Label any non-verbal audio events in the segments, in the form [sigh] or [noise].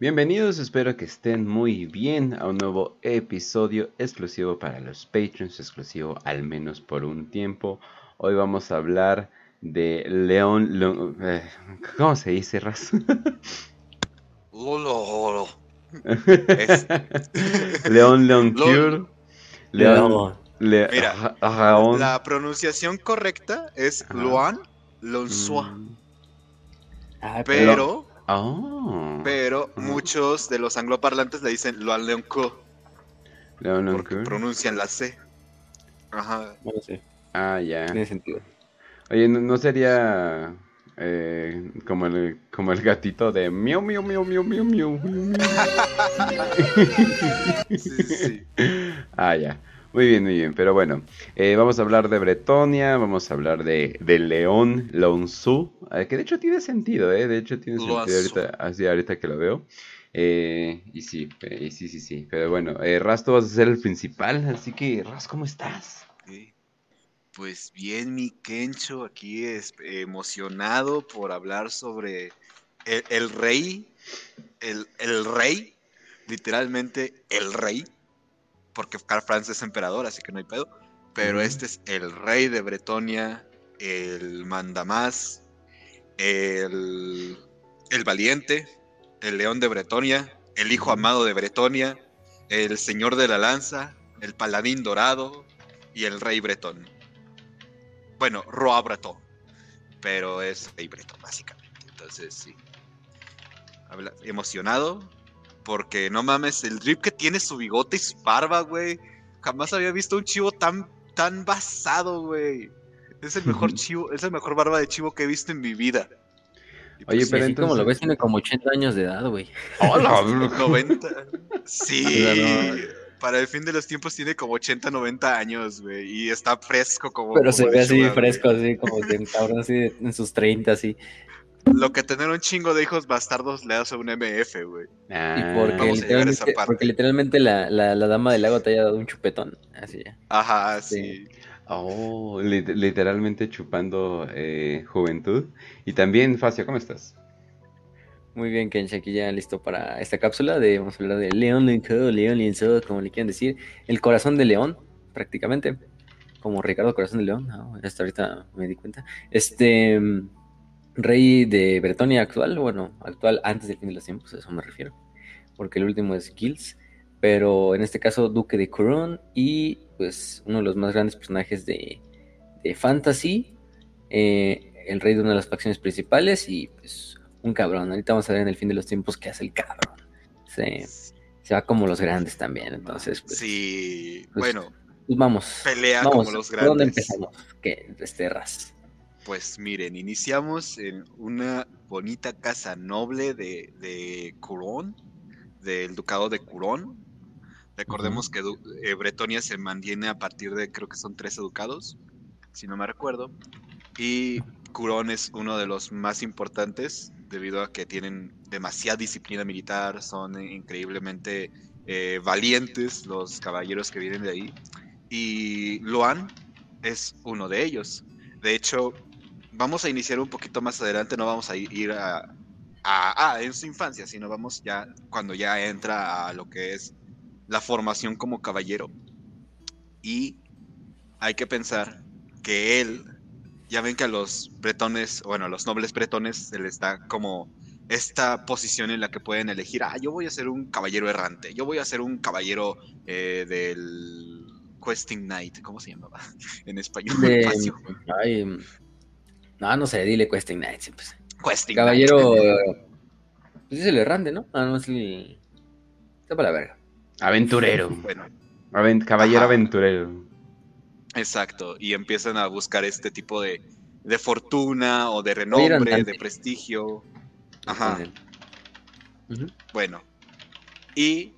Bienvenidos, espero que estén muy bien a un nuevo episodio exclusivo para los Patreons, exclusivo al menos por un tiempo. Hoy vamos a hablar de León... Eh, ¿Cómo se dice, Raz? [laughs] Lolo. [laughs] León León Cure. León. Mira, la pronunciación correcta es Luan Lonsua. Mm. Ah, pero, oh. pero muchos de los angloparlantes le dicen Luan Leonco. León Porque pronuncian la C. Ajá. Ah, ya. Tiene sentido. Oye, ¿no, sería eh, como, el, como el gatito de miau, miau, miau, miau, miau, miau? [laughs] sí, sí. [laughs] Ah, ya. Muy bien, muy bien. Pero bueno, eh, vamos a hablar de Bretonia, vamos a hablar de, de León Lonsu, eh, que de hecho tiene sentido, ¿eh? De hecho tiene sentido ahorita, así ahorita que lo veo. Eh, y sí, sí, sí, sí. Pero bueno, Raz, tú vas a ser el principal, así que Raz, ¿cómo estás? Pues bien, mi Kencho, aquí es emocionado por hablar sobre el, rey, el, el rey, literalmente el rey porque Karl Franz es emperador, así que no hay pedo. Pero este es el rey de Bretonia, el mandamás, el, el valiente, el león de Bretonia, el hijo amado de Bretonia, el señor de la lanza, el paladín dorado y el rey bretón. Bueno, Roa Bretón, pero es rey bretón, básicamente. Entonces, sí. Habla, emocionado, porque no mames, el drip que tiene su bigote y su barba, güey. Jamás había visto un chivo tan, tan basado, güey. Es el mejor [laughs] chivo, es el mejor barba de chivo que he visto en mi vida. Oye, pues, pero entonces... como lo ves, tiene como 80 años de edad, güey. ¡Hola! 90. Sí. [laughs] Para el fin de los tiempos tiene como 80, 90 años, güey. Y está fresco como. Pero se ve así fresco, así como de cabrón, así en sus 30, así. Lo que tener un chingo de hijos bastardos le hace un MF, güey. Ah, y porque literalmente, porque literalmente la, la, la, dama del lago te haya dado un chupetón. Así ya. Ajá, sí. Oh, literalmente chupando eh, juventud. Y también, Facio, ¿cómo estás? Muy bien, Kench, aquí ya listo para esta cápsula de, vamos a hablar de León León León como le quieran decir, el corazón de león, prácticamente, como Ricardo Corazón de León, hasta ahorita me di cuenta. Este, rey de Bretonia actual, bueno, actual antes del fin de los tiempos, a eso me refiero, porque el último es Gilles, pero en este caso Duque de Couron y pues uno de los más grandes personajes de, Fantasy, eh, el rey de una de las facciones principales y pues un cabrón. Ahorita vamos a ver en el fin de los tiempos qué hace el cabrón. Se, va como los grandes también, entonces. Pues, sí, pues, bueno. Pues vamos. Pelea como los grandes. ¿Dónde empezamos? ¿Qué? Desterras. Pues miren, iniciamos en una bonita casa noble de, de Curón, del ducado de Curón. Recordemos que eh, Bretonia se mantiene a partir de, creo que son 13 ducados, si no me recuerdo. Y Curón es uno de los más importantes debido a que tienen demasiada disciplina militar, son increíblemente eh, valientes los caballeros que vienen de ahí. Y Luan es uno de ellos. De hecho, vamos a iniciar un poquito más adelante, no vamos a ir a, a, en su infancia, sino vamos ya cuando ya entra a lo que es la formación como caballero. Y hay que pensar que él, ya ven que a los bretones, bueno, a los nobles bretones se les da como esta posición en la que pueden elegir, ah, yo voy a ser un caballero errante, yo voy a ser un caballero eh, del Questing Knight, ¿cómo se llamaba [laughs] en español? [laughs] No, no sé, dile Questing Knight. Pues. Questing Caballero. Pues es el errante, ¿no? Ah, no es el. Está para la verga. Aventurero. [laughs] Bueno. caballero aventurero. Exacto. Y empiezan a buscar este tipo de, de fortuna o de renombre, de prestigio. Ajá. Bueno. Y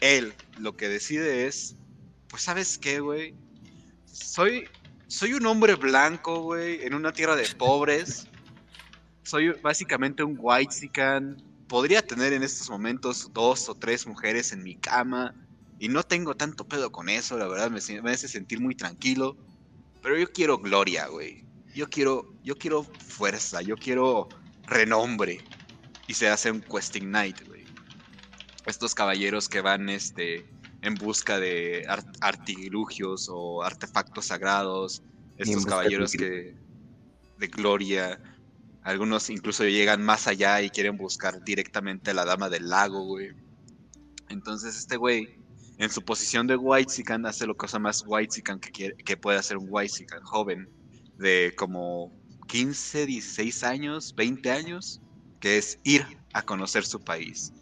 él lo que decide es. Pues, ¿sabes qué, güey? Soy soy un hombre blanco, güey, en una tierra de pobres. Soy básicamente un white sican. Podría tener en estos momentos dos o tres mujeres en mi cama. Y no tengo tanto pedo con eso, la verdad, me, hace sentir muy tranquilo. Pero yo quiero gloria, güey. Yo quiero, yo quiero fuerza, yo quiero renombre. Y se hace un questing night, güey. estos caballeros que van este, en busca de artilugios o artefactos sagrados, estos caballeros que de gloria, algunos incluso llegan más allá y quieren buscar directamente a la dama del lago, güey. Entonces este güey, en su posición de Whitezican, hace lo cosa más Whitezican que, que puede hacer un Whitezican joven, de como 15, 16 años, 20 años, que es ir a conocer su país.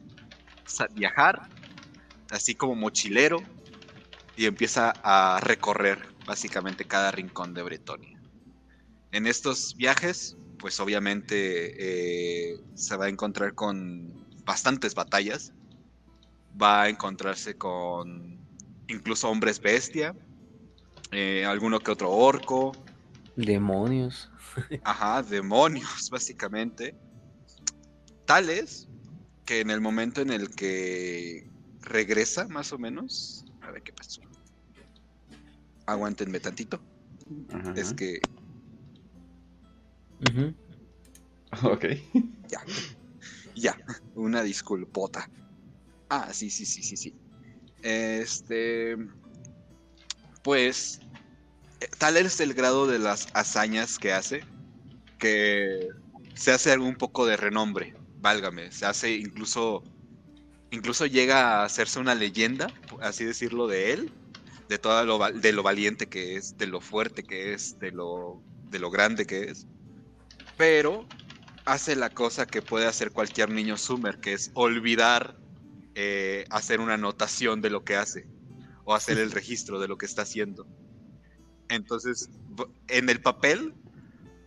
viajar, así como mochilero, y empieza a recorrer básicamente cada rincón de Bretonia. En estos viajes, pues obviamente eh, se va a encontrar con bastantes batallas, va a encontrarse con incluso hombres bestia, eh, alguno que otro orco. Demonios. [laughs] Ajá, demonios, básicamente. Tales que en el momento en el que regresa, más o menos. A ver qué pasó. Aguántenme tantito. Es que. [laughs] Ok. Ya. Ya. Una disculpota. Ah, sí, sí, sí, sí, sí. Este. Pues. Eh, tal es el grado de las hazañas que hace. Que se hace un poco de renombre. Válgame. Se hace incluso. Incluso llega a hacerse una leyenda, así decirlo, de él. De todo lo, de lo valiente que es, de lo fuerte que es, de lo, de lo grande que es. Pero hace la cosa que puede hacer cualquier niño Sumer, que es olvidar eh, hacer una anotación de lo que hace o hacer el [laughs] registro de lo que está haciendo. Entonces, en el papel,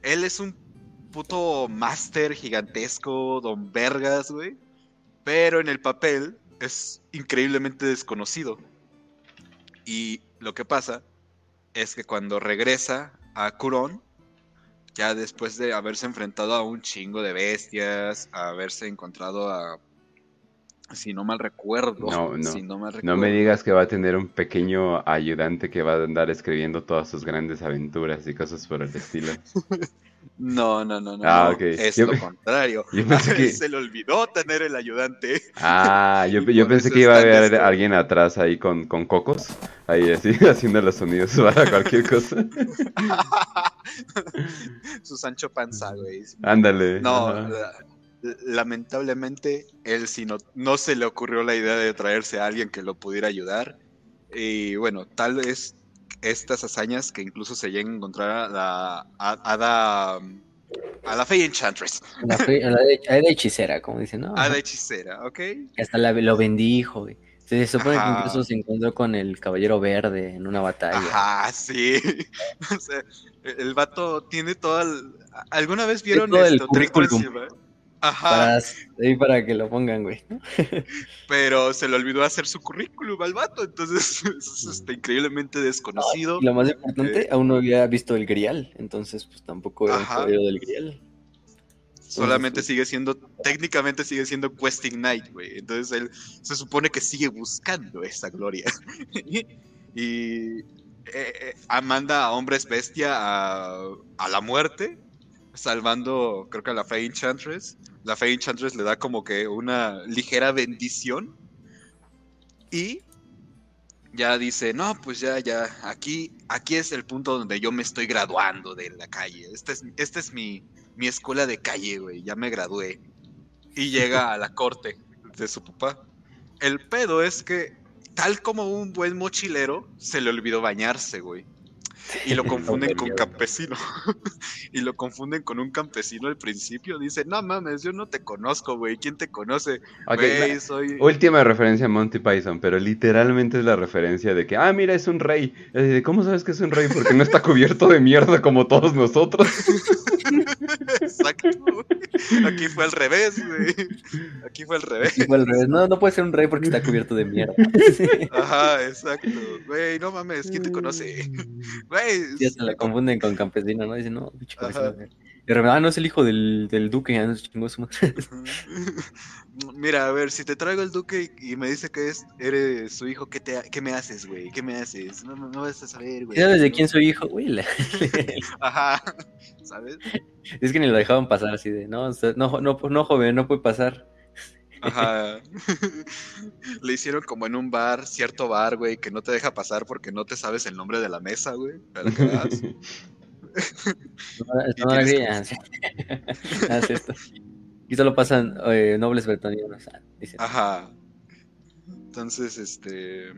él es un puto máster gigantesco, don Vergas, güey. Pero en el papel es increíblemente desconocido. Y lo que pasa es que cuando regresa a Curón, ya después de haberse enfrentado a un chingo de bestias, haberse encontrado a si no mal recuerdo. No, no. no, me digas que va a tener un pequeño ayudante que va a andar escribiendo todas sus grandes aventuras y cosas por el estilo. [laughs] No, no, no, no. Ah, Es lo contrario. [laughs] [laughs] Se le olvidó tener el ayudante. Ah, yo, [laughs] pensé que iba a haber alguien atrás ahí con, con cocos, ahí así, haciendo los sonidos para cualquier cosa. Su Sancho Panza, güey. Ándale. No, lamentablemente, él sí no, no se le ocurrió la idea de traerse a alguien que lo pudiera ayudar. Y bueno, tal vez estas hazañas que incluso se lleguen a encontrar a la a, a la Fey Enchantress. A la, hechicera, como dicen, ¿no? A la hechicera, ok. Hasta la, lo bendijo, güey. Se supone que incluso se encontró con el Caballero Verde en una batalla. Ajá, sí. [laughs] o sea, el vato tiene toda. ¿Alguna vez vieron todo esto? El Ajá. Para, para que lo pongan, güey. [laughs] Pero se le olvidó hacer su currículum al vato, entonces [laughs] está increíblemente desconocido. lo más importante, eh, aún no había visto el grial, entonces pues tampoco era el del grial. Solamente pues, sigue siendo, técnicamente sigue siendo Questing Knight, güey. Entonces él se supone que sigue buscando esa gloria. [laughs] y eh, eh, manda a hombres bestia a, a la muerte salvando, creo que a la Fey Enchantress. La Fey Enchantress le da como que una ligera bendición. Y ya dice, no, pues ya, ya, aquí, aquí es el punto donde yo me estoy graduando de la calle. Esta es, esta es mi, mi escuela de calle, güey, ya me gradué. Y llega a la corte de su papá. El pedo es que, tal como un buen mochilero, se le olvidó bañarse, güey. Y [laughs] lo confunden con campesino. [laughs] y lo confunden con un campesino al principio. Dice, no mames, yo no te conozco, güey. ¿Quién te conoce? soy... Última referencia a Monty Python, pero literalmente es la referencia de que, ah, mira, es un rey. ¿Cómo sabes que es un rey? Porque no está cubierto de mierda como todos nosotros. [laughs] Exacto. Aquí fue al revés, güey. Aquí fue al revés. fue al revés. No, no puede ser un rey porque está cubierto de mierda. Ajá, exacto. Güey, no mames, ¿quién te conoce? Güey. Ya se la confunden con campesino, ¿no? Dicen, no, bicho, repente, ah, no es el hijo del, del duque, ya no chingó su [laughs] Mira, a ver, si te traigo el duque y, me dice que es, eres su hijo, ¿qué, te, qué me haces, güey? ¿Qué me haces? No, no, vas a saber, güey. ¿Sabes de quién soy hijo, güey? [laughs] Ajá, ¿sabes? Es que ni lo dejaban pasar así de, no, no, no, no joven, no puede pasar. Ajá. [laughs] Le hicieron como en un bar, cierto bar, güey, que no te deja pasar porque no te sabes el nombre de la mesa, güey. ¿Para qué vas? no, no esto. Y solo pasan eh, nobles bretonianos. Ah, Ajá. Entonces, este.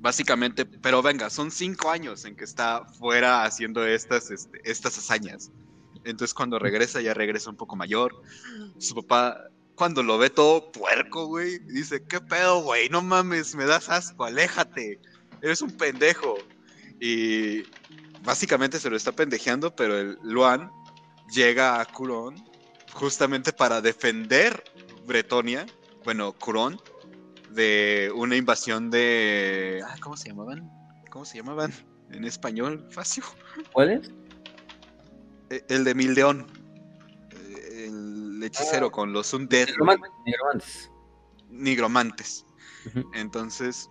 Básicamente, pero venga, son cinco años en que está fuera haciendo estas, este, estas hazañas. Entonces, cuando regresa, ya regresa un poco mayor. Su papá, cuando lo ve todo puerco, güey, dice: ¿Qué pedo, güey? No mames, me das asco, aléjate. Eres un pendejo. Y básicamente se lo está pendejeando, pero el Luan llega a Curón justamente para defender Bretonia, bueno, Curón, de una invasión de... Ah, ¿Cómo se llamaban? ¿Cómo se llamaban? En español, Facio. ¿Cuáles? E, el de Mildeón. El hechicero ah. con los Undead. Nigromantes. Nigromantes. Entonces,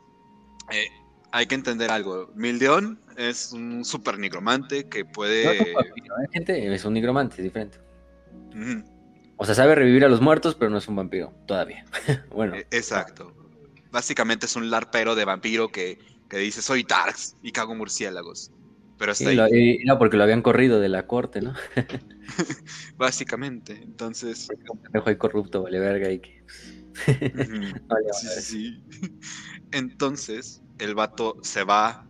eh, hay que entender algo. Mildeón es un super nigromante que puede. No, gente, es un nigromante, es diferente. O sea, sabe revivir a los muertos, pero no es un vampiro, todavía. [laughs] bueno. E, exacto. Básicamente es un larpero de vampiro que, dice soy Darks y cago murciélagos. Pero está ahí. no, porque lo habían corrido de la corte, ¿no? [laughs] Básicamente, entonces. Porque un corrupto, vale verga y que. [laughs] sí, sí, sí. Entonces, el vato se va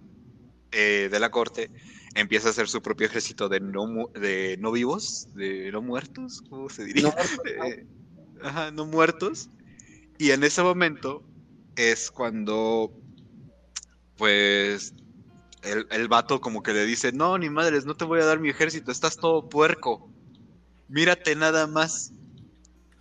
eh, de la corte, empieza a hacer su propio ejército de no, de no vivos, de no muertos, ¿cómo se diría? [laughs] Eh, ajá, no muertos. Y en ese momento es cuando, pues, el, el, vato como que le dice, no, ni madres, no te voy a dar mi ejército, estás todo puerco. Mírate nada más.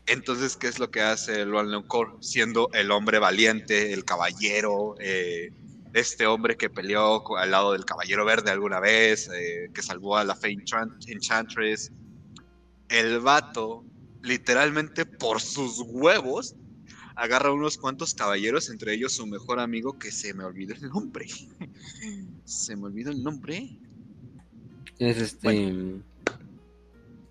Entonces, ¿qué es lo que hace el Core? Siendo el hombre valiente, el caballero, eh, este hombre que peleó al lado del Caballero Verde alguna vez, eh, que salvó a la Fe Enchantress. El vato, literalmente por sus huevos, agarra unos cuantos caballeros, entre ellos su mejor amigo, que se me olvidó el nombre. [laughs] se me olvidó el nombre. Es este.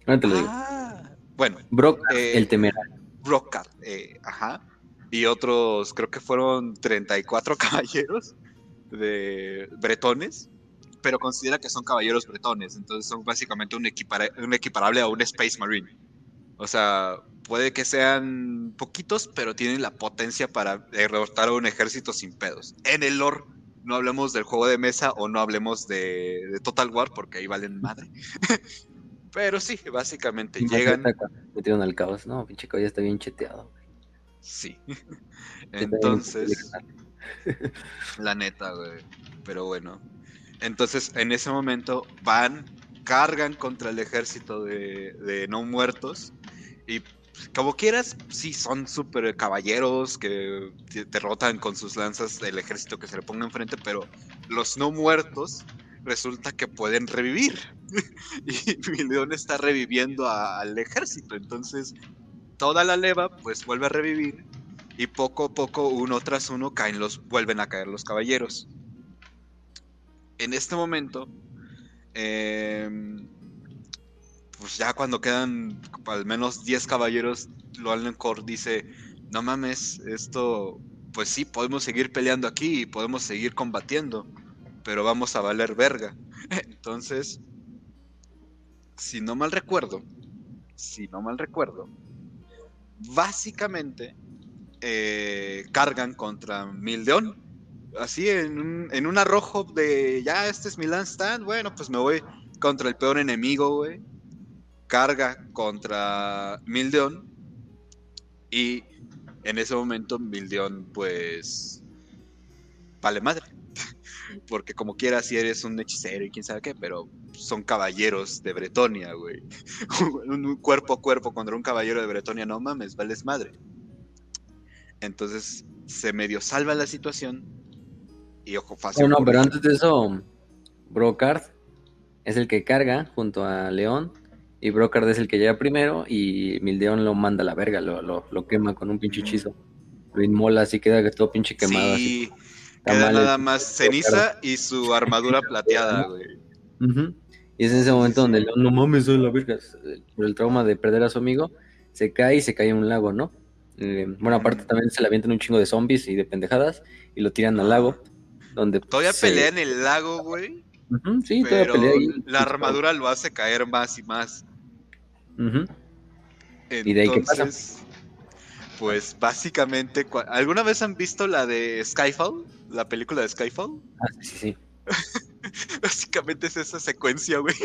te lo digo. Ah, bueno. Brock, eh, el temerario. Brockard, eh, ajá. Y otros, creo que fueron 34 [laughs] caballeros de bretones, pero considera que son caballeros bretones, entonces son básicamente un, un equiparable a un Space Marine. O sea, puede que sean poquitos, pero tienen la potencia para derrotar a un ejército sin pedos. En el lore, no hablemos del juego de mesa o no hablemos de, Total War, porque ahí valen madre. [laughs] pero sí, básicamente llegan. Metieron al caos, no, pinche ya está bien cheteado. Sí. [laughs] Entonces. [laughs] La neta, güey. Pero bueno. Entonces, en ese momento van, cargan contra el ejército de, no muertos. Y como quieras, sí, son súper caballeros que derrotan con sus lanzas el ejército que se le ponga enfrente, pero los no muertos resulta que pueden revivir. [laughs] y león está reviviendo al ejército. Entonces, toda la leva, pues vuelve a revivir y poco a poco, uno tras uno, caen los, vuelven a caer los caballeros. En este momento, em, pues ya cuando quedan al menos 10 caballeros, Loalencourt dice, no mames, esto, pues sí, podemos seguir peleando aquí y podemos seguir combatiendo, pero vamos a valer verga. [laughs] Entonces, si no mal recuerdo, si no mal recuerdo, básicamente eh, cargan contra Mildeón. Así en un, en un arrojo de ya, este es mi land stand. Bueno, pues me voy contra el peor enemigo, güey. Carga contra Mildeón. Y en ese momento Mildeón, pues. Vale madre. [laughs] Porque como quiera, si eres un hechicero y quién sabe qué, pero son caballeros de Bretonia, güey. [laughs] un cuerpo a cuerpo contra un caballero de Bretonia, no mames, vales madre. Entonces se medio salva la situación. Y ojo fácil. No, pero antes de eso, Brocard es el que carga junto a León. Y Brocard es el que llega primero. Y Mildeón lo manda a la verga, lo, lo, quema con un pinche hechizo. Lo inmola así, queda todo pinche quemado. Sí, queda nada más ceniza y su armadura [laughs] plateada, güey. Y es en ese momento donde León, no mames, soy la verga. Por el trauma de perder a su amigo, se cae y se cae en un lago, ¿no? Eh, bueno, aparte también se le avientan un chingo de zombies y de pendejadas y lo tiran al lago. Donde todavía pelea en el lago, güey. sí, todavía pelea ahí. La armadura lo hace caer más y más. ¿Y de ahí qué pasa? Pues básicamente, ¿alguna vez han visto la de Skyfall? La película de Skyfall. Ah, sí, sí. [laughs] básicamente es esa secuencia, güey.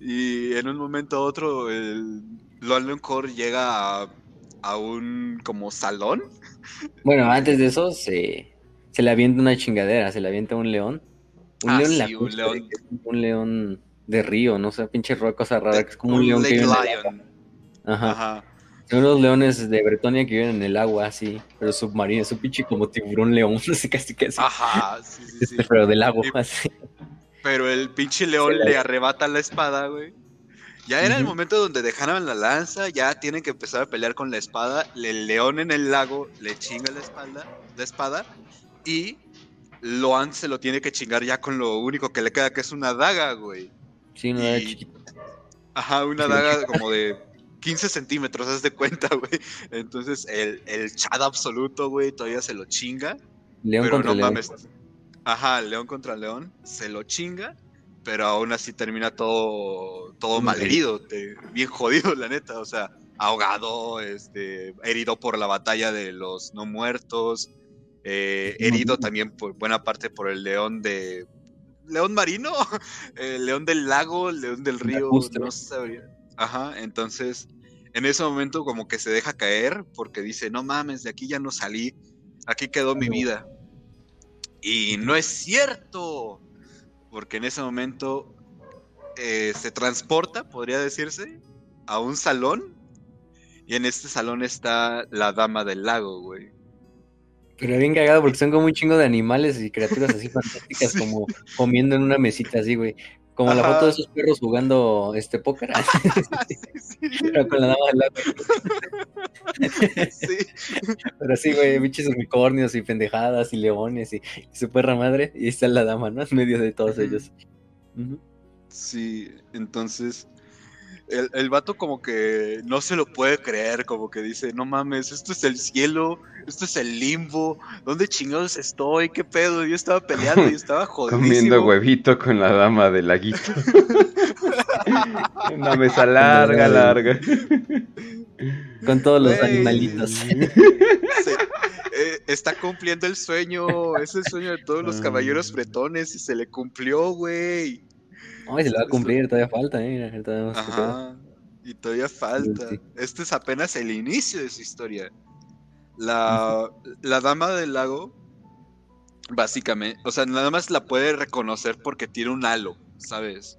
Y en un momento u otro, el Lon Core llega a, un como salón. Bueno, antes de eso se, se le avienta una chingadera, se le avienta un león. Un ah, león, sí, un, león. un león de río, no sé, pinche cosa rara, que es como un, león que vive Ajá. Ajá. Son los leones de Bretonia que viven en el agua, así, pero submarino, es un pinche como tiburón león, [laughs] así casi casi. Ajá, sí, sí, este, Pero del agua, así. Pero el pinche león le arrebata la espada, güey. Ya era el momento donde dejaron la lanza, ya tienen que empezar a pelear con la espada. El león en el lago le chinga la espalda, la espada, y Loan se lo tiene que chingar ya con lo único que le queda, que es una daga, güey. Sí, una daga chiquita. Ajá, una daga como de 15 centímetros, haz de cuenta, [laughs] güey. Entonces, el, el chad absoluto, güey, todavía se lo chinga. León pero contra no león. mames. Ajá, león contra león, se lo chinga, pero aún así termina todo, todo malherido, bien jodido, la neta. O sea, ahogado, este, herido por la batalla de los no muertos, eh, herido también por buena parte por el león de león marino, [laughs] el león del lago, león del río, no sabría. Ajá, entonces en ese momento como que se deja caer porque dice, no mames, de aquí ya no salí, aquí quedó mi vida. Y no es cierto, porque en ese momento eh, se transporta, podría decirse, a un salón. Y en este salón está la dama del lago, güey. Pero bien cagado porque son como un chingo de animales y criaturas así [laughs] fantásticas, como comiendo en una mesita así, güey. Como la foto de esos perros jugando este póker. [laughs] [laughs] Pero con la dama del lago. sí. Pero sí, güey, bichos unicornios y pendejadas y leones y, su perra madre. Y está la dama, ¿no? En medio de todos ellos. Sí, entonces el, el, vato como que no se lo puede creer, como que dice, no mames, esto es el cielo, esto es el limbo, ¿dónde chingados estoy? ¿Qué pedo? Yo estaba peleando y estaba [laughs] jodidísimo. Comiendo huevito con la dama del laguito. [laughs] Una mesa larga, larga. Con todos los animalitos. Eh, está cumpliendo el sueño, es el sueño de todos los caballeros bretones y se le cumplió, güey. Ay, se lo va a cumplir, todavía falta, ¿eh? Todavía Ajá, y todavía falta. Este es apenas el inicio de su historia. La, la dama del lago, básicamente, o sea, nada más la puede reconocer porque tiene un halo, ¿sabes?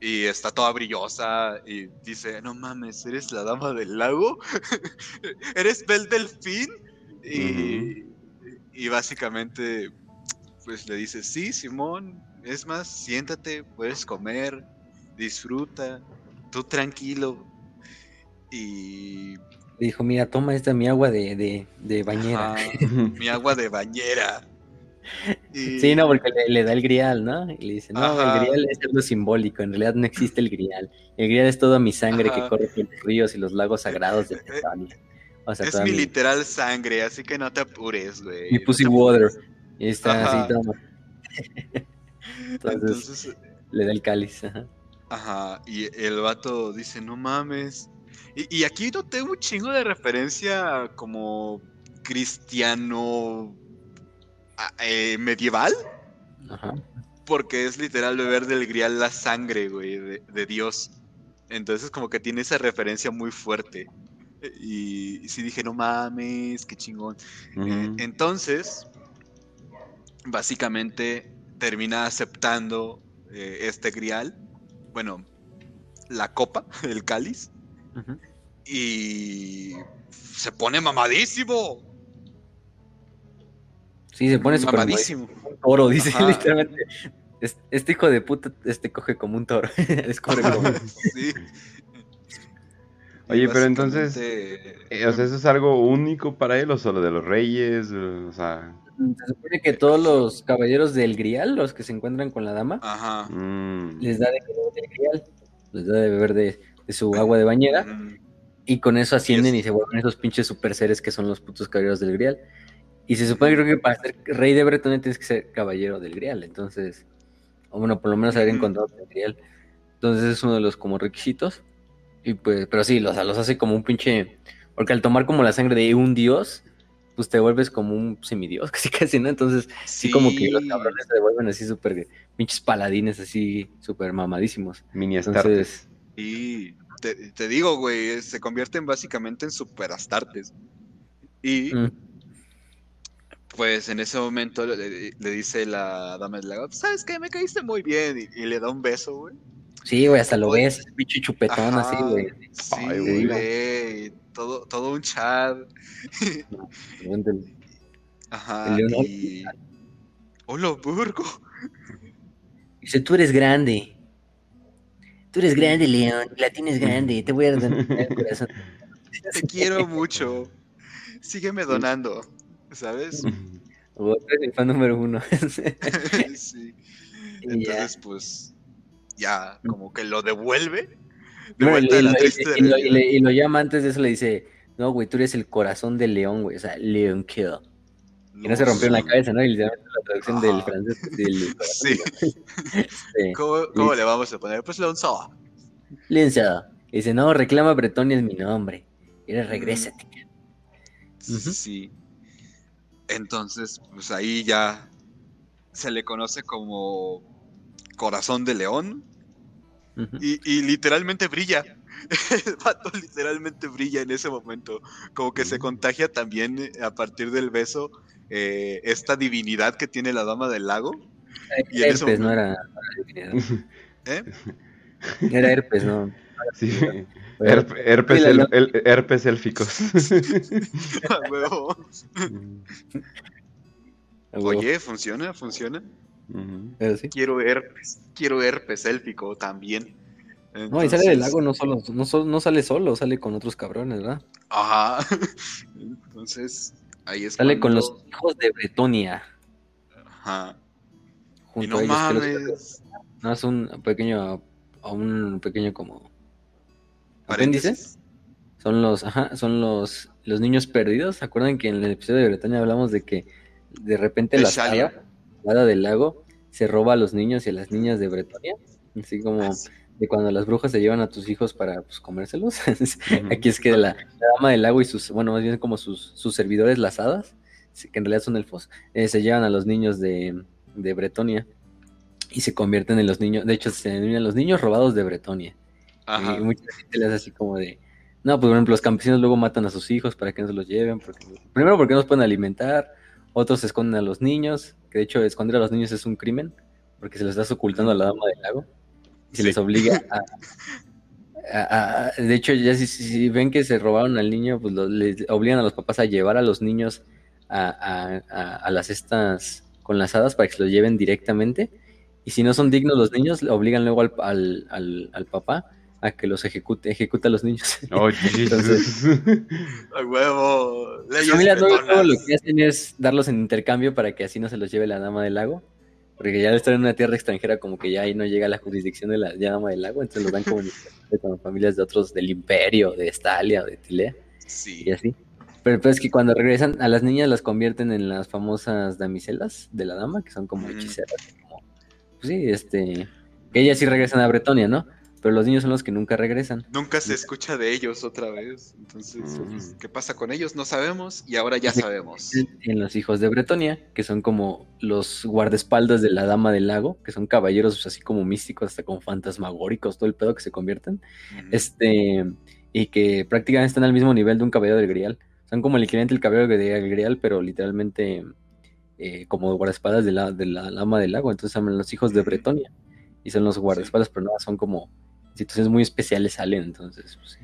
Y está toda brillosa y dice, no mames, ¿eres la dama del lago? [laughs] ¿Eres Bel Delfín? Y, y básicamente, pues le dice, sí, Simón, es más, siéntate, puedes comer, disfruta, tú tranquilo. Y. Dijo, mira, toma esta mi agua de, de, bañera. [laughs] mi agua de bañera. [laughs] Sí, no, porque le, da el grial, ¿no? Y le dice, no, el grial es algo simbólico, en realidad no existe el grial. El grial es toda mi sangre que corre por los ríos y los lagos sagrados de [laughs] Bretaña. es mi literal sangre, así que no te apures, güey. Mi pussy water. Y está así, toma. Entonces, le da el cáliz. Ajá. y el vato dice, no mames. Y, aquí no tengo un chingo de referencia como cristiano eh, medieval. Ajá. Porque es literal beber del grial la sangre, güey, de, Dios. Entonces como que tiene esa referencia muy fuerte. Y, sí dije, no mames, qué chingón. Eh, entonces, básicamente termina aceptando eh, este grial, bueno, la copa, [laughs] el cáliz, y se pone mamadísimo. Sí, se pone mamadísimo. Toro, dice literalmente. Este hijo de puta este coge como un toro. [laughs] sí. Oye, pero entonces, eh, o sea, ¿eso es algo único para él o solo de los reyes? O sea... Se supone que todos los caballeros del Grial, los que se encuentran con la dama, mm. les da de beber del Grial, les da de beber de, su agua de bañera. Y con eso ascienden y, se vuelven esos pinches super seres que son los putos caballeros del Grial. Y se supone creo que para ser rey de Bretonia tienes que ser caballero del Grial. Entonces, o bueno, por lo menos haber encontrado el Grial. Entonces es uno de los como requisitos. Y pues, pero sí, los, los hace como un pinche. Porque al tomar como la sangre de un dios, pues te vuelves como un semidios, [laughs] casi casi, ¿no? Entonces, sí, como que los cabrones se devuelven así súper pinches paladines, así súper mamadísimos. Mini Entonces. Y te, digo, güey, se convierten básicamente en super astartes. Y. Mm. Pues en ese momento le, dice la dama del lago, ¿sabes qué? Me caíste muy bien. Y, le da un beso, güey. Sí, güey, hasta lo ves, pinche chupetón así, güey. Sí, güey, todo, todo un chat. Ajá, y... Hola, Burgo. Dice, tú eres grande. Tú eres grande, León. La tienes grande. Te voy a dar [laughs] el corazón. Te quiero mucho. Sígueme donando. ¿Sabes? O el fan número uno. [laughs] sí. Entonces, pues, ya como que lo devuelve. Y, lo, llama antes de eso, le dice, no, güey, tú eres el corazón del león, güey, o sea, Leon Kill. y no se rompió en la cabeza, ¿no? Y la traducción del francés. Del [laughs] sí. [laughs] Este, ¿Cómo, le vamos a poner? Pues Leon Soa. Leon Y dice, no, reclama Bretonia es mi nombre. Y ahora regrésate. Sí. Entonces, pues ahí ya se le conoce como corazón de león. Y, literalmente brilla. [laughs] El vato literalmente brilla en ese momento. Como que se contagia también eh, a partir del beso eh, esta divinidad que tiene la dama del lago. y herpes, no era divinidad. ¿Eh? [laughs] Era herpes, no. Sí. [laughs] herpes, el, el, herpes élficos. Oye, funciona, funciona. Quiero herpes, quiero herpes élfico también. No, y sale del lago no solo, no, sale solo, sale con otros cabrones, ¿verdad? Ajá. [laughs] Entonces, ahí es. Sale con los hijos de Bretonia. Ajá. y no mames. no, es un pequeño, un pequeño como apéndice. Son los, ajá, son los, los niños perdidos. ¿Se acuerdan que en el episodio de Bretonia hablamos de que de repente la hada, del lago se roba a los niños y a las niñas de Bretonia? Así como ah, de cuando las brujas se llevan a tus hijos para pues, comérselos. [laughs] Aquí es que la, dama del lago y sus, bueno, más bien como sus, sus servidores, las hadas, que en realidad son elfos, eh, se llevan a los niños de, de Bretonia y se convierten en los niños, de hecho se denominan los niños robados de Bretonia. Y mucha gente les hace así como de, no, pues por ejemplo, los campesinos luego matan a sus hijos para que no se los lleven. Porque, primero porque no los pueden alimentar, otros esconden a los niños, que de hecho esconder a los niños es un crimen, porque se les estás ocultando a la dama del lago. Y se les obliga a, De hecho, ya si, ven que se robaron al niño, pues les obligan a los papás a llevar a los niños a, las estas con las hadas para que se los lleven directamente. Y si no son dignos los niños, le obligan luego al, al, al papá a que los ejecute, ejecuta a los niños. [laughs] Oh, Entonces, a huevo. Las familias no, lo que hacen es darlos en intercambio para que así no se los lleve la dama del lago. Porque ya al estar en una tierra extranjera, como que ya ahí no llega la jurisdicción de la dama del lago, entonces los dan como con familias de otros del imperio, de Estalia o de Tilea. Sí. Y así. Pero, pero, es que cuando regresan, a las niñas las convierten en las famosas damiselas de la dama, que son como hechiceras. Como, pues sí, este. Que ellas sí regresan a Bretonia, ¿no? Pero los niños son los que nunca regresan. Nunca se escucha de ellos otra vez. Entonces, pues, ¿qué pasa con ellos? No sabemos y ahora ya sabemos. En los hijos de Bretonia, que son como los guardaespaldas de la Dama del Lago, que son caballeros así como místicos, hasta como fantasmagóricos, todo el pedo que se convierten. Este, y que prácticamente están al mismo nivel de un caballero del Grial. Son como el equivalente del caballero del Grial, pero literalmente eh, como guardaespaldas de la, de la Dama del Lago. Entonces, son los hijos de Bretonia. Y son los guardaespaldas, pero no, son como situaciones muy especiales salen, entonces, pues,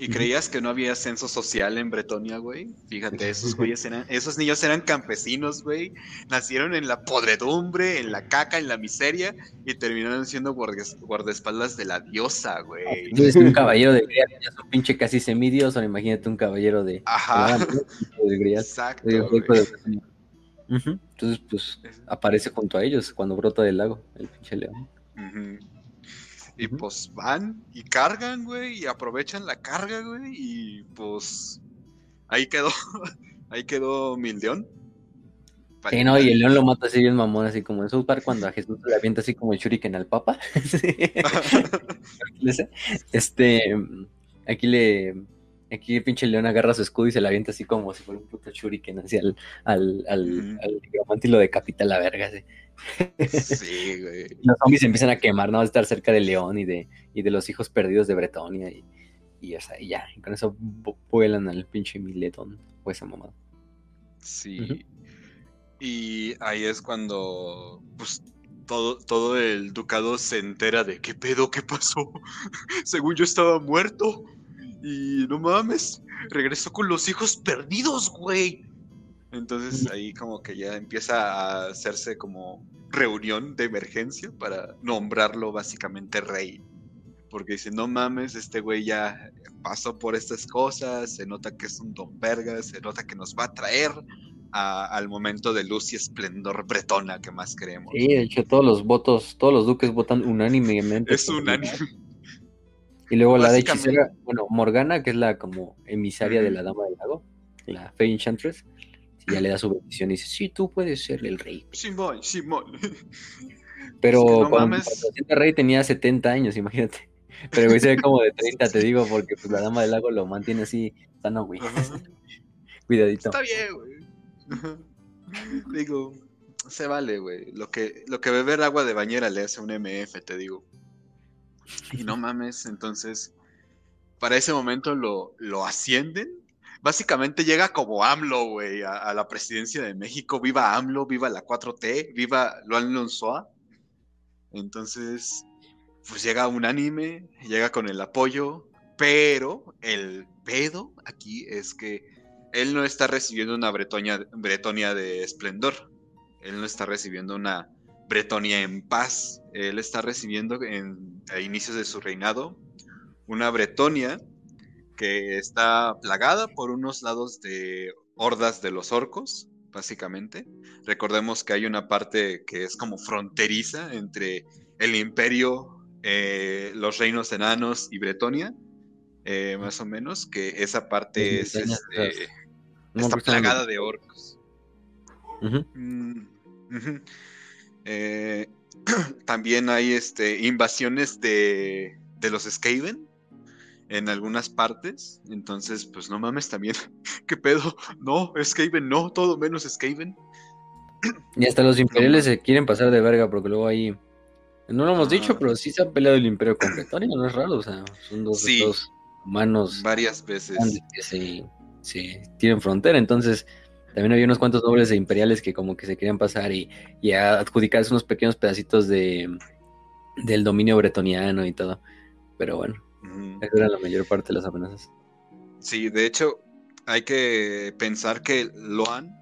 ¿Y creías que no había censo social en Bretonia, güey? Fíjate, esos güeyes eran, esos niños eran campesinos, güey. Nacieron en la podredumbre, en la caca, en la miseria, y terminaron siendo guardaespaldas de la diosa, güey. Un caballero de Grial, ya son pinche casi semidioso, imagínate un caballero de... Ajá. De Exacto. Entonces, pues, aparece junto a ellos cuando brota del lago, el pinche león. Y pues van y cargan, güey, y aprovechan la carga, güey, y pues ahí quedó, [laughs] ahí quedó Mildeón. Sí, no, y el león lo mata así bien mamón, así como en South Park cuando a Jesús le avienta así como el shuriken al papa. [laughs] [laughs] este, aquí le, aquí el pinche león agarra su escudo y se la avienta así como si fuera un puto shuriken hacia al, al, al, y lo decapita la verga, así. Sí, güey. [laughs] Los zombies empiezan a quemar, ¿no? A estar cerca del león y de, y de los hijos perdidos de Bretonia y, y, o sea, y ya, y con eso vuelan al pinche miletón o esa mamada. Sí. Y ahí es cuando, pues, todo, todo el ducado se entera de qué pedo, qué pasó. [laughs] Según yo estaba muerto. Y no mames, regresó con los hijos perdidos, güey. Entonces ahí como que ya empieza a hacerse como reunión de emergencia para nombrarlo básicamente rey. Porque dice, no mames, este güey ya pasó por estas cosas, se nota que es un don verga, se nota que nos va a traer al momento de luz y esplendor bretona que más queremos. Sí, de hecho todos los votos, todos los duques votan unánimemente. Es unánime. Y luego la de hechicera, bueno, Morgana, que es la como emisaria de la Dama del Lago, la Fey Enchantress, ya le da su bendición y dice, sí, tú puedes ser el rey. Simón, Simón. Pero cuando, el rey tenía 70 años, imagínate. Pero güey se ve como de 30, te digo, porque pues la Dama del Lago lo mantiene así, sano, güey. [laughs] Cuidadito. Está bien, güey. digo, se vale, güey. Lo que, lo que beber agua de bañera le hace un MF, te digo. Y no mames, entonces, para ese momento lo, lo ascienden. Básicamente llega como AMLO, güey, a, la presidencia de México. Viva AMLO, viva la 4T, viva Luan Lonsoa. Entonces, pues llega un anime, llega con el apoyo, pero el pedo aquí es que él no está recibiendo una Bretonia, Bretonia de esplendor. Él no está recibiendo una Bretonia en paz. Él está recibiendo en, a inicios de su reinado una Bretonia que está plagada por unos lados de hordas de los orcos, básicamente. Recordemos que hay una parte que es como fronteriza entre el imperio, eh, los reinos enanos y Bretonia, eh, más o menos, que esa parte es, este, está plagada de orcos. Mm, eh, [clears throat] también hay este, invasiones de, de los Skaven en algunas partes. Entonces, pues no mames también. [laughs] ¿Qué pedo? No, Skaven no, todo menos Skaven. Y hasta los imperiales se quieren pasar de verga porque luego ahí. No lo hemos dicho, pero sí se ha peleado el imperio con Bretonia, no es raro, o sea, son dos, humanos. Varias veces. Que se, se tienen frontera, entonces también había unos cuantos nobles e imperiales que como que se querían pasar y, y adjudicarse unos pequeños pedacitos de del dominio bretoniano y todo. Pero bueno, esa era la mayor parte de las amenazas. Sí, de hecho, hay que pensar que Loan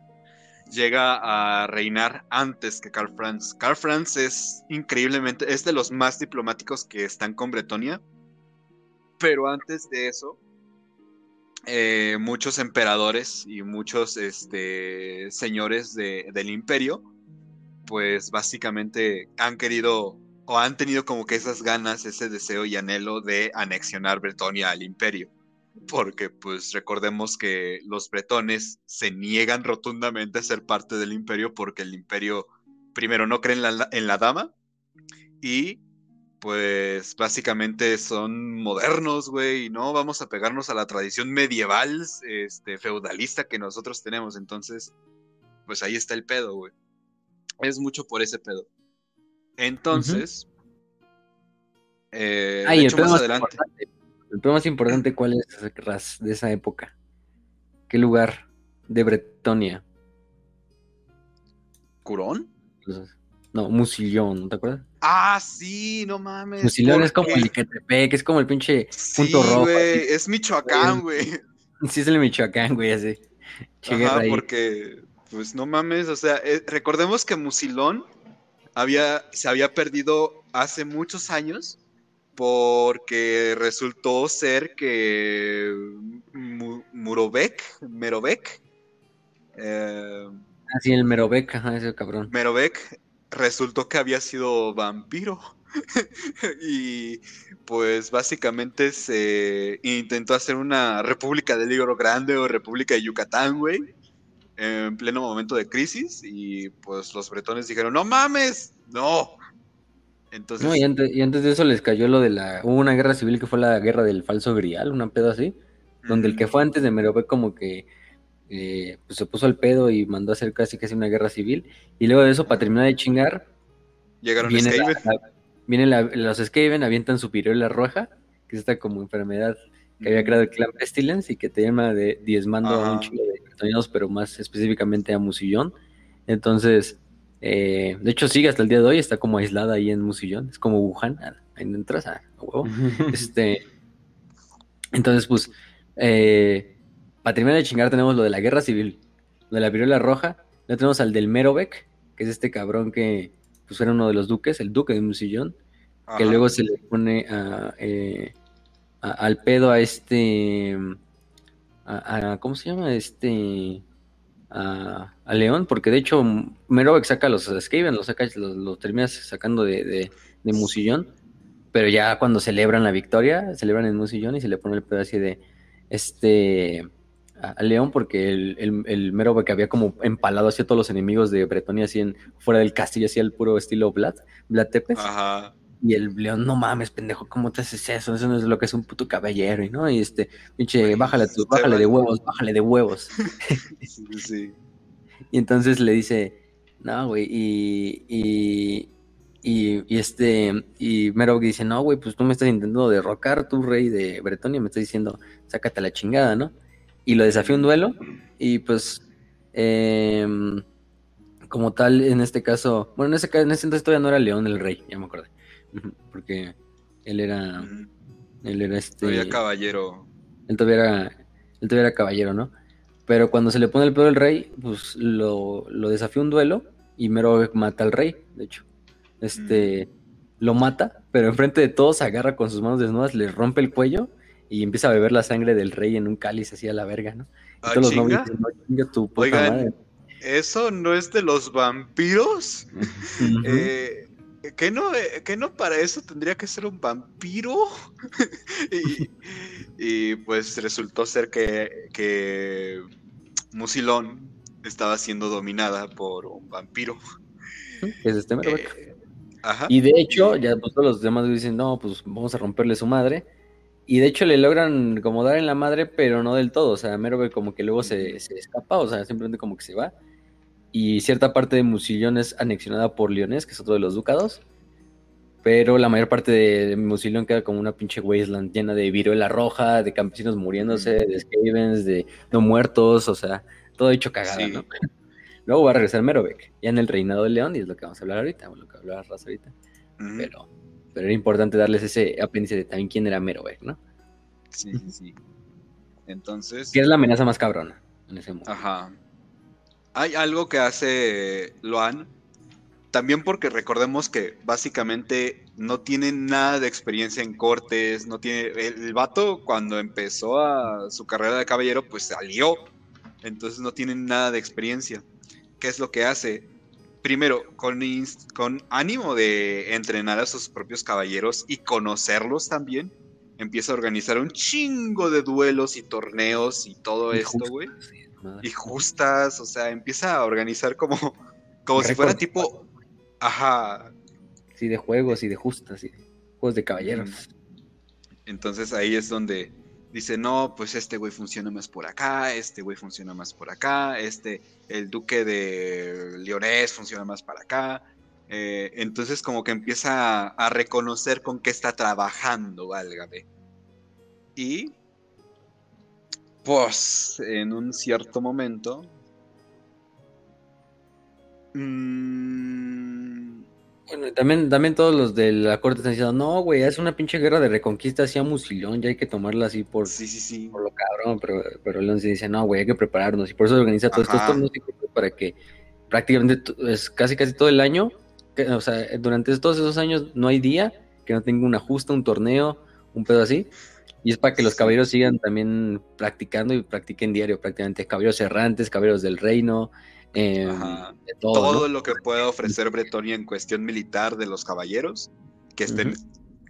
llega a reinar antes que Karl Franz. Karl Franz es increíblemente, es de los más diplomáticos que están con Bretonia. Pero antes de eso, eh, muchos emperadores y muchos este, señores del imperio, pues básicamente han querido o han tenido como que esas ganas, ese deseo y anhelo de anexionar Bretonia al imperio. Porque pues recordemos que los bretones se niegan rotundamente a ser parte del imperio porque el imperio primero no cree en la dama y pues básicamente son modernos, güey, y no vamos a pegarnos a la tradición medieval, este, feudalista que nosotros tenemos. Entonces, pues ahí está el pedo, güey. Es mucho por ese pedo. Entonces, eh, el más adelante. El pedo más importante, ¿cuál es de esa época? ¿Qué lugar de Bretonia? ¿Curón? No, Musillón, ¿no te acuerdas? Ah, sí, no mames. Musillón es como el que es como el pinche punto rojo. es Michoacán, güey. Sí, es el Michoacán, güey, así. Ajá, porque, pues no mames, o sea, eh, recordemos que Musilón había, se había perdido hace muchos años porque resultó ser que Murovec, Merovec, eh, ah, sí, el Merovec, ajá, ese cabrón. Merovec resultó que había sido vampiro. [laughs] y pues básicamente se intentó hacer una república del Libro Grande o república de Yucatán, güey, en pleno momento de crisis y pues los bretones dijeron, no mames, no. Entonces... No, y antes, y antes de eso les cayó lo de la... Hubo una guerra civil que fue la guerra del falso grial, una pedo así, donde el que fue antes de Merope como que eh, pues se puso al pedo y mandó a hacer casi casi una guerra civil. Y luego de eso, para terminar de chingar, llegaron viene vienen los Skaven, avientan su piruela roja, que es esta como enfermedad que había creado el clan Pestilence y que te llama de diezmando a un chico de bretonianos, pero más específicamente a Musillón. Entonces, eh, de hecho sigue hasta el día de hoy, está como aislada ahí en Musillón, es como Wuhan, ah, ahí entras a huevo. [laughs] este, entonces, pues, eh, para terminar de chingar tenemos lo de la guerra civil, lo de la viruela roja, ya tenemos al del Merovec, que es este cabrón que pues era uno de los duques, el duque de Musillón, que luego se le pone eh, a, al pedo a este, a, ¿cómo se llama? Este, a, León, porque de hecho Merovec saca los Skaven, los, saca, los, termina sacando de, de, de, Musillón, pero ya cuando celebran la victoria, celebran en Musillón y se le pone el pedo así de, este, a, León porque el, el, mero que había como empalado hacia todos los enemigos de Bretonia así en, fuera del castillo, hacía el puro estilo Vlad, Vlad Tepes. Ajá. Y el León, no mames, pendejo, ¿cómo te haces eso? Eso no es lo que es un puto caballero, y no, y este, pinche, bájale, bájale de huevos, bájale de huevos. [laughs] sí, sí. [laughs] Y entonces le dice, no, güey, y, y, y, este, y Mero dice, no, güey, pues tú me estás intentando derrocar, tu rey de Bretonia, me estás diciendo, sácate la chingada, ¿no? Y lo desafío un duelo. Y pues, em, como tal, en este caso, bueno, en ese, en ese entonces todavía no era León el rey, ya me acordé. Porque él era, él era este... Todavía caballero. Él todavía era, él todavía era caballero, ¿no? Pero cuando se le pone el pedo al rey, pues lo, lo desafía un duelo y Mero mata al rey, de hecho. Este, lo mata, pero enfrente de todos agarra con sus manos desnudas, le rompe el cuello y empieza a beber la sangre del rey en un cáliz así a la verga, ¿no? Y ah, todos los nobles no, tu puta Oigan, ¿eso no es de los vampiros? eh, ¿que, no, eh, ¿Que no para eso tendría que ser un vampiro? [laughs] y, pues resultó ser que, que Musilón estaba siendo dominada por un vampiro. Es este eh, ajá. Y de hecho, ya pues, todos los demás dicen, no, pues vamos a romperle su madre. Y de hecho le logran como dar en la madre, pero no del todo. O sea, Merobe como que luego se, escapa, o sea, simplemente como que se va. Y cierta parte de Musillón es anexionada por Leones, que es otro de los ducados. Pero la mayor parte de, Musillón queda como una pinche wasteland llena de viruela roja, de campesinos muriéndose, de skavens, de no muertos, o sea, todo hecho cagada, ¿no? [laughs] Luego va a regresar Merovec, ya en el reinado de León, y es lo que vamos a hablar ahorita, o lo que hablar Raza ahorita. Pero pero era importante darles ese apéndice de también quién era Merover, ¿no? Sí, sí, sí. Entonces. ¿Qué es la amenaza más cabrona en ese mundo? Ajá. Hay algo que hace Loan, también porque recordemos que básicamente no tiene nada de experiencia en cortes, no tiene. El, vato cuando empezó a su carrera de caballero, pues salió. Entonces no tiene nada de experiencia. ¿Qué es lo que hace? Primero, con, con ánimo de entrenar a sus propios caballeros y conocerlos también, empieza a organizar un chingo de duelos y torneos y todo esto, güey. Y justas, o sea, empieza a organizar como, como si fuera tipo, ajá. Sí, de juegos y de justas y juegos de caballeros. Entonces ahí es donde dice, no, pues este güey funciona más por acá, este güey funciona más por acá, este, el duque de Leonés funciona más para acá. Eh, entonces como que empieza a, reconocer con qué está trabajando, válgame. Y pues en un cierto momento... Mmm, bueno, también, también todos los de la corte están diciendo, no, güey, es una pinche guerra de reconquista hacia Musilón, ya hay que tomarla así por, sí, sí, sí. por lo cabrón, pero, pero León se dice, no, güey, hay que prepararnos, y por eso se organiza todo esto, para que prácticamente es casi casi todo el año, o sea, durante todos esos años no hay día que no tenga una justa, un torneo, un pedo así, y es para que los caballeros sigan también practicando y practiquen diario prácticamente, caballeros errantes, caballeros del reino, Em, todo, lo que pueda ofrecer Bretonia en cuestión militar de los caballeros, que estén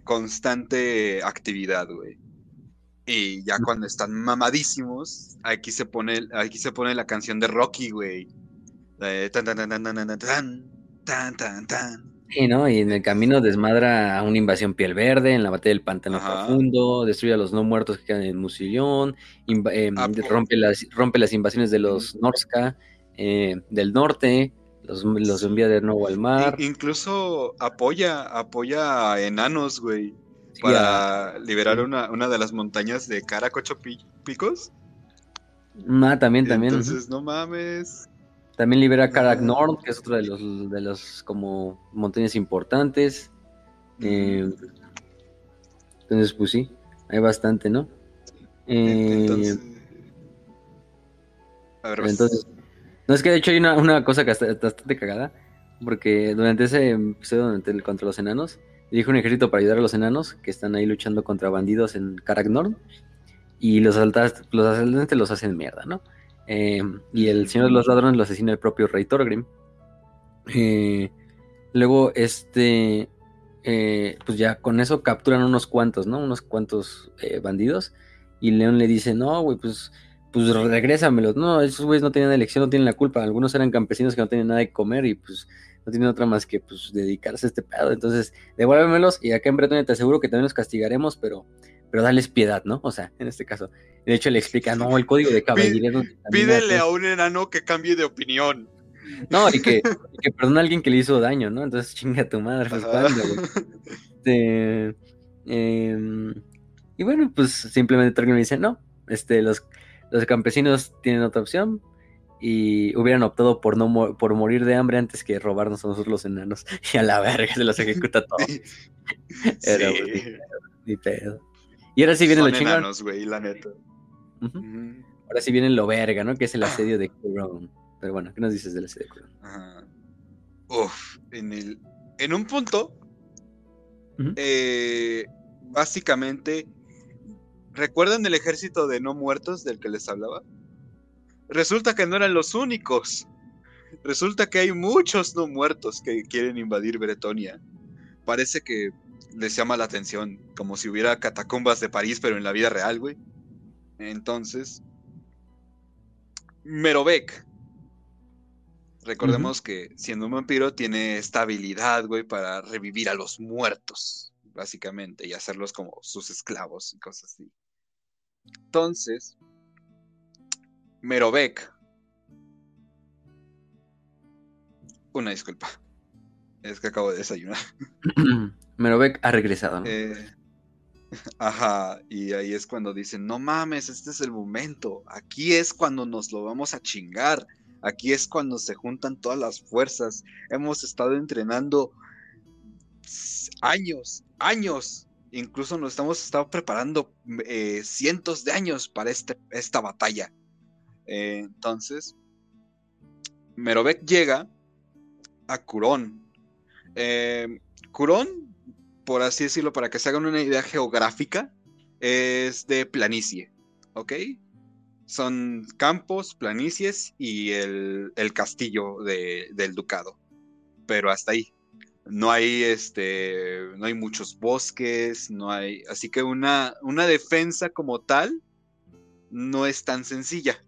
constante actividad, güey. Y ya cuando están mamadísimos, aquí se pone, aquí se pone la canción de Rocky, güey. Tan, tan, tan, tan, tan, tan, tan, tan, tan. Sí, ¿no? Y en el camino desmadra a una invasión piel verde, en la batalla del pantano profundo, destruye a los no muertos que quedan en Musillón, em, rompe, las, rompe las invasiones de los Norska eh, del norte, los, envía de nuevo al mar. incluso apoya, apoya a enanos, güey. para liberar una, de las montañas de Caracocho Picos. Ah, también, también. Entonces, no mames. También libera Karak Nord, que es otra de los, de los como montañas importantes. Eh, entonces, pues sí, hay bastante, ¿no? Eh, entonces, a ver, entonces no, es que de hecho hay una, cosa que está, bastante cagada, porque durante ese episodio, durante el, contra los enanos, dirige un ejército para ayudar a los enanos que están ahí luchando contra bandidos en Karaknorn, y los asaltantes los, asaltantes los hacen mierda, ¿no? Eh, y el señor de los ladrones lo asesina el propio rey Thorgrim. Eh, luego, este, eh, pues ya con eso capturan unos cuantos, ¿no? Unos cuantos bandidos. Y León le dice, no, güey, pues pues regrésamelos. No, esos güeyes no tenían elección, no tienen la culpa. Algunos eran campesinos que no tenían nada de comer y pues no tienen otra más que pues dedicarse a este pedo. Entonces, devuélvemelos y acá en Bretonia te aseguro que también los castigaremos, pero, pero dales piedad, ¿no? O sea, en este caso. De hecho, le explica, no, el código de caballería. Pídele a un enano que cambie de opinión. No, y que, que perdone a alguien que le hizo daño, ¿no? Entonces, chinga tu madre, pues, este, em, y bueno, pues simplemente Torgrim dice, no, este, los los campesinos tienen otra opción y hubieran optado por no por morir de hambre antes que robarnos a nosotros los enanos [laughs] y a la verga se los [laughs] ejecuta todo. Era ni pedo. Y ahora sí viene lo chingón. la neta. Ahora sí viene lo verga, ¿no? Que es el asedio de Kuron. Pero bueno, ¿qué nos dices del asedio de Kuron? Uf, en el en un punto eh, básicamente ¿Recuerdan el ejército de no muertos del que les hablaba? Resulta que no eran los únicos. Resulta que hay muchos no muertos que quieren invadir Bretonia. Parece que les llama la atención, como si hubiera catacumbas de París, pero en la vida real, güey. Entonces, Merovec. Recordemos que siendo un vampiro tiene esta habilidad, güey, para revivir a los muertos, básicamente, y hacerlos como sus esclavos y cosas así. Entonces, Merovec. Una disculpa. Es que acabo de desayunar. [clears throat] Merovec ha regresado. Eh, [laughs] ajá, y ahí es cuando dicen, no mames, este es el momento. Aquí es cuando nos lo vamos a chingar. Aquí es cuando se juntan todas las fuerzas. Hemos estado entrenando años, años Incluso nos estamos estado preparando eh, cientos de años para este, esta batalla. Eh, entonces, Merovec llega a Curón. Eh, Curón, por así decirlo, para que se hagan una idea geográfica, es de planicie, ¿ok? Son campos, planicies y el, castillo del ducado. Pero hasta ahí no hay este no hay muchos bosques, no hay, así que una, una defensa como tal no es tan sencilla.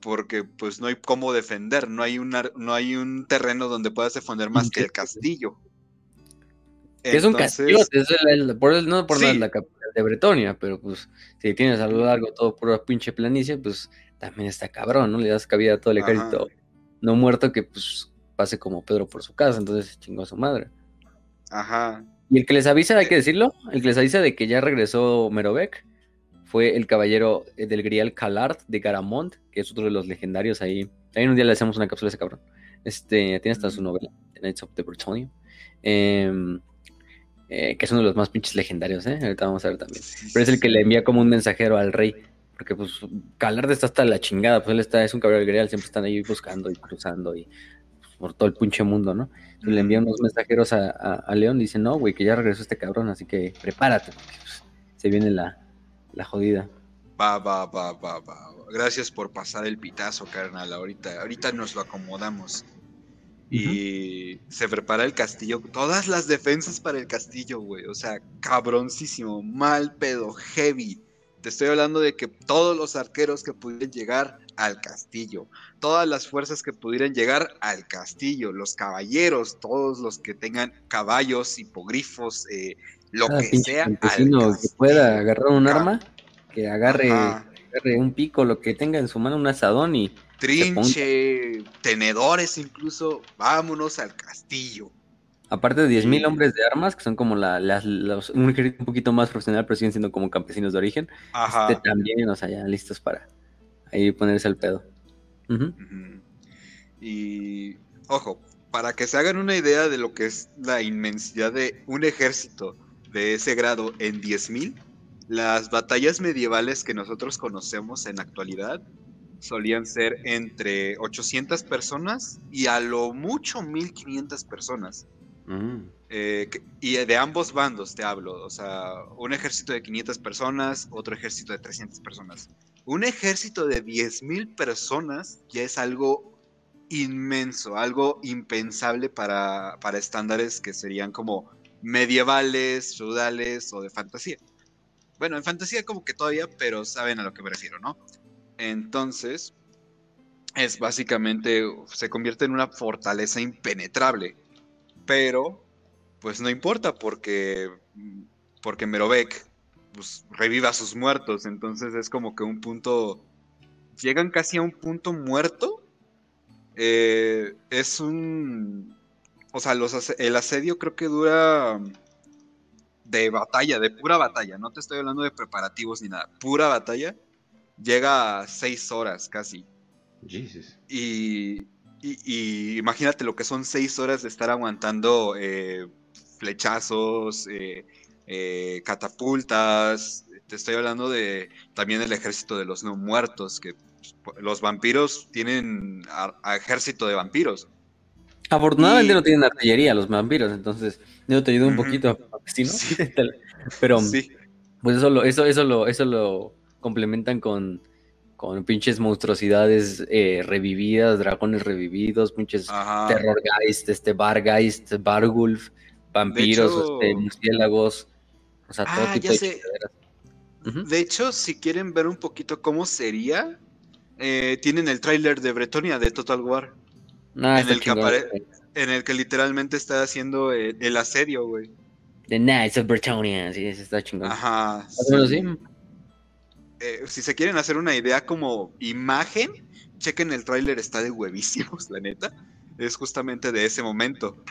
Porque pues no hay cómo defender, no hay una, no hay un terreno donde puedas defender más que el castillo. es un castillo, es por, no por la capital de Bretonia, pero pues si tienes a lo largo todo por pinche planicie, pues también está cabrón, ¿no? Le das cabida a todo el ejército no muerto que pues pase como Pedro por su casa, entonces chingó a su madre. Ajá. Y el que les avisa, hay que decirlo, el que les avisa de que ya regresó Merovec fue el caballero eh, del Grial Calard de Garamond, que es otro de los legendarios ahí. También un día le hacemos una cápsula a ese cabrón. Este, tiene hasta su novela, The Knights of the Bretonnia. Em, eh, que es uno de los más pinches legendarios, ¿eh? Ahorita vamos a ver también. Pero es el que le envía como un mensajero al rey. Porque, pues, Calard está hasta la chingada. Pues él está, es un caballero del Grial, siempre están ahí buscando y cruzando y por todo el pinche mundo, ¿no? le envía unos mensajeros a, León, dice, no, güey, que ya regresó este cabrón, así que prepárate, porque pues, se viene la, la jodida. Va, va, va, va, va. Gracias por pasar el pitazo, carnal. Ahorita, ahorita nos lo acomodamos. Y se prepara el castillo, todas las defensas para el castillo, güey. O sea, cabroncísimo, mal pedo, heavy. Te estoy hablando de que todos los arqueros que pudieran llegar al castillo, todas las fuerzas que pudieran llegar al castillo, los caballeros, todos los que tengan caballos, hipogrifos, eh, lo que sea. Al que pueda agarrar un arma, que agarre, agarre, un pico, lo que tenga en su mano, un asadón y trinche, tenedores incluso, vámonos al castillo. Aparte de 10.000 hombres de armas, que son como la, las, un ejército un poquito más profesional, pero siguen siendo como campesinos de origen, este, también, o sea, ya listos para ahí ponerse al pedo. Y, ojo, para que se hagan una idea de lo que es la inmensidad de un ejército de ese grado en 10.000, las batallas medievales que nosotros conocemos en la actualidad solían ser entre 800 personas y a lo mucho 1500 personas. Mm. Eh, y de ambos bandos te hablo, o sea, un ejército de 500 personas, otro ejército de 300 personas. Un ejército de 10.000 personas ya es algo inmenso, algo impensable para, para estándares que serían como medievales, feudales o de fantasía. Bueno, en fantasía como que todavía, pero saben a lo que me refiero, ¿no? Entonces, es básicamente, se convierte en una fortaleza impenetrable. Pero, pues no importa porque, porque Merovec pues, reviva a sus muertos. Entonces es como que un punto, llegan casi a un punto muerto. Eh, es un, o sea, los, el asedio creo que dura de batalla, de pura batalla. No te estoy hablando de preparativos ni nada, pura batalla llega a seis horas casi. Jesus. Y, imagínate lo que son seis horas de estar aguantando eh, flechazos, eh, eh, catapultas. Te estoy hablando de también el ejército de los no muertos, que los vampiros tienen ejército de vampiros. Afortunadamente no tienen artillería los vampiros, entonces yo te ayudo un poquito, [laughs] pero sí. pues eso eso, eso lo, eso lo complementan con, con pinches monstruosidades eh, revividas, dragones revividos, pinches terrorgeist, este bargeist, bargulf, vampiros, este, murciélagos, o sea, todo ah, tipo de De hecho, si quieren ver un poquito cómo sería, eh, tienen el tráiler de Bretonia de Total War. Ah, en, el que en el que literalmente está haciendo el, asedio, güey. The Knights of Bretonia, sí, está chingón. Ajá. Eh, si se quieren hacer una idea como imagen, chequen el tráiler, está de huevísimos, [laughs] la neta. Es justamente de ese momento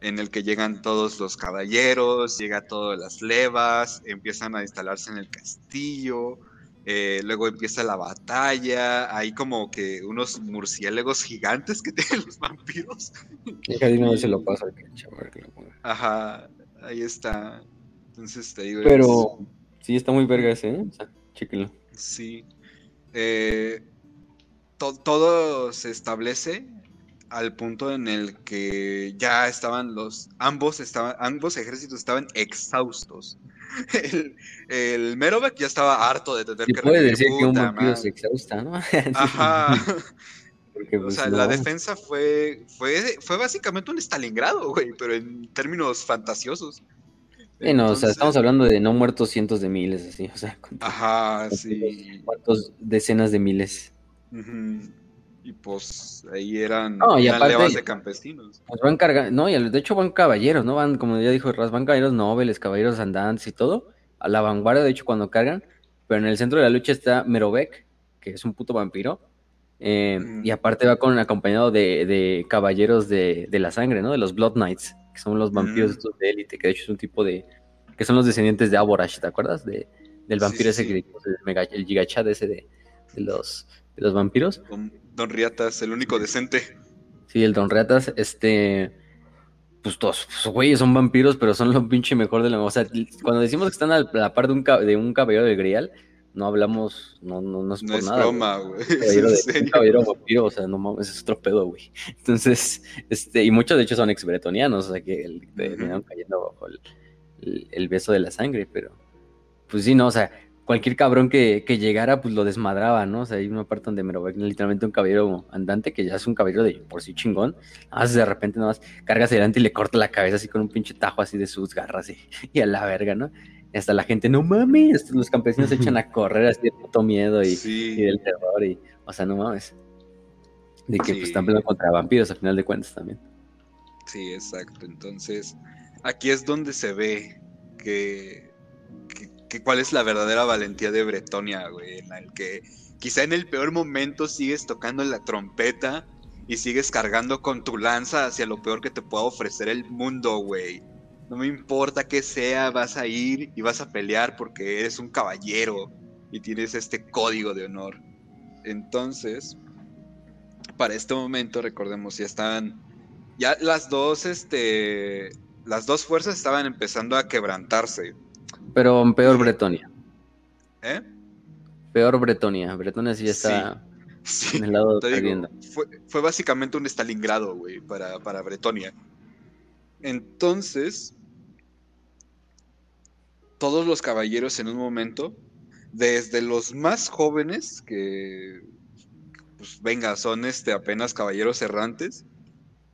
en el que llegan todos los caballeros, llega todas las levas, empiezan a instalarse en el castillo, eh, luego empieza la batalla, hay como que unos murciélagos gigantes que [laughs] tienen los vampiros. no se lo pasa Ajá, ahí está. Entonces te digo. Pero sí está muy verga ese, ¿eh? Sí. Eh, todo se establece al punto en el que ya estaban los ambos estaban ambos ejércitos estaban exhaustos. [laughs] El, el Merovec ya estaba harto de tener que puede decir que un vampiro se exhausta, ¿no? [laughs] Ajá. [laughs] o pues, sea, la defensa fue, fue, fue básicamente un Stalingrado, güey, pero en términos fantasiosos. Bueno, o sea, estamos hablando de no muertos cientos de miles, así, o sea, ajá, sí. Muertos decenas de miles. Y pues ahí eran no, y aparte, de campesinos. Pues van cargando, no, y de hecho van caballeros, ¿no? Van, como ya dijo Ras, van caballeros nobles, caballeros andantes y todo, a la vanguardia, de hecho, cuando cargan, pero en el centro de la lucha está Merovec, que es un puto vampiro, eh, y aparte va con acompañado de, de caballeros de, de, la sangre, ¿no? De los Blood Knights que son los vampiros estos de élite, que de hecho es un tipo de. que son los descendientes de Aborash, ¿te acuerdas? De, del vampiro ese que el, el gigachad ese de, de, los, de los vampiros. Don, Riatas, el único decente. Sí, el Don Riatas, este. Pues todos, pues, güey, son vampiros, pero son lo pinche mejor de la. O sea, cuando decimos que están a la par de un, de un caballero del Grial, no hablamos, no, no, no es por nada. broma, güey. Un caballero vampiro, o sea, no mames, es otro pedo, güey. Entonces, este, y muchos de hecho son ex-bretonianos, o sea, que el, terminaron cayendo bajo el, el, beso de la sangre, pero, pues sí, no, o sea, cualquier cabrón que, llegara, pues lo desmadraba, ¿no? O sea, hay una parte donde me lo ve literalmente un caballero andante, que ya es un caballero de por sí chingón. Nada más de repente nada más carga hacia adelante y le corta la cabeza así con un pinche tajo así de sus garras y, [laughs] y a la verga, ¿no? Y hasta la gente, no mames, los campesinos se echan a correr así de puto miedo y, del terror y, o sea, no mames. De que pues están peleando contra vampiros al final de cuentas también. Sí, exacto. Entonces, aquí es donde se ve que, que, cuál es la verdadera valentía de Bretonia, güey, en el que quizá en el peor momento sigues tocando la trompeta y sigues cargando con tu lanza hacia lo peor que te pueda ofrecer el mundo, güey. No me importa que sea, vas a ir y vas a pelear porque eres un caballero y tienes este código de honor. Entonces, para este momento, recordemos, ya estaban, ya las dos, este, las dos fuerzas estaban empezando a quebrantarse. Pero peor Bretonia. ¿Eh? Peor Bretonia. Bretonia sí ya está en el lado de fue, fue, básicamente un Stalingrado, güey, para, para Bretonia. Entonces, todos los caballeros en un momento, desde los más jóvenes, que pues venga, son este apenas caballeros errantes,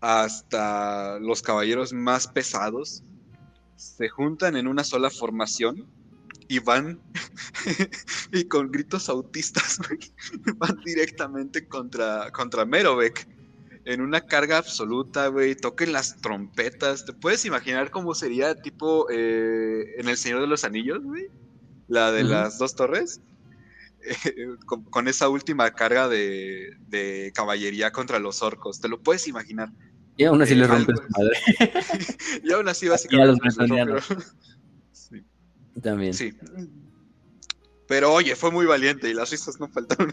hasta los caballeros más pesados, se juntan en una sola formación y van [laughs] y con gritos autistas [laughs] van directamente contra, contra Merovec en una carga absoluta, güey, toquen las trompetas. ¿Te puedes imaginar cómo sería tipo eh, en El Señor de los Anillos, güey? La de las dos torres. [laughs] con, esa última carga de, caballería contra los orcos. ¿Te lo puedes imaginar? Y aún así les rompes madre. [laughs] y aún así [laughs] básicamente los [laughs] sí. También. Sí. Pero oye, fue muy valiente y las risas no faltaron.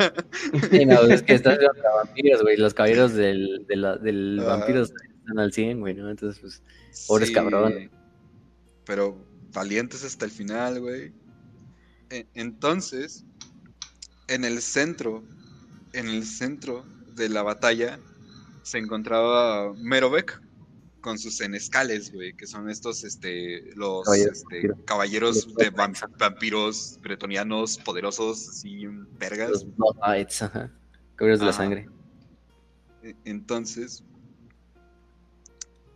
sí, no, es que estás contra vampiros, güey. Los caballeros del, del ah. vampiro están al 100, güey, ¿no? Entonces, pues, pobres cabrón. Pero valientes hasta el final, güey. E, entonces, en el centro, en el centro de la batalla, se encontraba Merovec con sus senescales, güey, que son estos, este, los caballeros, este, de vampiros bretonianos poderosos, así, vergas. Los caballeros de la sangre. E, entonces,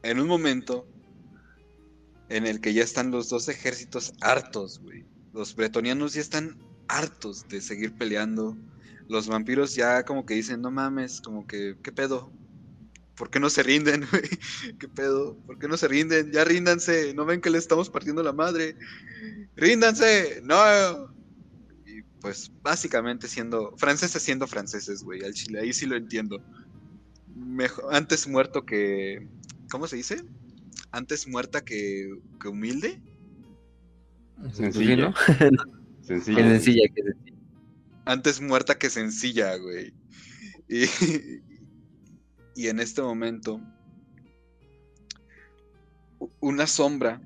en un momento en el que ya están los dos ejércitos hartos, güey. Los bretonianos ya están hartos de seguir peleando. Los vampiros ya como que dicen, no mames, como que, ¿qué pedo? ¿Por qué no se rinden, [laughs] ¿Qué pedo? ¿Por qué no se rinden? Ya ríndanse, ¿no ven que le estamos partiendo la madre? ¡Ríndanse! ¡No! Y pues básicamente siendo, franceses siendo franceses, güey, al chile, ahí sí lo entiendo. Mejor, antes muerto que, ¿cómo se dice? Antes muerta que, que humilde. Sencillo. [laughs] sencilla. sencilla que sencilla. Antes muerta que sencilla, güey. Y, y en este momento una sombra.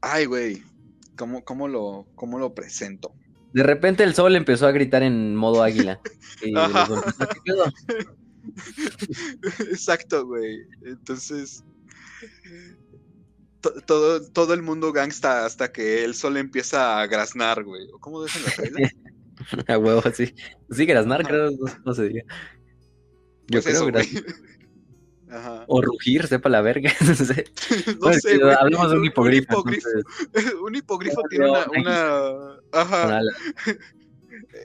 Ay, güey, ¿cómo, cómo, lo, ¿cómo lo presento? De repente el sol empezó a gritar en modo águila. [laughs] Exacto, güey. Entonces, todo, todo el mundo gangsta hasta que el sol empieza a graznar, güey. ¿Cómo dicen reglas? [laughs] a huevo, sí. Sí, graznar, creo, no se diga. Yo pues creo que [laughs] O rugir, sepa la verga. [laughs] no sé. [laughs] no sé hablamos de un hipogrifo. Un hipogrifo, tiene una. Ajá.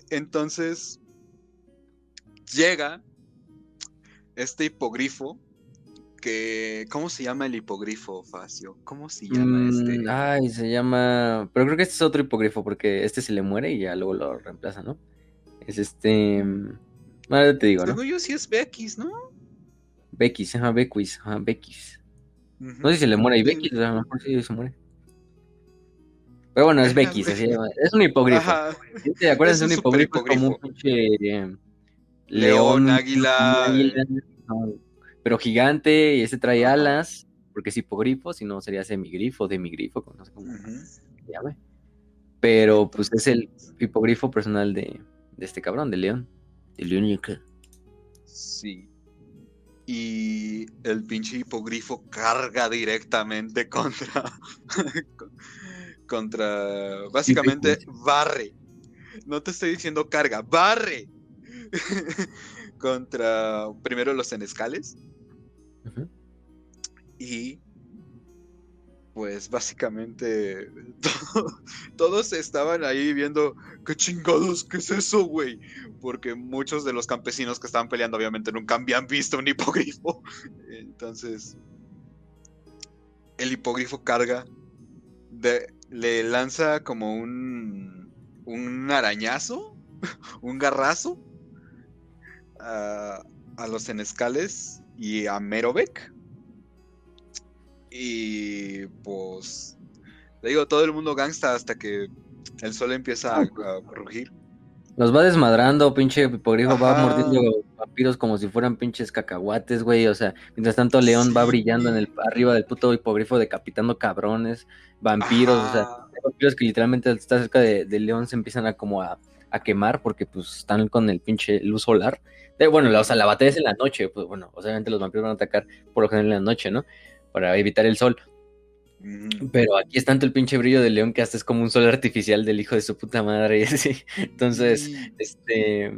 Entonces. Llega este hipogrifo. Que, ¿Cómo se llama el hipogrifo, Facio? ¿Cómo se llama este? Mm, ay, se llama. Pero creo que este es otro hipogrifo, porque este se le muere y ya luego lo reemplaza, ¿no? Es este. Ahora te digo, ¿no? yo sí es Beckis, ¿no? Beckis, ajá, Beckis, ajá, Beckis. No sé si se le muere y Beckis, a lo mejor sí se muere. Pero bueno, es Beckis, así, es un hipogrifo. ¿Te acuerdas de un hipogrifo, como un pinche eh, león, águila, pero gigante y ese trae alas, porque es hipogrifo, si no sería semigrifo, demigrifo, no sé cómo se llame. Pero pues es el hipogrifo personal de, de este cabrón, de león. El Sí. Y el pinche hipogrifo carga directamente contra, [laughs] contra básicamente barre. No te estoy diciendo carga, barre. [laughs] contra primero los senescales. Y pues básicamente [laughs] todos estaban ahí viendo qué chingados, qué es eso, güey. Porque muchos de los campesinos que estaban peleando obviamente nunca habían visto un hipogrifo. [laughs] Entonces, el hipogrifo carga, le lanza como un, un arañazo, [laughs] un garrazo a, a los senescales y a Merovec y pues, le digo, todo el mundo gangsta hasta que el sol empieza a, rugir. Los va desmadrando, pinche hipogrifo va mordiendo vampiros como si fueran pinches cacahuates, güey. O sea, mientras tanto León va brillando en el arriba del puto hipogrifo decapitando cabrones, vampiros, o sea, vampiros que literalmente está cerca de, León se empiezan a como a, quemar porque pues están con el pinche luz solar. bueno, la, o sea, la batalla es en la noche, pues bueno, obviamente los vampiros van a atacar por lo general en la noche, ¿no? Para evitar el sol. Mm. Pero aquí es tanto el pinche brillo del león que hasta es como un sol artificial del hijo de su puta madre. [laughs] Entonces, este.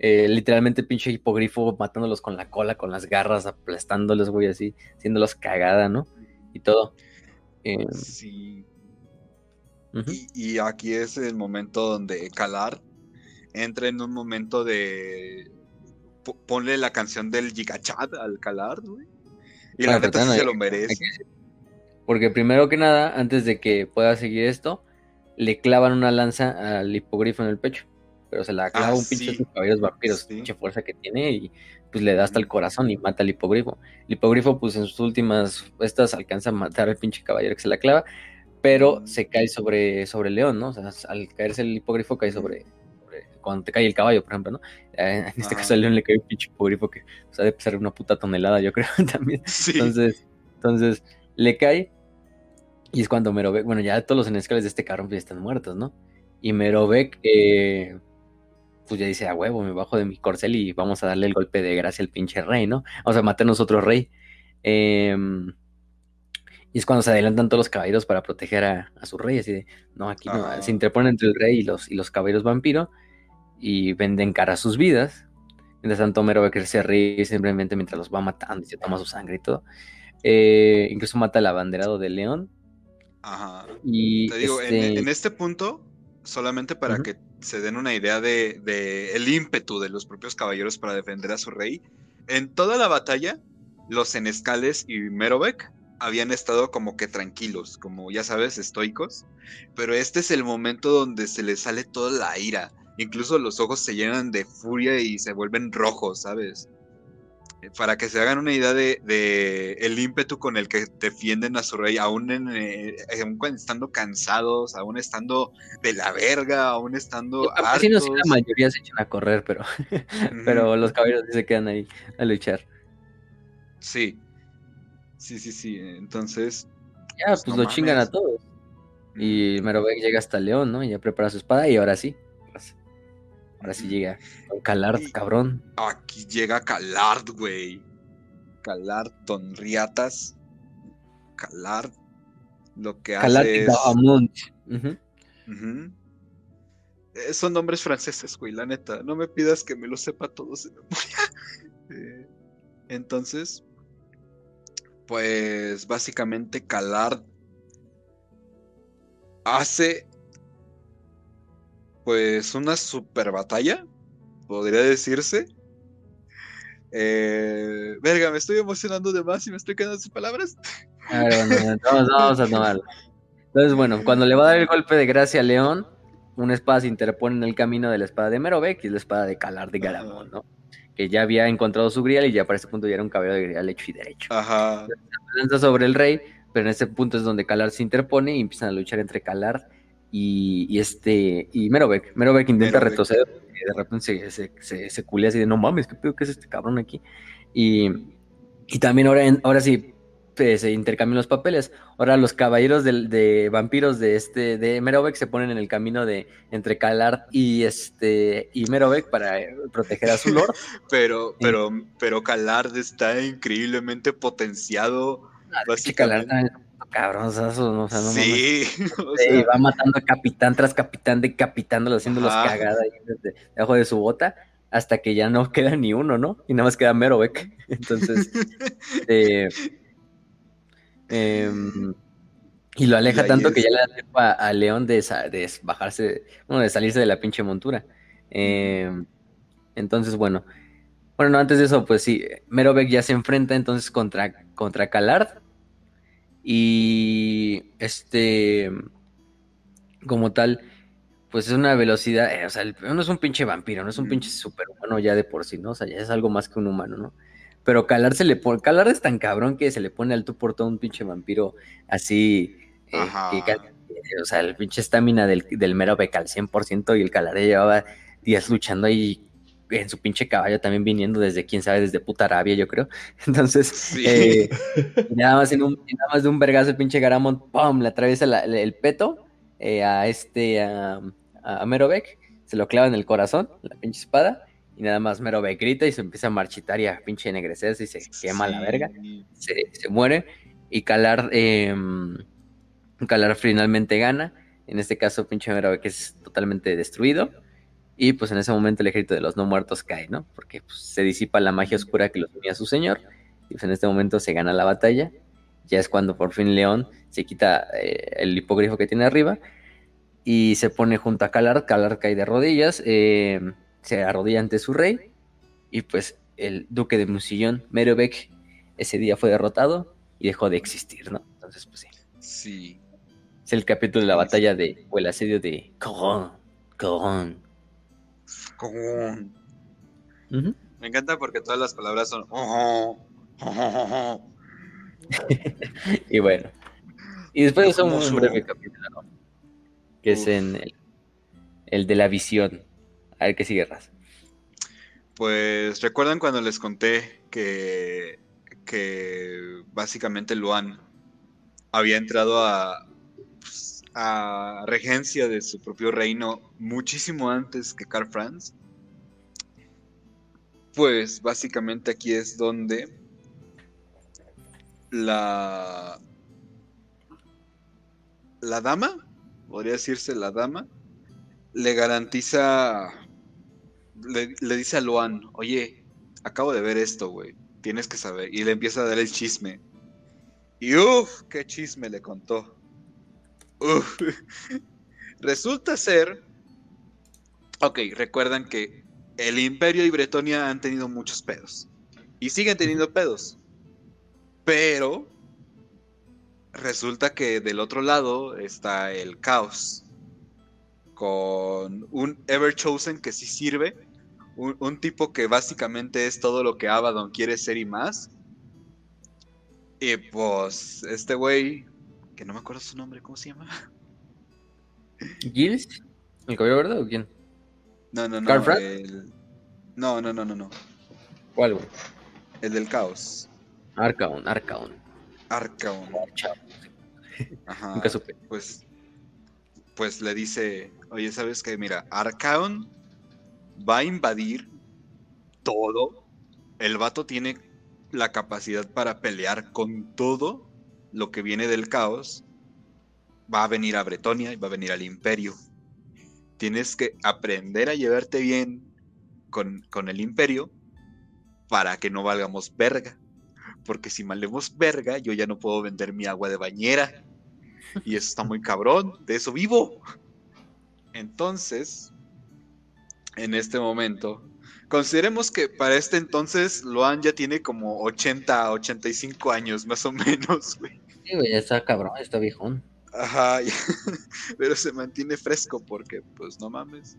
Eh, literalmente pinche hipogrifo matándolos con la cola, con las garras, aplastándolos, güey, así, haciéndolos cagada, ¿no? Y todo. Eh, sí. y, aquí es el momento donde Calar entra en un momento de. ponle la canción del Gigachat al Calar, güey. Y la neta se lo merece. Porque primero que nada, antes de que pueda seguir esto, le clavan una lanza al hipogrifo en el pecho. Pero se la clava ah, un pinche de sus caballos vampiros, pinche fuerza que tiene y pues le da hasta el corazón y mata al hipogrifo. El hipogrifo, pues en sus últimas estas alcanza a matar al pinche caballero que se la clava, pero se cae sobre, sobre el león, ¿no? O sea, al caerse el hipogrifo cae sobre, cuando te cae el caballo, por ejemplo, ¿no? Eh, en este caso al león le cae un pinche hipogrifo que o sea, debe pesar una puta tonelada, yo [laughs] creo, también. Entonces, entonces, le cae y es cuando Merovec, bueno, ya todos los enescales de este carro pues, están muertos, ¿no? Y Merovec, eh, pues ya dice, a huevo, me bajo de mi corcel y vamos a darle el golpe de gracia al pinche rey, ¿no? Vamos a matarnos otro rey. Em, y es cuando se adelantan todos los caballeros para proteger a, su rey, así de, no, aquí no, se interponen entre el rey y los, y los caballeros vampiro y venden cara sus vidas. Mientras tanto, Homero a se ríe simplemente mientras los va matando y se toma su sangre y todo. Eh, incluso mata al abanderado de León. Ajá. Y Te digo, en, este, este punto, solamente para que se den una idea de, el ímpetu de los propios caballeros para defender a su rey, en toda la batalla, los senescales y Merovec habían estado como que tranquilos, como ya sabes, estoicos, pero este es el momento donde se les sale toda la ira, incluso los ojos se llenan de furia y se vuelven rojos, ¿sabes? Eh, para que se hagan una idea de, el ímpetu con el que defienden a su rey, aún, en, eh, estando cansados, aún estando de la verga, aún estando hartos. no la mayoría se echan a correr, pero, [laughs] pero los caballeros se quedan ahí a luchar. Sí, sí, sí, sí. Entonces. Ya, pues, pues lo chingan a todos. Y Merovec llega hasta León, ¿no? Y ya prepara su espada y ahora sí. Ahora sí llega con Calard, cabrón. Aquí llega Calard, güey. Calard, Don Riatas. Calard. Lo que hace es... Eh, son nombres franceses, güey, la neta. No me pidas que me lo sepa todos de memoria. [laughs] Eh, entonces, pues básicamente Calard hace pues una super batalla, podría decirse. Eh, verga, me estoy emocionando de más y me estoy quedando sin palabras. A ver, vamos, a tomarlo. Entonces, bueno, cuando le va a dar el golpe de gracia a León, una espada se interpone en el camino de la espada de Merovec, y es la espada de Calar de Garamón, ¿no? Que ya había encontrado su grial y ya para ese punto ya era un cabello de grial hecho y derecho. Ajá. lanza sobre el rey, pero en ese punto es donde Calar se interpone y empiezan a luchar entre Calar y, este, y Merovec. Merovec intenta retroceder y de repente se, se, se, culea así de no mames, ¿qué pedo que es este cabrón aquí? Y, y también ahora, ahora sí pues, se intercambian los papeles. Ahora los caballeros de, vampiros de este de Merovec se ponen en el camino de entre Calard y este y Merovec para proteger a su lord. [laughs] pero, pero, pero Calard está increíblemente potenciado. Ah, básicamente cabronzazo, ¿no? O sea, no [laughs] Sí, o va matando a capitán tras capitán de capitándolo, haciéndolos Ajá. cagada ahí desde debajo de su bota, hasta que ya no queda ni uno, ¿no? Y nada más queda Merovec. [laughs] Entonces, [laughs] eh, em, y lo aleja Y tanto que ya le da tiempo a, a León de, de bajarse, bueno, de salirse de la pinche montura. Em, entonces, bueno. Bueno, no, antes de eso, pues sí, Merovec ya se enfrenta entonces contra, contra Calard. Y este, como tal, pues es una velocidad, eh, o sea, no es un pinche vampiro, no es un pinche superhumano ya de por sí, ¿no? O sea, ya es algo más que un humano, ¿no? Pero Calar se le pone, Calar es tan cabrón que se le pone al tú por todo un pinche vampiro así, eh, que eh, o sea, el pinche estamina del, del mero beca al 100% y el Calar ya llevaba días luchando ahí en su pinche caballo también viniendo desde, quién sabe, desde puta Arabia, yo creo. [laughs] Entonces, Sí. eh, [laughs] nada más en un, nada más de un vergazo el pinche Garamond, ¡pum! le atraviesa la- el, peto eh, a este, a, a Merovec, se lo clava en el corazón, la pinche espada, y nada más Merovec grita y se empieza a marchitar y a pinche ennegrecerse y se quema la verga, se, se muere, y Calar, eh, Calar finalmente gana, en este caso pinche Merovec es totalmente destruido, y pues en ese momento el ejército de los no muertos cae, ¿no? Porque pues, se disipa la magia oscura que los unía a su señor, y pues en este momento se gana la batalla. Ya es cuando por fin León se quita eh, el hipogrifo que tiene arriba y se pone junto a Calar. Calar cae de rodillas, eh, se arrodilla ante su rey y pues el duque de Musillón, Merovec, ese día fue derrotado y dejó de existir, ¿no? Entonces, pues sí. Sí. Es el capítulo de la batalla de, o el asedio de Coron. Cojón. Ujú. Me encanta porque todas las palabras son. [laughs] Y bueno. Y después de eso un breve capítulo, ¿no? Que es en el, el de la visión. A ver qué sigue, Raz. Pues recuerdan cuando les conté que, que básicamente Luan había entrado a, pues, a regencia de su propio reino muchísimo antes que Karl Franz. Pues básicamente aquí es donde la la dama, podría decirse la dama, le garantiza le, le dice a Luan, oye, acabo de ver esto, güey, tienes que saber. Y le empieza a dar el chisme. Y uff, qué chisme le contó. Uf. Resulta ser... Ok, recuerdan que el imperio y Bretonia han tenido muchos pedos. Y siguen teniendo pedos. Pero... Resulta que del otro lado está el caos. Con un Ever Chosen que sí sirve un, un tipo que básicamente es todo lo que Abaddon quiere ser y más. Y pues, este güey, que no me acuerdo su nombre, ¿cómo se llama? [laughs] ¿Gilles? ¿El cabello verde o quién? No, no, no. ¿Karl Franz? el- No, no, no, no, no. ¿Cuál, güey? El del caos. Arcaon, Arcaon. Arcaon. Ajá. [laughs] Nunca supe. Pues, pues le dice, oye, ¿sabes qué? Mira, Arcaon va a invadir todo. El vato tiene la capacidad para pelear con todo lo que viene del caos. Va a venir a Bretonia y va a venir al imperio. Tienes que aprender a llevarte bien con, con el imperio para que no valgamos verga. Porque si valemos verga, yo ya no puedo vender mi agua de bañera. Y eso está muy cabrón, de eso vivo. Entonces, en este momento, consideremos que para este entonces Loan ya tiene como 80, 85 años más o menos, güey. Sí, güey, está cabrón, está viejón. Ajá, ya. [laughs] pero se mantiene fresco porque, pues, no mames.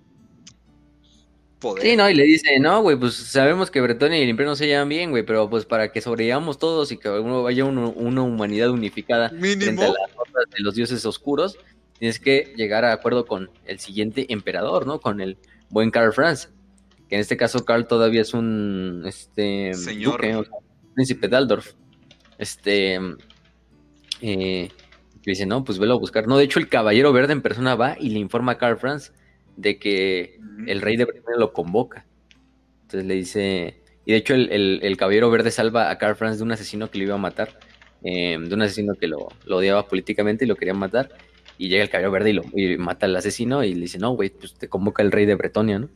Poder. Sí, no, y le dice, no, güey, pues sabemos que Bretonia y el Imperio no se llevan bien, güey, pero pues para que sobrevivamos todos y que uno vaya uno- una humanidad unificada frente Mínimo. a las de los dioses oscuros, tienes que llegar a acuerdo con el siguiente emperador, ¿no? Con el buen Karl Franz, que en este caso Karl todavía es un, este, Señor. duque, o sea, príncipe de Aldorf. Este, eh, que dice, no, pues velo a buscar. No, de hecho el Caballero Verde en persona va y le informa a Karl Franz de que el rey de Bretaña lo convoca. Entonces le dice, y de hecho el, el- el caballero verde salva a Karl Franz de un asesino que le iba a matar, em, de un asesino que lo, lo, odiaba políticamente y lo quería matar. Y llega el cabello verde y, lo, y mata al asesino y le dice, no, güey, pues te convoca el rey de Bretonia, ¿no?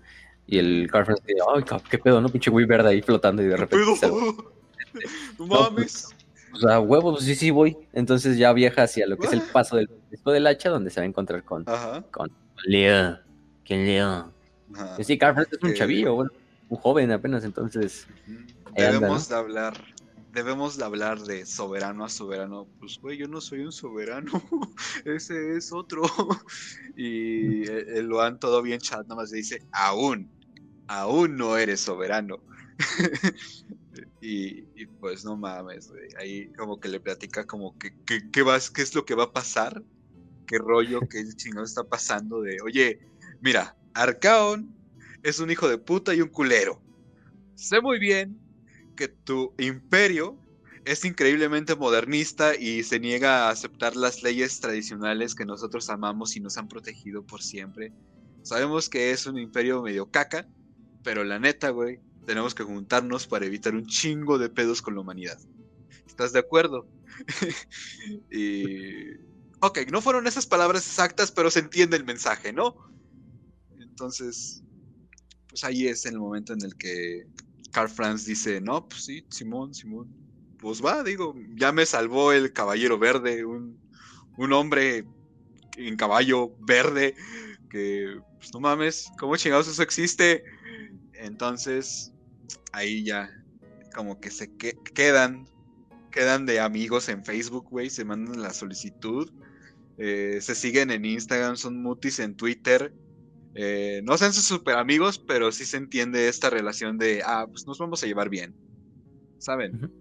Y el Carl Franz dice, ay, qué pedo, ¿no? Pinche güey verde ahí flotando y de repente... [laughs] no mames. O sea, huevos, sí, sí voy. Entonces ya viaja hacia lo que es el [laughs] paso del después del hacha, donde se va a encontrar con, con Leo. ¿Quién Leo? Sí, Carl Franz es un chavillo, bueno, un joven apenas, entonces. Debemos de hablar, debemos de hablar de soberano a soberano. Pues, güey, yo no soy un soberano, [laughs] ese es otro. [laughs] y el, Luan todo bien chat, nada más le dice, aún, aún no eres soberano. [laughs] Y, pues no mames, Ahí como que le platica como que, qué vas, qué es lo que va a pasar, qué rollo, qué chingón está pasando de, oye, mira, Arcaon es un hijo de puta y un culero. Sé muy bien que tu imperio es increíblemente modernista y se niega a aceptar las leyes tradicionales que nosotros amamos y nos han protegido por siempre. Sabemos que es un imperio medio caca, pero la neta, güey, tenemos que juntarnos para evitar un chingo de pedos con la humanidad. ¿Estás de acuerdo? [laughs] y... Ok, no fueron esas palabras exactas, pero se entiende el mensaje, ¿no? Entonces, pues ahí es el momento en el que Carl Franz dice, no, pues sí, Simón, Simón, pues va, digo, ya me salvó el caballero verde, un, un hombre en caballo verde, que, pues no mames, ¿cómo chingados eso existe? Entonces, ahí ya como que se quedan, quedan de amigos en Facebook, güey, se mandan la solicitud, eh, se siguen en Instagram, son mutis en Twitter. Eh, no sean sus super amigos, pero sí se entiende esta relación de, ah, pues nos vamos a llevar bien. ¿Saben?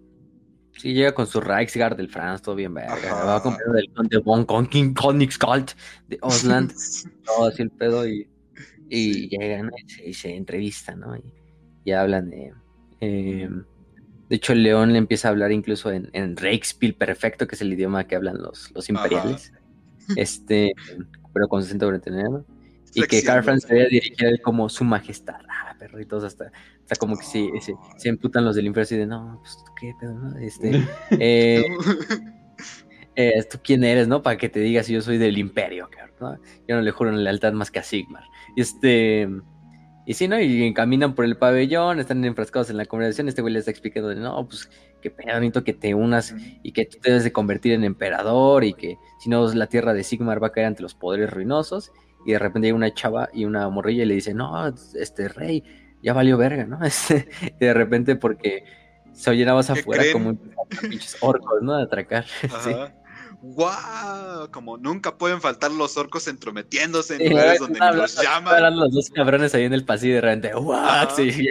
Sí, llega con su Reichsgard del Franz, todo bien verga. Va a comprar del de Von King Königsgalt de Osland. [laughs] todo así el pedo y, y llegan y se, entrevistan, ¿no? Y, y hablan de, eh, de hecho, el león le empieza a hablar incluso en, en perfecto, que es el idioma que hablan los, los imperiales. Este, pero con acento bretono. Y que Carl Franz se dirigir a él como su majestad. Ah, perritos, hasta, hasta como que se, se, emputan los del imperio así de, no, pues, ¿qué pedo, no? Este, [laughs] eh, eh, ¿tú quién eres, no? Para que te digas si yo soy del imperio, ¿no? Yo no le juro en lealtad más que a Sigmar. Este, y sí, ¿no? Y caminan por el pabellón, están enfrascados en la conversación. Este güey les está explicando, no, pues qué pedamito que te unas y que tú te debes de convertir en emperador y que si no la tierra de Sigmar va a caer ante los poderes ruinosos. Y de repente hay una chava y una morrilla y le dice, no, este rey, ya valió verga, ¿no? [laughs] Este, y de repente porque se oyen afuera como [laughs] pinches orcos, ¿no? De atracar. [laughs] Sí. ¡Guau! Como nunca pueden faltar los orcos entrometiéndose en lugares donde ni los llaman. Están los dos cabrones ahí en el pasillo de repente. ¡Guau! Sí,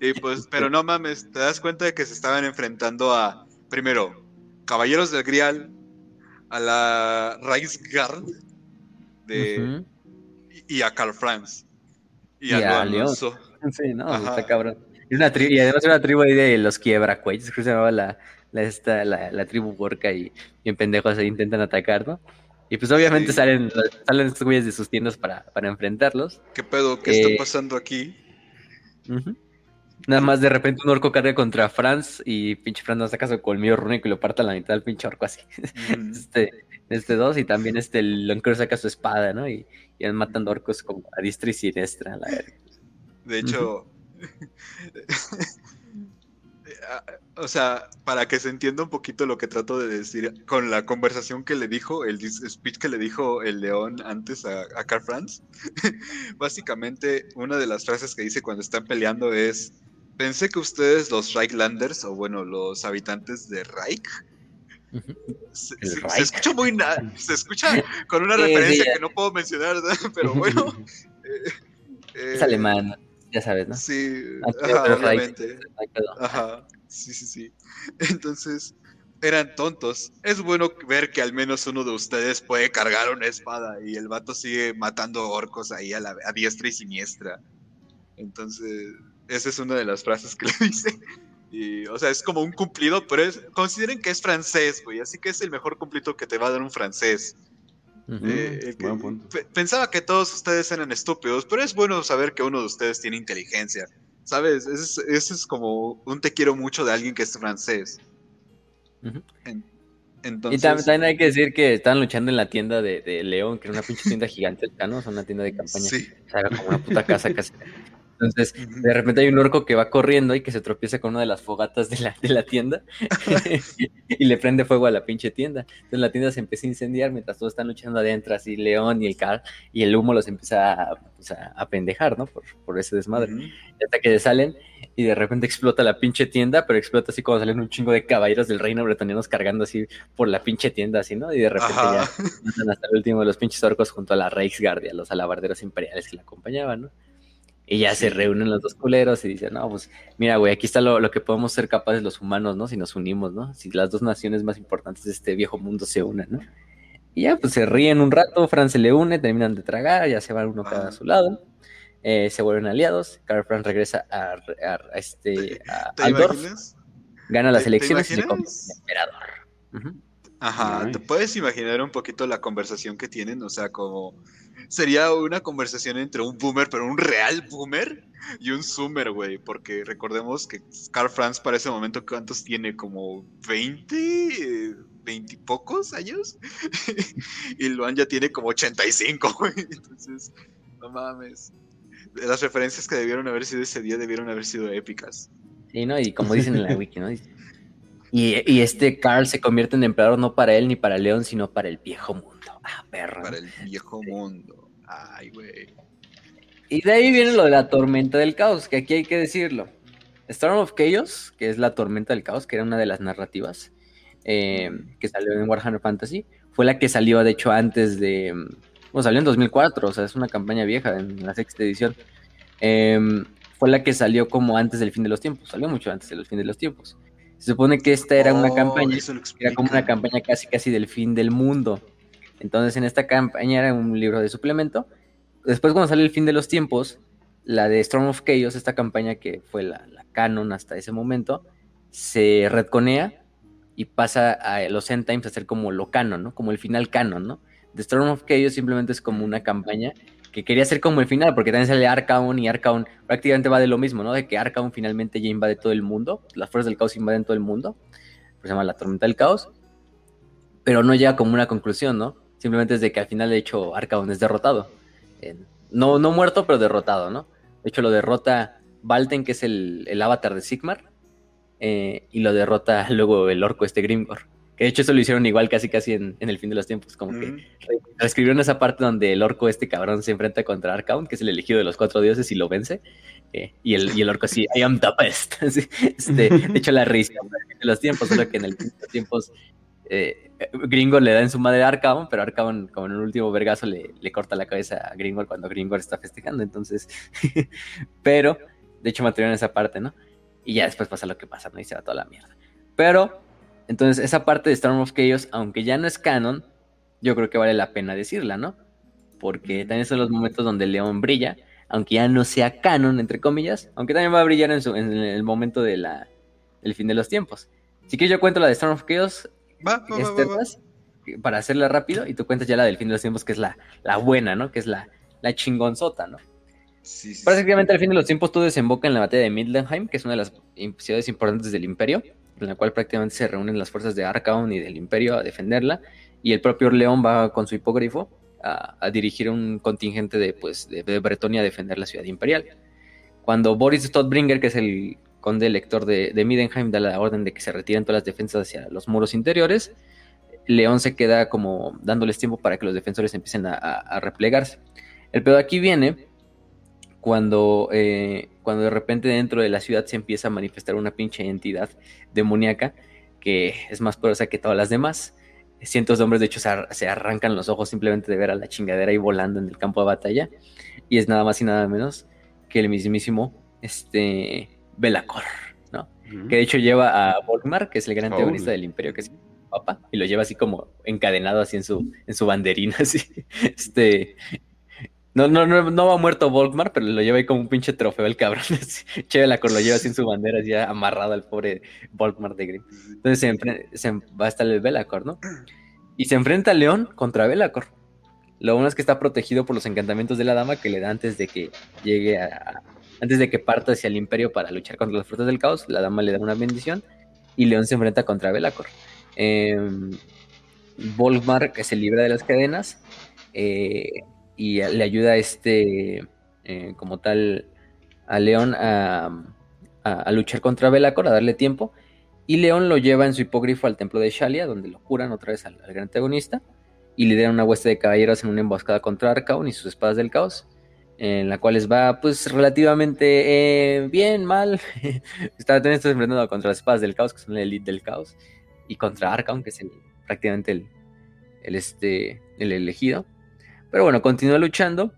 y pues, pero no mames, te das cuenta de que se estaban enfrentando a, primero, Caballeros del Grial, a la Reichsgard de, y a Carl Franz. Y, a, León. Sí, no, está cabrón. Y, una y además una tribu ahí de los quiebracuellos, que se llamaba la la, esta, la, tribu Borca y en pendejos se intentan atacar, ¿no? Y pues obviamente salen, salen estos güeyes de sus tiendas para, para enfrentarlos. ¿Qué pedo? ¿Qué está eh, pasando aquí? Nada más de repente un orco carga contra Franz y pinche Franz no saca su colmillo rúnico y lo parta a la mitad del pinche orco así. [laughs] este, este dos y también este el Lonker saca su espada, ¿no? Y, y van matando orcos como a diestra y siniestra. La de hecho, [laughs] o sea, para que se entienda un poquito lo que trato de decir con la conversación que le dijo, el speech que le dijo el león antes a, a Carl Franz, [laughs] básicamente una de las frases que dice cuando están peleando es, pensé que ustedes los Reichlanders, o bueno, los habitantes de Reich, se, escucha muy se escucha con una referencia que no puedo mencionar, [laughs] pero bueno. es alemán, ya sabes, ¿no? Sí, obviamente. Ajá. Sí, sí, sí. Entonces, eran tontos. Es bueno ver que al menos uno de ustedes puede cargar una espada y el vato sigue matando orcos ahí a, la, a diestra y siniestra. Entonces, esa es una de las frases que le [laughs] dice. Y, o sea, es como un cumplido, pero es, consideren que es francés, güey. Así que es el mejor cumplido que te va a dar un francés. Eh, pensaba que todos ustedes eran estúpidos, pero es bueno saber que uno de ustedes tiene inteligencia ¿Sabes? Ese es, como un te quiero mucho de alguien que es francés. y también, hay que decir que estaban luchando en la tienda de, León, que era una pinche tienda gigantesca, ¿no? Es una tienda de campaña. Sí. O sea, era como una puta casa casi. Entonces, de repente hay un orco que va corriendo y que se tropieza con una de las fogatas de la, de la tienda [laughs] [laughs] y le prende fuego a la pinche tienda. Entonces la tienda se empieza a incendiar mientras todos están luchando adentro, así León y el Carl, y el humo los empieza a, pues, a, pendejar, ¿no? Por, por ese desmadre. hasta que salen y de repente explota la pinche tienda, pero explota así como salen un chingo de caballeros del reino bretonianos cargando así por la pinche tienda, así, ¿no? Y de repente ya ya hasta el último de los pinches orcos junto a la Reichsguard y a los alabarderos imperiales que la acompañaban, ¿no? Y ya se reúnen los dos culeros y dicen, no, pues mira, güey, aquí está lo, que podemos ser capaces los humanos, ¿no? Si nos unimos, ¿no? Si las dos naciones más importantes de este viejo mundo se unen, ¿no? Y ya, pues se ríen un rato, Fran se le une, terminan de tragar, ya se van uno cada a su lado, eh, se vuelven aliados, Karl Franz regresa a, este, [laughs] a gana las elecciones y se convierte emperador. Ajá, ¿te puedes imaginar un poquito la conversación que tienen? O sea, como sería una conversación entre un boomer, pero un real boomer y un zoomer, güey. Porque recordemos que Carl Franz para ese momento, ¿cuántos tiene? Como 20, 20 y pocos años. [laughs] y Luan ya tiene como 85, güey. Entonces, no mames. Las referencias que debieron haber sido ese día debieron haber sido épicas. Sí, ¿no? Y como dicen en la wiki, ¿no? Y, y, este Carl se convierte en emperador no para él ni para León, sino para el viejo mundo. Ah, perro. Para el viejo mundo. Ay, güey. Y de ahí viene lo de la tormenta del caos, que aquí hay que decirlo. Storm of Chaos, que es la tormenta del caos, que era una de las narrativas eh, que salió en Warhammer Fantasy, fue la que salió, de hecho, antes de. Bueno, salió en 2004, o sea, es una campaña vieja en la sexta edición. Em, fue la que salió como antes del fin de los tiempos, salió mucho antes del fin de los tiempos. Se supone que esta era una oh, campaña, era como una campaña casi casi del fin del mundo. Entonces en esta campaña era un libro de suplemento. Después cuando sale el fin de los tiempos, la de Storm of Chaos, esta campaña que fue la, canon hasta ese momento, se retconea y pasa a los End Times a ser como lo canon, ¿no? Como el final canon, ¿no? The Storm of Chaos simplemente es como una campaña que quería ser como el final, porque también sale Arcaon y Arcaon prácticamente va de lo mismo, ¿no? De que Arcaon finalmente ya invade todo el mundo, las fuerzas del caos invaden todo el mundo, pues se llama la tormenta del caos, pero no llega como una conclusión, ¿no? Simplemente es de que al final, de hecho, Arcaon es derrotado. no, no muerto, pero derrotado, ¿no? De hecho, lo derrota Valten, que es el, avatar de Sigmar, eh, y lo derrota [laughs] luego el orco este Grimgor. Que de hecho eso lo hicieron igual casi casi en, el fin de los tiempos, como que reescribieron esa parte donde el orco este cabrón se enfrenta contra Arcaon, que es el elegido de los cuatro dioses y lo vence. Eh, y, el, y el orco así, I am the best. [laughs] este, de hecho la risa de los tiempos, solo que en el fin de los tiempos eh, Gringo le da en su madre a Arcaon, pero Arcaon, como en el último vergazo, le, corta la cabeza a Gringo cuando Gringo está festejando. Entonces, [laughs] pero, de hecho, mantuvieron esa parte, ¿no? Y ya después pasa lo que pasa, ¿no? Y se va toda la mierda. Pero, entonces, esa parte de Storm of Chaos, aunque ya no es canon, yo creo que vale la pena decirla, ¿no? Porque también son los momentos donde León brilla, aunque ya no sea canon, entre comillas, aunque también va a brillar en, el momento de la, del fin de los tiempos. Si que yo cuento la de Storm of Chaos, Va, para hacerla rápido y tú cuentas ya la del fin de los tiempos, que es la, la buena, ¿no? Que es la, la chingonzota, ¿no? Sí, sí, Prácticamente al fin de los tiempos todo desemboca en la batalla de Middenheim, que es una de las ciudades importantes del imperio, en la cual prácticamente se reúnen las fuerzas de Arcaon y del imperio a defenderla, y el propio León va con su hipógrafo a, dirigir un contingente de, pues, de, Bretonia a defender la ciudad imperial. Cuando Boris Stodbringer, que es el conde elector de, de Midenheim da la orden de que se retiren todas las defensas hacia los muros interiores. León se queda como dándoles tiempo para que los defensores empiecen a, replegarse. El pedo aquí viene cuando, eh, cuando de repente dentro de la ciudad se empieza a manifestar una pinche entidad demoníaca que es más poderosa que todas las demás. Cientos de hombres, de hecho, se, se, arrancan los ojos simplemente de ver a la chingadera ahí volando en el campo de batalla. Y es nada más y nada menos que el mismísimo este, Belacor, ¿no? Que de hecho lleva a Volkmar, que es el gran teorista del imperio, que es papá, y lo lleva así como encadenado así en su, en su banderina, [laughs] así. Este. No, no, no, no va muerto Volkmar, pero lo lleva ahí como un pinche trofeo el cabrón. [laughs] Che Belacor lo lleva así en su bandera, así amarrado al pobre Volkmar de Grimm. Entonces se, va a estar el Belacor, ¿no? Y se enfrenta a León contra Belacor. Lo bueno es que está protegido por los encantamientos de la dama que le da antes de que llegue a, antes de que parta hacia el imperio para luchar contra los frutos del caos, la dama le da una bendición y León se enfrenta contra Belacor. Volkmar que se libra de las cadenas eh, y le ayuda a este, eh, como tal, a León a, luchar contra Belacor, a darle tiempo. Y León lo lleva en su hipógrifo al templo de Shalia, donde lo curan otra vez al, gran antagonista. Y lidera una hueste de caballeros en una emboscada contra Arcaon y sus espadas del caos. En la cual va, pues, relativamente eh, bien, mal. [laughs] está, también está enfrentando contra las espadas del caos, que son la elite del caos. Y contra Arcaon, que es prácticamente el, el, este, el elegido. Pero bueno, continúa luchando.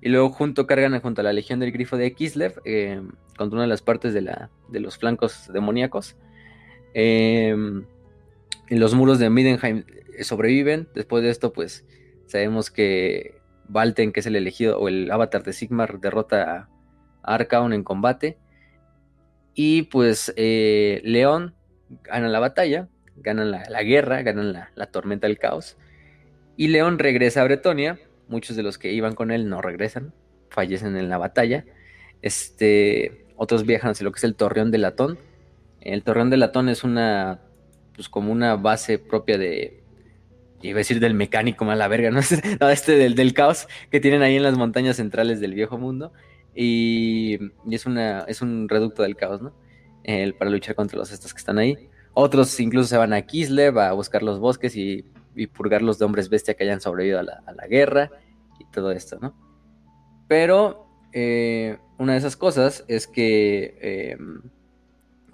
Y luego junto cargan junto a la Legión del Grifo de Kislev eh, contra una de las partes de, la, de los flancos demoníacos. en em, los muros de Midenheim sobreviven. Después de esto, pues sabemos que Valten, que es el elegido, o el avatar de Sigmar, derrota a Arcaon en combate. Y pues eh, León gana la batalla, ganan la, guerra, ganan la, la, tormenta del caos. Y León regresa a Bretonia muchos de los que iban con él no regresan, fallecen en la batalla. Este, otros viajan hacia lo que es el Torreón de Latón. El Torreón de Latón es una, pues como una base propia de, iba a decir del mecánico, mala verga, [laughs] ¿no? este del, del, caos que tienen ahí en las montañas centrales del viejo mundo. Y, es, una, es un reducto del caos, ¿no? El, para luchar contra los estos que están ahí. Otros incluso se van a Kislev a buscar los bosques y y purgarlos de hombres bestia que hayan sobrevivido a la, guerra y todo esto, ¿no? Pero eh, una de esas cosas es que, eh,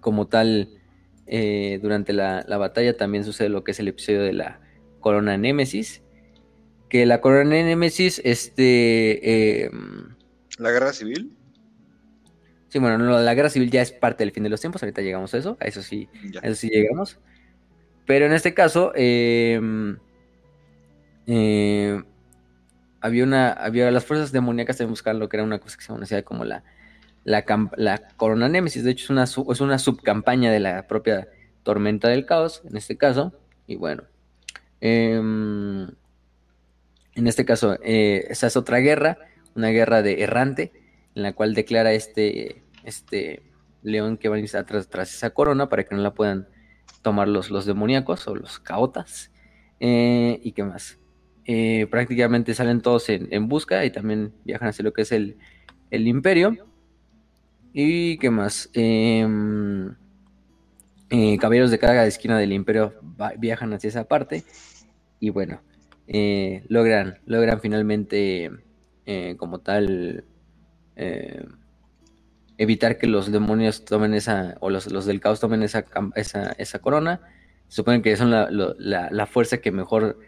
como tal, eh, durante la, batalla también sucede lo que es el episodio de la corona Némesis. Que la corona Némesis, este. ¿La guerra civil? Sí, bueno, la guerra civil ya es parte del fin de los tiempos. Ahorita llegamos a eso. A eso sí, a eso sí llegamos. Pero en este caso, em, eh, había una, había las fuerzas demoníacas también buscaban lo que era una cosa que se conocía como la, la, Corona Némesis. De hecho, es una, es una subcampaña de la propia Tormenta del Caos, en este caso. Y bueno, em, en este caso, eh, esa es otra guerra, una guerra de errante, en la cual declara este, este león que va a tras, tras esa corona para que no la puedan tomar los, los demoníacos o los caotas. Eh, ¿Y qué más? Eh, prácticamente salen todos en, busca y también viajan hacia lo que es el, imperio. ¿Y qué más? Em, eh, caballeros de cada esquina del imperio viajan hacia esa parte. Y bueno, logran, logran finalmente como tal evitar que los demonios tomen esa, o los, del caos tomen esa, esa, esa corona. Suponen que son la, fuerza que mejor,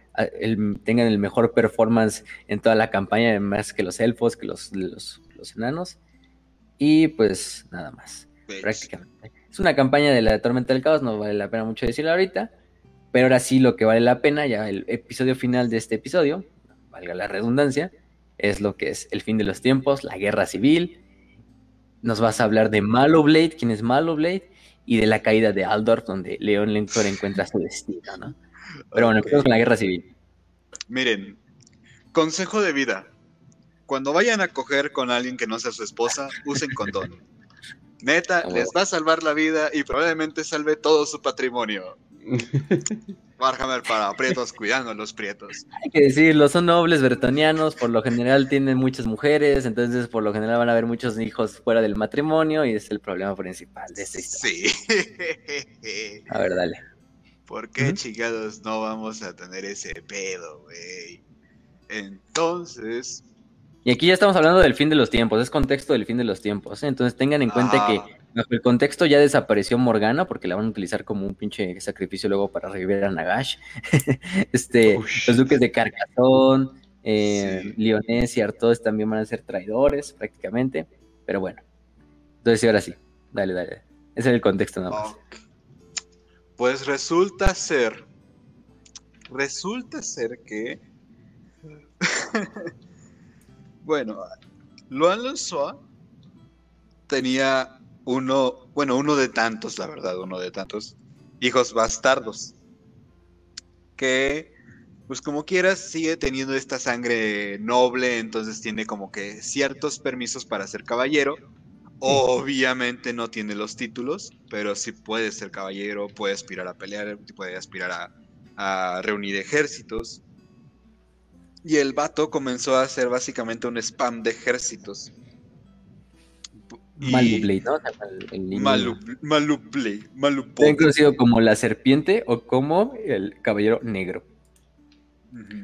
tengan el mejor performance en toda la campaña, más que los elfos, que los, los, enanos. Y pues nada más, pues. prácticamente. Es una campaña de la tormenta del caos, no vale la pena mucho decirlo ahorita. Pero ahora sí lo que vale la pena, ya el episodio final de este episodio, valga la redundancia, es lo que es el fin de los tiempos, la guerra civil, nos vas a hablar de Blade, quién es Blade, y de la caída de Aldorf, donde León Lentor encuentra su destino, ¿no? Pero bueno, empezamos con la guerra civil. Miren, consejo de vida. Cuando vayan a coger con alguien que no sea su esposa, usen condón. Neta, les va a salvar la vida y probablemente salve todo su patrimonio. [laughs] Warhammer para prietos, cuidando a los prietos. Hay que decirlo, son nobles bertonianos, por lo general tienen muchas mujeres, entonces por lo general van a haber muchos hijos fuera del matrimonio y es el problema principal de esta historia. Sí. a ver, dale. ¿Por qué, chingados, no vamos a tener ese pedo, güey? Entonces... Y aquí ya estamos hablando del fin de los tiempos, es contexto del fin de los tiempos, ¿eh? entonces tengan en cuenta que ah. Bajo el contexto ya desapareció Morgana porque la van a utilizar como un pinche sacrificio luego para revivir a Nagash. [laughs] este, los duques de Carcatón, eh, y Artois también van a ser traidores prácticamente. Pero bueno. Entonces, ahora sí. Dale, dale. Ese es el contexto nada más. Pues resulta ser. Resulta ser que. [laughs] bueno, Luan Lanzoa tenía uno, bueno, uno de tantos, la verdad, uno de tantos hijos bastardos. Que, pues como quieras, sigue teniendo esta sangre noble, entonces tiene como que ciertos permisos para ser caballero, Obviamente no tiene los títulos, pero sí puede ser caballero, puede aspirar a pelear, puede aspirar a, reunir ejércitos. Y el vato comenzó a hacer básicamente un spam de ejércitos. Maluplay, ¿no? Maluplay, conocido como la serpiente o como el caballero negro.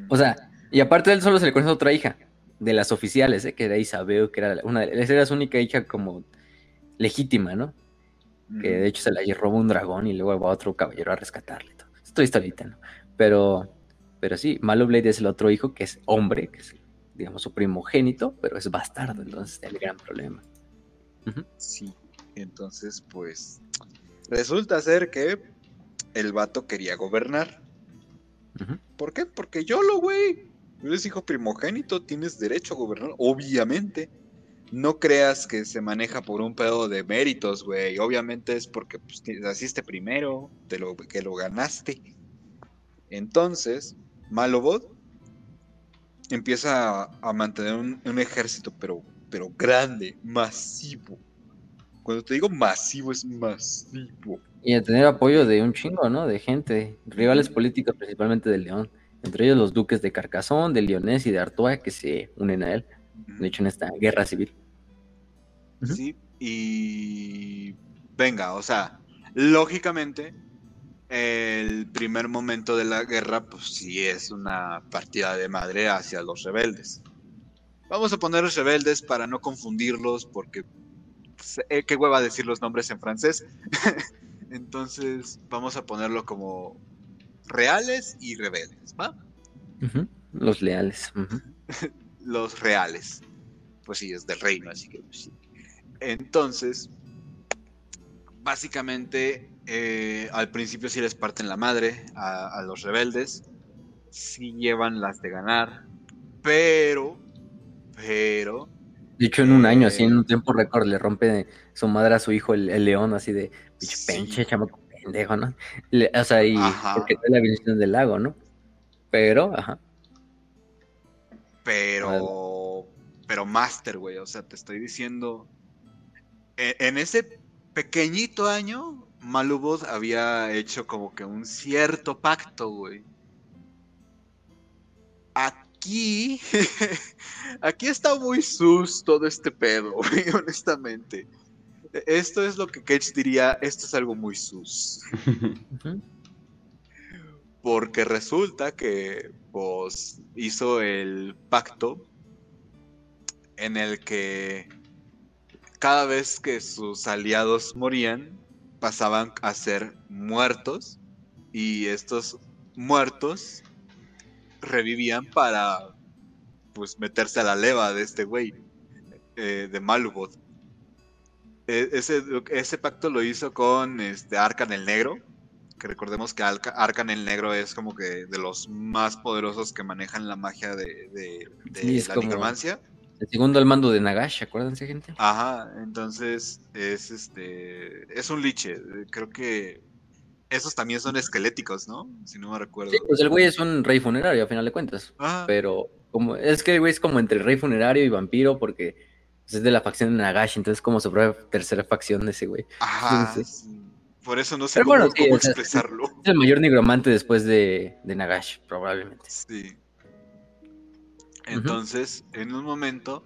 O sea, y aparte de él solo se le conoce a otra hija, de las oficiales, ¿eh? que era Isabel, que era una de era su única hija como legítima, ¿no? Que de hecho se la robó un dragón y luego va otro caballero a rescatarle. Todo. Esto historita, ¿no? Pero, pero sí, Blade es el otro hijo que es hombre, que es, digamos, su primogénito, pero es bastardo, entonces el gran problema. Sí, entonces pues resulta ser que el vato quería gobernar. ¿Por qué? Porque yo lo, güey. Eres hijo primogénito, tienes derecho a gobernar, obviamente. No creas que se maneja por un pedo de méritos, güey. Obviamente es porque pues, naciste primero, de lo que lo ganaste. Entonces, Malobot empieza a, mantener un, ejército, pero, pero grande, masivo. Cuando te digo masivo, es masivo. Y a tener apoyo de un chingo, ¿no? De gente, rivales políticos principalmente del León entre ellos los duques de Carcassonne, de Lyonés y de Artois, que se unen a él, de hecho, en esta guerra civil. Sí, y venga, o sea, lógicamente, el primer momento de la guerra, pues sí es una partida de madre hacia los rebeldes. Vamos a poner los rebeldes para no confundirlos, porque pues, eh, qué hueva decir los nombres en francés. [laughs] Entonces, vamos a ponerlo como reales y rebeldes, ¿va? Los leales. [laughs] Los reales. Pues sí, es del reino, así que pues sí. Entonces, básicamente, eh, al principio sí les parten la madre a, los rebeldes, sí llevan las de ganar, pero, pero... De hecho, en un año, así en un tiempo récord, le rompe su madre a su hijo el, león, así de, pinche chamaco pendejo, ¿no? o sea, y porque está la visión del lago, ¿no? Pero, ajá. Pero, pero Master, güey, o sea, te estoy diciendo, e, en, ese pequeñito año, Malubos había hecho como que un cierto pacto, güey. Aquí, [laughs] aquí está muy sus todo este pedo, [laughs] güey, honestamente. Esto es lo que Cage diría, esto es algo muy sus. Porque resulta que pues hizo el pacto en el que cada vez que sus aliados morían pasaban a ser muertos y estos muertos revivían para pues meterse a la leva de este güey eh, de Malubot e, ese, ese pacto lo hizo con este Arcan el Negro, que recordemos que Arcan el Negro es como que de los más poderosos que manejan la magia de, de, la nigromancia. El segundo al mando de Nagash, acuérdense, gente? Ajá, entonces es este es un liche. Creo que esos también son esqueléticos, ¿no? Si no me recuerdo. Sí, pues el güey es un rey funerario, a final de cuentas. Pero como es que el güey es como entre rey funerario y vampiro, porque pues, es de la facción de Nagashi, entonces como su tercera facción de ese güey. Ajá. Por eso no sé cómo, expresarlo. Es el mayor nigromante después de, de Nagashi, probablemente. Sí. Entonces, en un momento,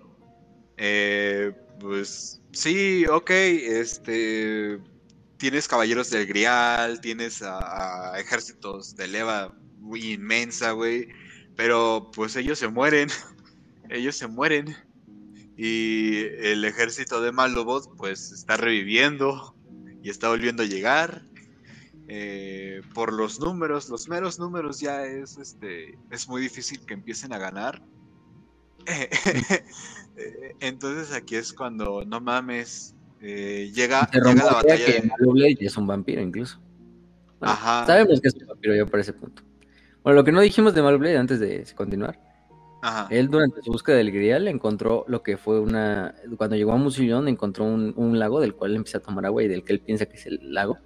eh, pues sí, ok, este, tienes caballeros del Grial, tienes a, ejércitos de leva muy inmensa, güey, pero pues ellos se mueren, [laughs] ellos se mueren. Y el ejército de Malobot pues está reviviendo y está volviendo a llegar. Eh, por los números, los meros números ya es este es muy difícil que empiecen a ganar. [laughs] [laughs] Entonces aquí es cuando no mames eh, llega, llega la batalla. Que es un vampiro incluso. Sabemos que es un vampiro ya por ese punto. Bueno, lo que no dijimos de Malblade antes de continuar él durante su búsqueda del Grial encontró lo que fue una... Cuando llegó a Musillón encontró un, lago del cual empieza a tomar agua y del que él piensa que es el lago,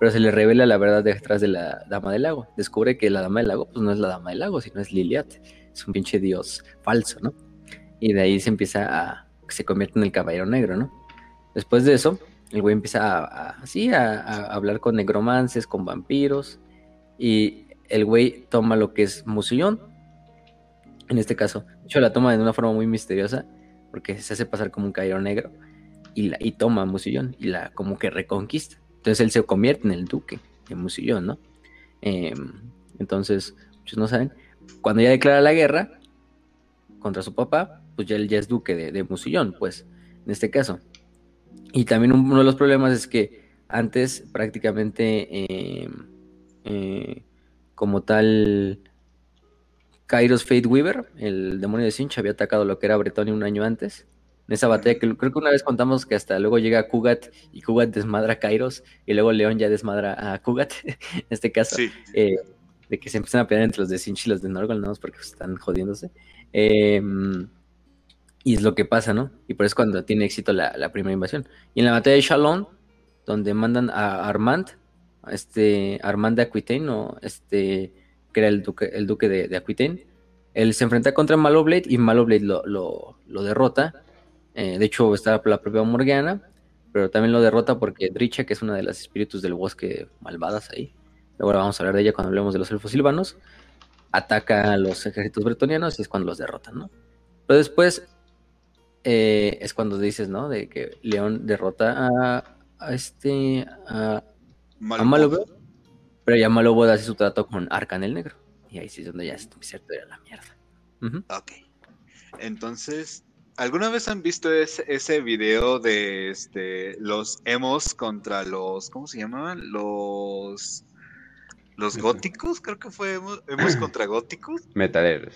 pero se le revela la verdad detrás de la Dama del Lago. Descubre que la Dama del Lago pues no es la Dama del Lago, sino es Liliat. Es un pinche dios falso, ¿no? Y de ahí se empieza a... se convierte en el Caballero Negro, ¿no? Después de eso, el güey empieza a, así a, hablar con negromances, con vampiros, y el güey toma lo que es Musillón, en este caso. De hecho, la toma de una forma muy misteriosa, porque se hace pasar como un caballero negro, y, la, y toma a Musillón, y la como que reconquista. Entonces él se convierte en el duque de Musillón, ¿no? Em, entonces, muchos no saben, cuando ya declara la guerra contra su papá, pues ya él ya es duque de, de Musillón, pues, en este caso. Y también uno de los problemas es que antes prácticamente em, eh, como tal Kairos Fate Weaver, el demonio de Sinch, había atacado lo que era Bretonia un año antes. En esa batalla que creo que una vez contamos que hasta luego llega Kugat y Kugat desmadra a Kairos y luego León ya desmadra a Kugat, [laughs] en este caso, eh, de que se empiezan a pelear entre los de Sinch y los de Norgol, no porque están jodiéndose. Em, y es lo que pasa, ¿no? Y por eso es cuando tiene éxito la, primera invasión. Y en la batalla de Shalom, donde mandan a Armand, este Armand de Aquitaine, o este, que era el duque, el duque de, Aquitaine, él se enfrenta contra Maloblade y Maloblade lo, lo, derrota. Eh, de hecho, está la propia Morgana, pero también lo derrota porque Dricha, que es una de las espíritus del bosque malvadas ahí, luego vamos a hablar de ella cuando hablemos de los elfos silvanos, ataca a los ejércitos bretonianos y es cuando los derrotan, ¿no? Pero después eh, es cuando dices, ¿no? De que León derrota a, este, a, Malobo. pero ya Malobo hace su trato con Arcan el Negro. Y ahí sí es donde ya es cierto, era la mierda. Ok. Entonces, ¿alguna vez han visto ese, ese video de este, los emos contra los, ¿cómo se llamaban? Los... Los góticos, creo que fue emos, contra góticos. Metaleros.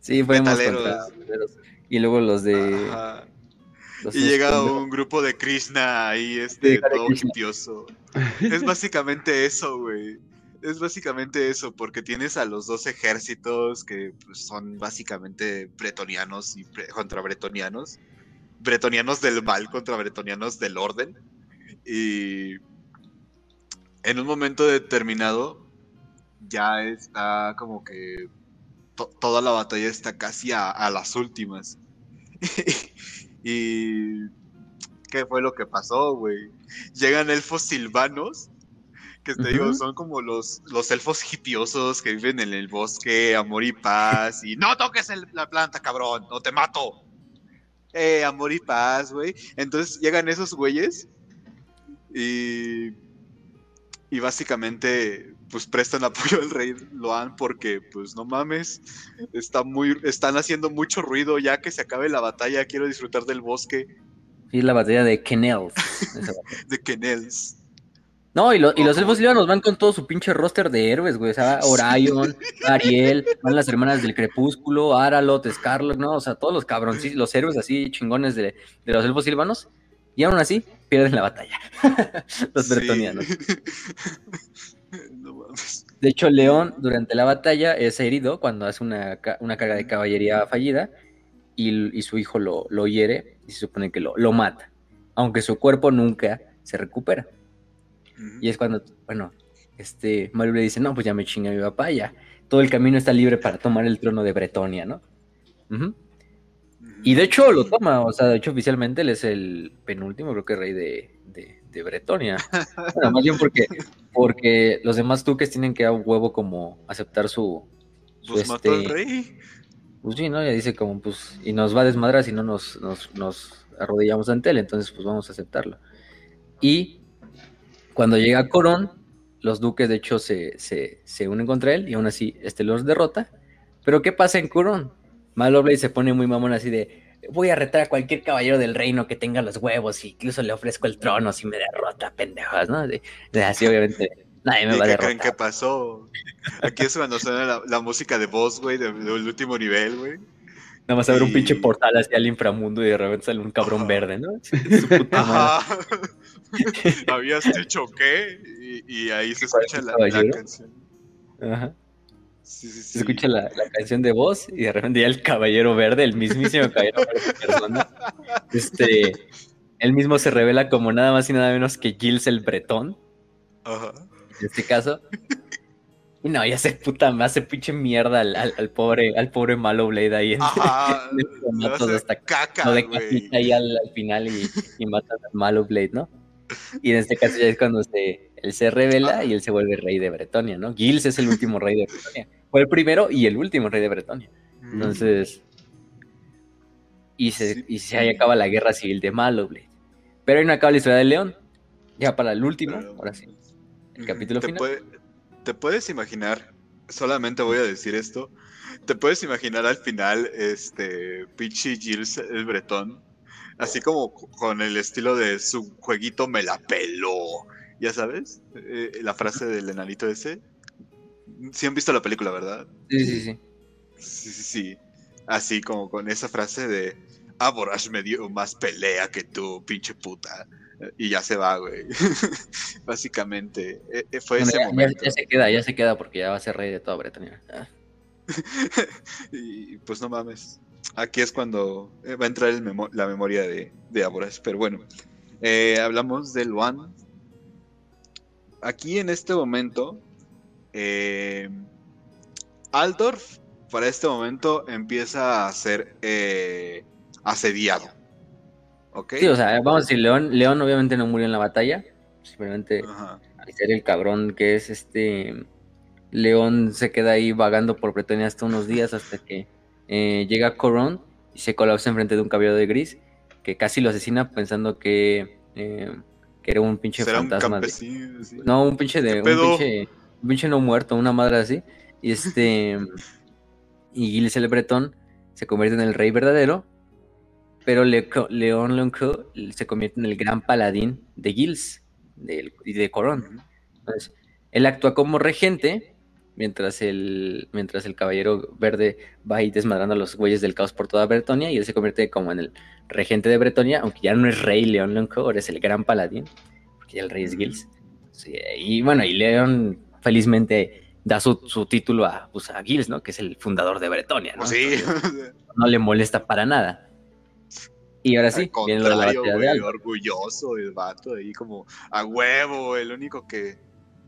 Sí, fue metaleros. Contra, y luego los de... y llega un grupo de Krishna ahí, este, todo hipioso. [laughs] Es básicamente eso, güey. Es básicamente eso, porque tienes a los dos ejércitos que pues, son básicamente bretonianos y contra bretonianos. Bretonianos del mal contra bretonianos del orden. Y en un momento determinado ya está como que toda la batalla está casi a, las últimas. [laughs] y ¿qué fue lo que pasó, güey? Llegan elfos silvanos, que te digo, son como los, los elfos hipiosos que viven en el bosque, amor y paz, y no toques la planta, cabrón, no te mato. Eh, amor y paz, güey. Entonces llegan esos güeyes y, y básicamente pues prestan [laughs] apoyo al rey Loan porque pues no mames, está muy, están haciendo mucho ruido ya que se acabe la batalla, quiero disfrutar del bosque. Y la batalla de Kenels. [laughs] de Kenels. No, y, y los elfos nos van con todo su pinche roster de héroes, güey. O sea, Orion, Ariel, van las hermanas del crepúsculo, Aralot, Scarlet, ¿no? O sea, todos los cabrones, los héroes así chingones de, de los elfos silvanos. Y aún así, pierden la batalla. [laughs] los bretonianos. De hecho, León durante la batalla es herido cuando hace una, carga de caballería fallida y, su hijo lo, hiere y se supone que lo, mata, aunque su cuerpo nunca se recupera. Y es cuando, bueno, este Mario le dice, no, pues ya me chinga mi papá, ya todo el camino está libre para tomar el trono de Bretonia, ¿no? Y de hecho lo toma, o sea, de hecho oficialmente él es el penúltimo, creo que rey de, de Bretonia. [laughs] más bien porque, porque los demás duques tienen que a huevo como aceptar su. su pues este, rey. Pues sí, ¿no? Ya dice como, pues, y nos va a desmadrar si no nos, nos, arrodillamos ante él, entonces pues vamos a aceptarlo. Y cuando llega Corón, los duques de hecho se, se, unen contra él y aún así este los derrota. Pero ¿qué pasa en Corón? Maloblade se pone muy mamón así de, voy a retar a cualquier caballero del reino que tenga los huevos y incluso le ofrezco el trono si me derrota, pendejas, ¿no? así obviamente nadie me va a derrotar. ¿Qué pasó? Aquí es cuando suena la, música de voz, güey, del, último nivel, güey. Nada más a ver un pinche portal hacia el inframundo y de repente sale un cabrón verde, ¿no? [laughs] Ajá. [laughs] ¿Habías dicho qué? Y, y ahí se escucha la, la canción. Ajá. Se escucha la, canción de voz y de repente ya el caballero verde, el mismísimo caballero verde persona, este, él mismo se revela como nada más y nada menos que Gilles el Bretón. En este caso. No, ya se puta, me hace pinche mierda al, al, pobre, al pobre Malo Blade ahí en, Ajá, [laughs] el hasta caca, lo ahí al, final y, y matan al Malo Blade, ¿no? Y en este caso ya es cuando se, él se revela y él se vuelve rey de Bretonia, ¿no? Gilles es el último rey de Bretonia. Fue el primero y el último rey de Bretonia. Mm. Entonces, y se, y se ahí acaba la guerra civil de Malo Blade. Pero ahí no acaba la historia del león. Ya para el último, ahora sí. El capítulo final. ¿Te puedes imaginar? Solamente voy a decir esto. ¿Te puedes imaginar al final, este, Pichi Gilles el Bretón? Así como con el estilo de su jueguito me la peló. ¿Ya sabes? Eh, la frase del enanito ese. Sí han visto la película, ¿verdad? Sí, sí, sí. Sí, sí, sí. Así como con esa frase de Aborash me dio más pelea que tú, pinche puta y ya se va, güey. [laughs] Básicamente, e, e, fue ese momento. Ya, se queda, ya se queda porque ya va a ser rey de toda Bretaña. Ah. [laughs] y pues no mames. Aquí es cuando eh, va a entrar la memoria de, de Aboras. Pero bueno, eh, hablamos del Luan. Aquí en este momento, eh, Aldorf para este momento empieza a ser asediado. Sí, o sea, vamos a decir, León, León obviamente no murió en la batalla, simplemente al ser el cabrón que es este, León se queda ahí vagando por Bretonia hasta unos días hasta que eh, llega Coron y se colapsa enfrente de un caballero de gris que casi lo asesina pensando que, eh, que era un pinche fantasma. No, un pinche de un pinche, un pinche, no muerto, una madre así. Y este y Gilles el Bretón se convierte en el rey verdadero pero León Lonco se convierte en el gran paladín de Gilles y de Corón. Entonces, él actúa como regente mientras el, mientras el caballero verde va ahí desmadrando a los güeyes del caos por toda Bretonia y él se convierte como en el regente de Bretonia, aunque ya no es rey León Lonco, ahora es el gran paladín, porque ya el rey es Gilles. y bueno, y León felizmente da su, título a, pues, a Gilles, ¿no? Que es el fundador de Bretonia, ¿no? Pues no le molesta para nada. Y ahora sí, viene la batalla de orgulloso el vato ahí como a huevo, el único que,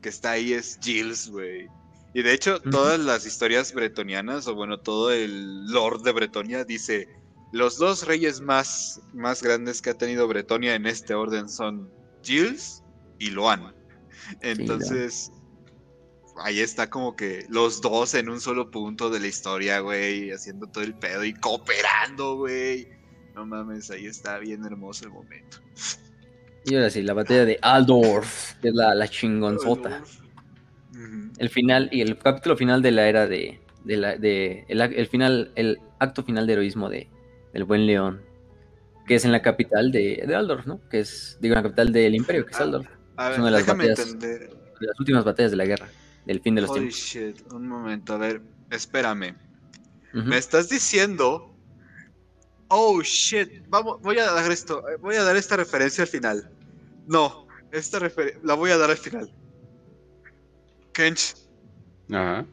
está ahí es Gilles, güey. Y de hecho, todas las historias bretonianas, o bueno, todo el lord de Bretonia dice, los dos reyes más, más grandes que ha tenido Bretonia en este orden son Gilles y Loan. Entonces, ahí está como que los dos en un solo punto de la historia, güey, haciendo todo el pedo y cooperando, güey. No mames, ahí está bien hermoso el momento. Y ahora sí, la batalla de Aldorf, que es la, la chingonzota. El final, y el capítulo final de la era de, de la, de el, final, el acto final de heroísmo de, del buen león, que es en la capital de, de Aldorf, ¿no? Que es, digo, la capital del imperio, que es ah, Aldorf. es una de las batallas, de las últimas batallas de la guerra, del fin de los Holy Shit, un momento, a ver, espérame. Me estás diciendo oh shit, vamos, voy a dar esto, eh, voy a dar esta referencia al final. No, esta la voy a dar al final. Kench. Ajá.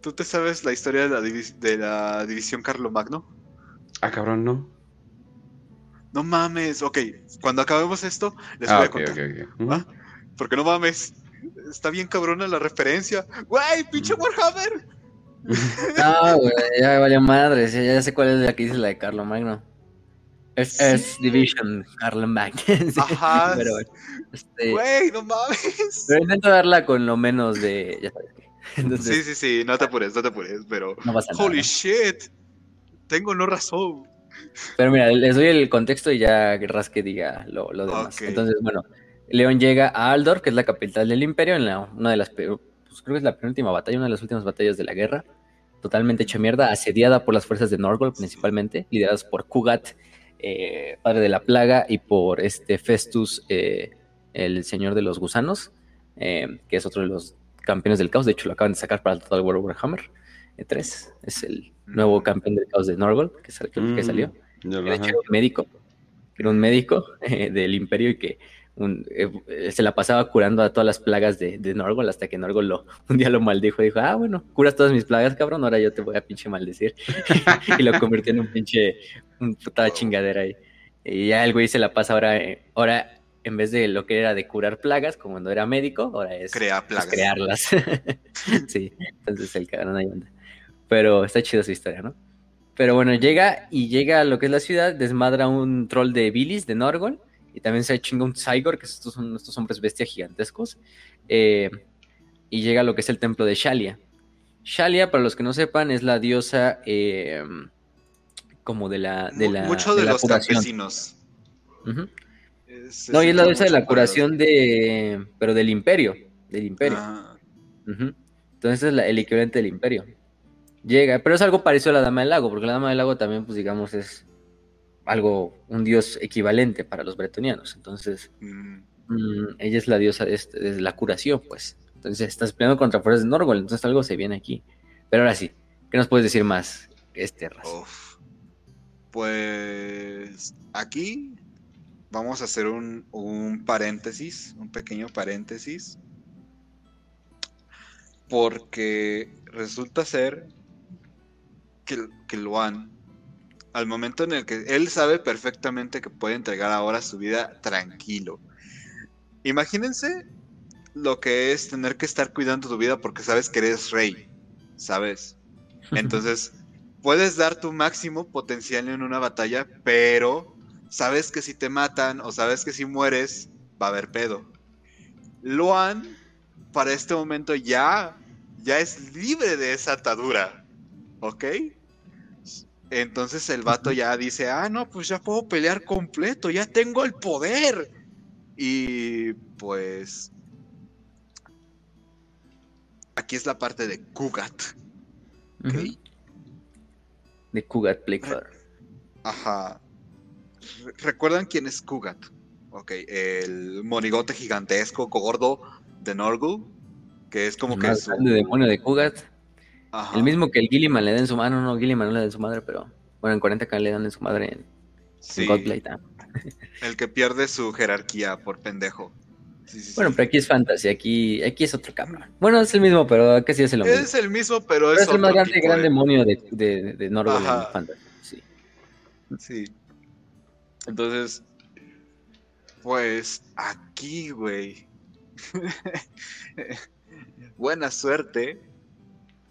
¿Tú te sabes la historia de la, de la división Carlomagno? Ah, cabrón, no. No mames, ok, cuando acabemos esto, les voy a ah, contar. ¿Ah? Porque no mames, está bien cabrona la referencia. ¡Güey, pinche Warhammer! [laughs] No, güey, ya valió madre. Ya, sé cuál es la que dice la de Carlo Magno. Es, es Division, Carlo Magno. [laughs] Ajá. Pero, este, güey, no mames. Pero intento darla con lo menos de. Ya sabes [laughs] sí, sí, sí, no te apures, no te apures, pero. No pasa Holy shit. Tengo no razón. Pero mira, les doy el contexto y ya Rasque diga lo, lo demás. Entonces, bueno, León llega a Aldor, que es la capital del imperio, en la, una de las pues, creo que es la penúltima batalla, una de las últimas batallas de la guerra, totalmente hecha mierda, asediada por las fuerzas de Norgol principalmente, lideradas por Kugat, eh, padre de la plaga, y por este Festus, eh, el señor de los gusanos, eh, que es otro de los campeones del caos, de hecho lo acaban de sacar para el Total War Warhammer 3, es el nuevo campeón del caos de Norgol que, que mm, salió. De hecho, era un médico, era un médico [laughs] del imperio y que eh, se la pasaba curando a todas las plagas de, de Norgol hasta que Norgol lo, [laughs] un día lo maldijo. Dijo, ah, bueno, curas todas mis plagas, cabrón, ahora yo te voy a pinche maldecir. [laughs] y lo convirtió en un pinche, un puta chingadera ahí. Y ya el güey se la pasa ahora, eh, ahora en vez de lo que era de curar plagas, como cuando era médico, ahora es Crear pues, plagas. crearlas. [laughs] sí, entonces el cabrón ahí anda. Pero está chida su historia, ¿no? Pero bueno, llega y llega a lo que es la ciudad, desmadra un troll de Bilis, de Norgol, y también se chinga un Cygor, que estos son estos hombres bestias gigantescos, eh, y llega a lo que es el templo de Shalia. Shalia, para los que no sepan, es la diosa eh, como de la... De la Mucho de, la los curación. campesinos. Es- No, y es la diosa de la curación de... pero del imperio, del imperio. Ah. Entonces es la- el equivalente del imperio. Llega, pero es algo parecido a la Dama del Lago, porque la Dama del Lago también, pues digamos, es algo, un dios equivalente para los bretonianos. Entonces, mm, mm, ella es la diosa de, este- de la curación, pues. Entonces, estás peleando contra fuerzas de Norgol, entonces algo se viene aquí. Pero ahora sí, ¿qué nos puedes decir más, este uf. Pues aquí vamos a hacer un, un paréntesis, un pequeño paréntesis. Porque resulta ser que, que Luan, al momento en el que él sabe perfectamente que puede entregar ahora su vida tranquilo. Imagínense lo que es tener que estar cuidando tu vida porque sabes que eres rey, ¿sabes? Entonces, puedes dar tu máximo potencial en una batalla, pero sabes que si te matan o sabes que si mueres, va a haber pedo. Luan, para este momento ya, ya es libre de esa atadura, ¿ok? Entonces el vato ya dice, ah, no, pues ya puedo pelear completo, ya tengo el poder. Y pues... Aquí es la parte de Kugat. De Kugat Blackfire. Ajá. Re- ¿Recuerdan quién es Kugat? Ok, el monigote gigantesco, gordo de Norgul. Que es como El que más su... grande demonio de Kugat. Ajá. El mismo que el Gilliman le da en su mano, no, Gilliman no le da en su madre, pero bueno, en 40k le dan en su madre en, en Sí, ah. el que pierde su jerarquía por pendejo. Sí, sí, sí. Bueno, pero aquí es fantasy, aquí, aquí es otro cabrón. Bueno, es el mismo, pero casi es lo mismo. Es el mismo, pero Pero es, es el más grande, tipo gran de- demonio de, de, de en Ajá. fantasy. Sí. Sí. Entonces, pues aquí, güey. [laughs] Buena suerte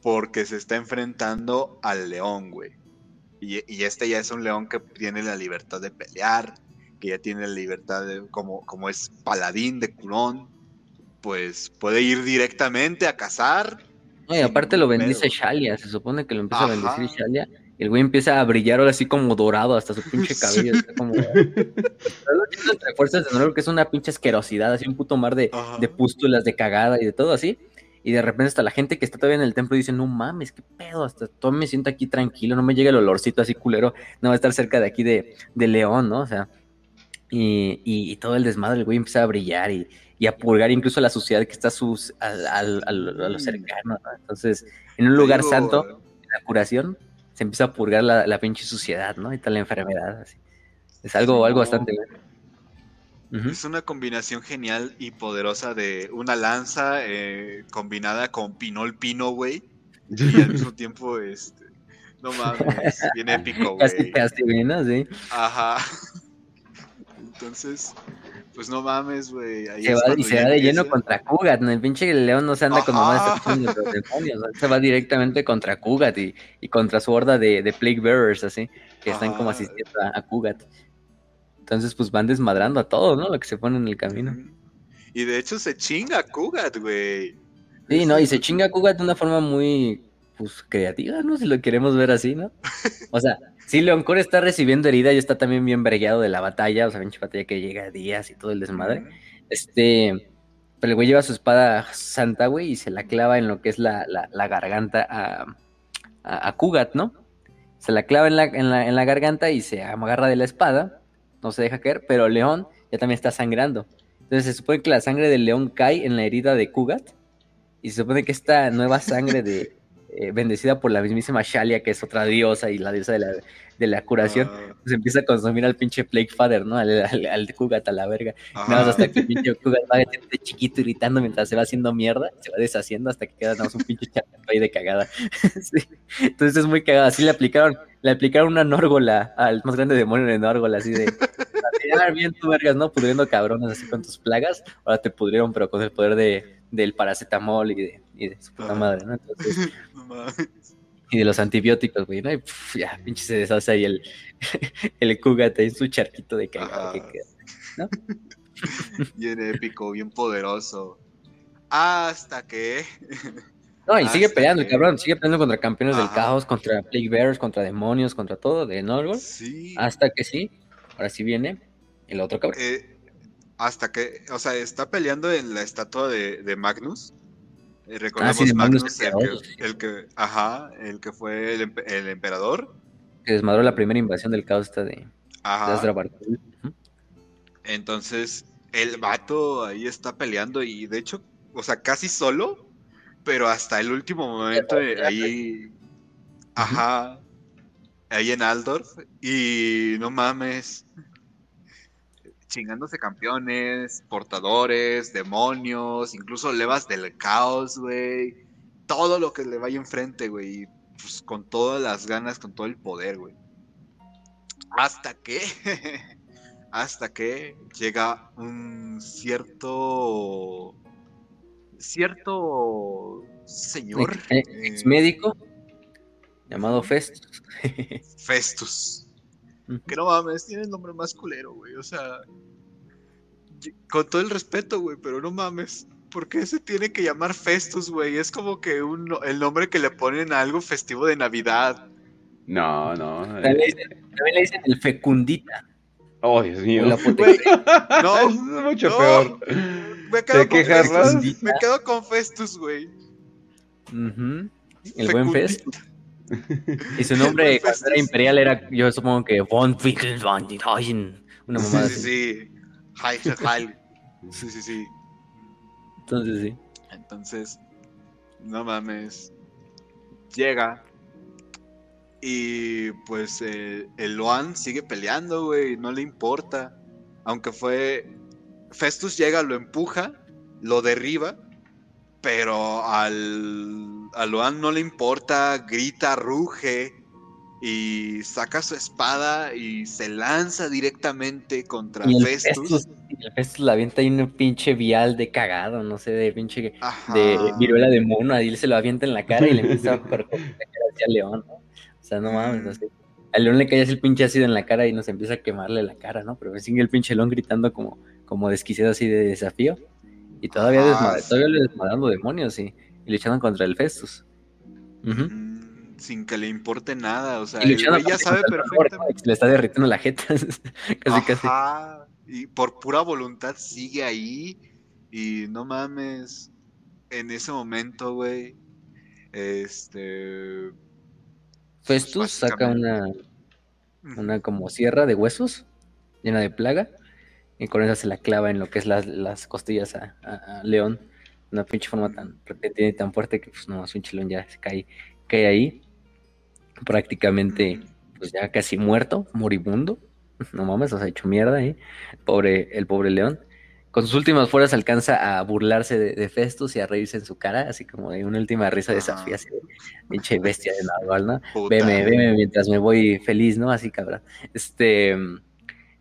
porque se está enfrentando al león, güey. Y, y este ya es un león que tiene la libertad de pelear, que ya tiene la libertad de, como, como es paladín de Curón, pues puede ir directamente a cazar. No, y aparte lo bendice pedo. Shalia, se supone que lo empieza Ajá. a bendecir Shalia. Y el güey empieza a brillar ahora así como dorado hasta su pinche [laughs] cabello. está como... [laughs] Entre fuerzas de Norgol que es una pinche asquerosidad, así un puto mar de, Ajá. de pústulas, de cagada y de todo así. Y de repente hasta la gente que está todavía en el templo dice, no mames, qué pedo, hasta todo me siento aquí tranquilo, no me llega el olorcito así culero, no va a estar cerca de aquí de, de León, ¿no? O sea, y, y- y todo el desmadre, el güey empieza a brillar y, y a purgar incluso la suciedad que está sus, al, al- al- a lo cercano, ¿no? Entonces, en un lugar digo, santo, la curación, se empieza a purgar la, la pinche suciedad, ¿no? Y tal la enfermedad, así. Es algo, algo no. Es una combinación genial y poderosa de una lanza eh, combinada con pinol pino, güey. Y al mismo tiempo, este. No mames, bien [laughs] épico, Casi, güey. casi, güey, ¿no? Sí. Ajá. Entonces, pues no mames, güey. Se va, y se va de lleno contra Kugat, ¿no? El pinche león no se anda con mamás Ajá. de los demonios, ¿no? se va directamente contra Kugat y, y contra su horda de, de Plague Bearers, así, que están como Ajá. asistiendo a, a Kugat. Entonces, pues van desmadrando a todos, ¿no? Lo que se pone en el camino. Y de hecho se chinga a Kugat, güey. Sí, ¿no? Y se chinga a Kugat de una forma muy, pues, creativa, ¿no? Si lo queremos ver así, ¿no? O sea, sí, Leoncore está recibiendo herida y está también bien bregueado de la batalla, o sea, pinche batalla que llega a días y todo el desmadre. Este, pero el güey lleva su espada santa, güey, y se la clava en lo que es la, la, la garganta a, a, a Kugat, ¿no? Se la clava en la, en, la, en la garganta y se agarra de la espada, no se deja caer, pero León ya también está sangrando. Entonces se supone que la sangre del león cae en la herida de Kugat, y se supone que esta nueva sangre de, eh, bendecida por la mismísima Shalia, que es otra diosa y la diosa de la, de la curación, Ah, se empieza a consumir al pinche Plague Father, ¿no? Al, al, al Kugat a la verga. ajá. Nada más hasta que el pinche Kugat va de chiquito gritando mientras se va haciendo mierda, se va deshaciendo hasta que queda nada más un pinche chapato ahí de cagada. [laughs] Sí. Entonces es muy cagada. Así le aplicaron, le aplicaron una Nórgola al más grande demonio de Nórgola, así de, ah, bien tu vergas, ¿no? Pudriendo cabrones así con tus plagas. Ahora te pudrieron, pero con el poder de, del paracetamol y de, y de su puta madre, ¿no? Entonces, [laughs] y de los antibióticos, güey, ¿no? Y ya, pinche se deshace ahí el, [laughs] el cúgate en su charquito de cagado que queda, ¿no? [laughs] bien épico, bien poderoso. Hasta que. [laughs] No, y sigue peleando, el cabrón, sigue peleando contra campeones del caos, contra Plague Bears, contra demonios, contra todo de Norgol. Sí. Hasta que sí, ahora sí viene el otro cabrón. Eh, hasta que, o sea, está peleando en la estatua de, Magnus. Eh, recordemos ah, Magnus, el, que, ajá, el que fue el, emperador. Que desmadró la primera invasión del caos esta de, ajá. Entonces, el vato ahí está peleando y de hecho, o sea, casi solo, pero hasta el último momento ahí, ajá, ahí en Aldorf. Y no mames, chingándose campeones, portadores, demonios, incluso levas del caos, güey, todo lo que le vaya enfrente, güey, pues con todas las ganas, con todo el poder, güey. Hasta que [laughs] hasta que llega un cierto cierto señor ex, eh, médico llamado Festus. [laughs] Festus que no mames tiene el nombre más culero güey o sea con todo el respeto güey pero no mames ¿Por qué se tiene que llamar Festus, güey? Es como que un, el nombre que le ponen a algo festivo de Navidad. No, no. También le dicen el Fecundita. Oh, Dios mío. [laughs] no, es mucho peor. Me quedo, con Festus, me quedo con Festus, güey. El buen Festus. [laughs] y su nombre cuando era imperial era, yo supongo que Von Una mamada. Sí, sí, sí. Sí, sí, sí. Entonces, sí. Entonces, no mames. Llega y pues eh, el Loan sigue peleando, güey, no le importa. Aunque fue. Festus llega, lo empuja, lo derriba, pero al, al Loan no le importa, grita, ruge y saca su espada y se lanza directamente contra Festus. Y el Festus la avienta ahí un pinche vial de cagado, no sé, de pinche de viruela de mono, ahí se lo avienta en la cara y le empieza a [laughs] cortar hacia León, ¿no? O sea, no mames, no sé. Al león le cae el pinche ácido en la cara y nos empieza a quemarle la cara, ¿no? Pero sigue el pinche león gritando como, como desquiciado así de desafío. Y todavía, todavía le desmadrando demonios y, y luchando contra el Festus. Mm, sin que le importe nada, o sea, el ya sabe perfectamente. Le está derritiendo la jeta, [laughs] casi casi. Y por pura voluntad sigue ahí y no mames, en ese momento, güey, este Festus saca una, una como sierra de huesos llena de plaga y con esa se la clava en lo que es las, costillas a, León. Una pinche forma tan repentina y tan fuerte que pues no, un chilón ya se cae, cae ahí. Prácticamente pues ya casi muerto, moribundo. No mames, o sea, hecho mierda ahí. Pobre, el pobre León con sus últimas fuerzas alcanza a burlarse de, Festus y a reírse en su cara, así como de una última risa de desafío, así de pinche bestia de Narval, ¿no? Veme, veme mientras me voy feliz, ¿no? Así cabrón. Este,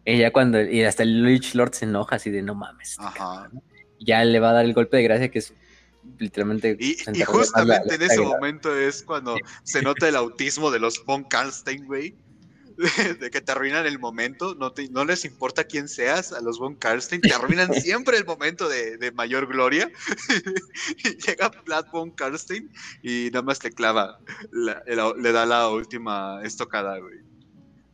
ella cuando, y hasta el Lich Lord se enoja así de no mames. Este Ajá. Ya le va a dar el golpe de gracia que es literalmente. Y, justamente en ese momento es cuando se nota el autismo de los von Karlstein, güey [laughs] de, que te arruinan el momento, no, no les importa quién seas, a los Von Karstein, te arruinan [laughs] siempre el momento de, mayor gloria. [laughs] y llega Vlad Von Karstein y nada más te clava, le da la última estocada, güey.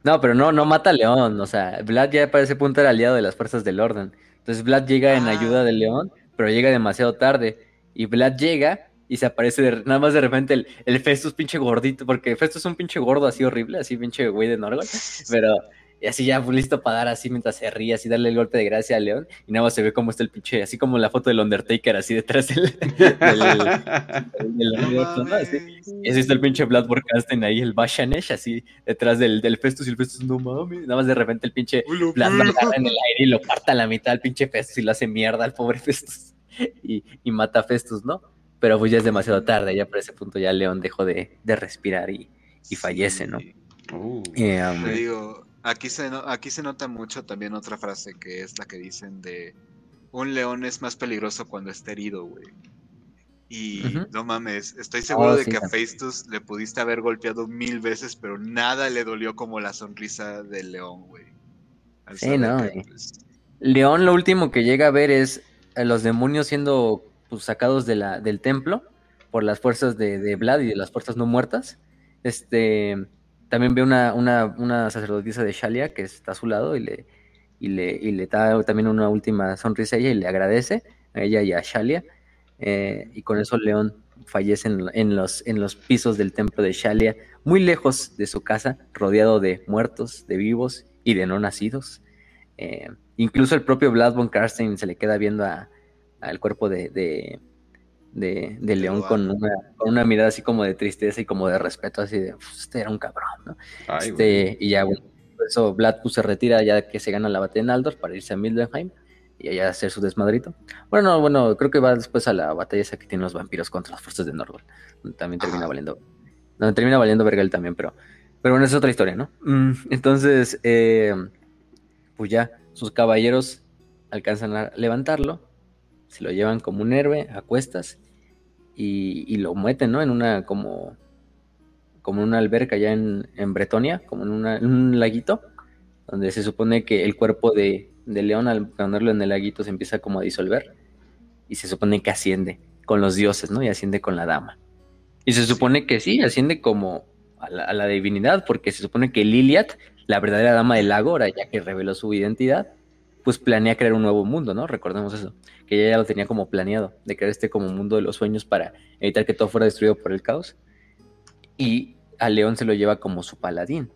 No, pero no, no mata a León, o sea, Vlad ya para ese punto era aliado de las fuerzas del orden. Entonces Vlad llega en ah. ayuda de León, pero llega demasiado tarde. Y Vlad llega y se aparece nada más de repente el, el, Festus pinche gordito, porque Festus es un pinche gordo así horrible, así pinche güey de Norgol, pero y así ya listo para dar así mientras se ríe, así darle el golpe de gracia a León, y nada más se ve cómo está el pinche, así como la foto del Undertaker, así detrás del, del, así. Y así está el pinche Vlad Borkasten ahí, el Bashanesh, así detrás del, del Festus, y el Festus, no mames, nada más de repente el pinche Vlad lo agarra en el aire y lo parta a la mitad al pinche Festus y lo hace mierda al pobre Festus, y, y mata a Festus, ¿no? Pero pues ya es demasiado tarde, ya por ese punto ya León dejó de, respirar y, fallece, ¿no? Uh. Eh, um, Te digo, Aquí se, aquí se nota mucho también otra frase que es la que dicen de un león es más peligroso cuando está herido, güey. Y no mames, estoy seguro oh, de que a Festus le pudiste haber golpeado mil veces, pero nada le dolió como la sonrisa del león, güey. Sí, no, pues, León lo último que llega a ver es a los demonios siendo pues, sacados de la, del templo por las fuerzas de, de Vlad y de las fuerzas no muertas. Este, también ve una, una, sacerdotisa de Shalia que está a su lado y le, y le, y le da también una última sonrisa a ella y le agradece a ella y a Shalia. Eh, y con eso León fallece en, los, en los pisos del templo de Shalia, muy lejos de su casa, rodeado de muertos, de vivos y de no nacidos. Eh, incluso el propio Vlad von Karstein se le queda viendo al cuerpo de, León con una, mirada así como de tristeza y como de respeto, así de, pues, este era un cabrón, ¿no? este, y ya, bueno, por eso Vlad pues, se retira ya que se gana la batalla en Aldor para irse a Mildenheim y allá hacer su desmadrito. Bueno, no, bueno, creo que va después a la batalla esa que tienen los vampiros contra las fuerzas de Norgol. También termina valiendo. No, termina valiendo Vergal también, pero. Pero bueno, es otra historia, ¿no? Mm, entonces, eh, pues ya, sus caballeros alcanzan a levantarlo. Se lo llevan como un héroe a cuestas. Y, lo meten, ¿no? En una como. Como una alberca ya en, en Bretonia, como en, en un laguito. Donde se supone que el cuerpo de, de León al ponerlo en el laguito se empieza como a disolver y se supone que asciende con los dioses, ¿no? Y asciende con la dama. Y se supone que sí, asciende como a la, divinidad, porque se supone que Liliat, la verdadera dama del lago, ahora ya que reveló su identidad, pues planea crear un nuevo mundo, ¿no? Recordemos eso, que ella ya lo tenía como planeado, de crear este como mundo de los sueños para evitar que todo fuera destruido por el caos. Y a León se lo lleva como su paladín.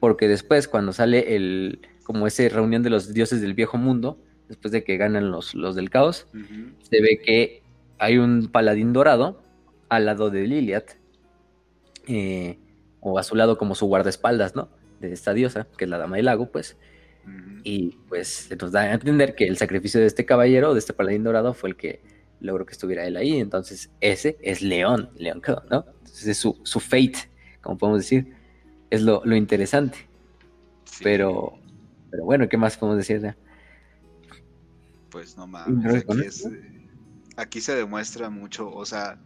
Porque después, cuando sale el, como esa reunión de los dioses del viejo mundo, después de que ganan los, los del caos, se ve que hay un paladín dorado al lado de Liliat, eh, o a su lado como su guardaespaldas, ¿no? De esta diosa, que es la dama del lago, pues. Y pues se nos da a entender que el sacrificio de este caballero, de este paladín dorado, fue el que logró que estuviera él ahí. Entonces, ese es León, León, ¿no? Entonces es su, su fate, como podemos decir. Es lo, lo interesante. Pero pero bueno, ¿qué más podemos decir? Pues no mames, aquí, se demuestra mucho, o sea,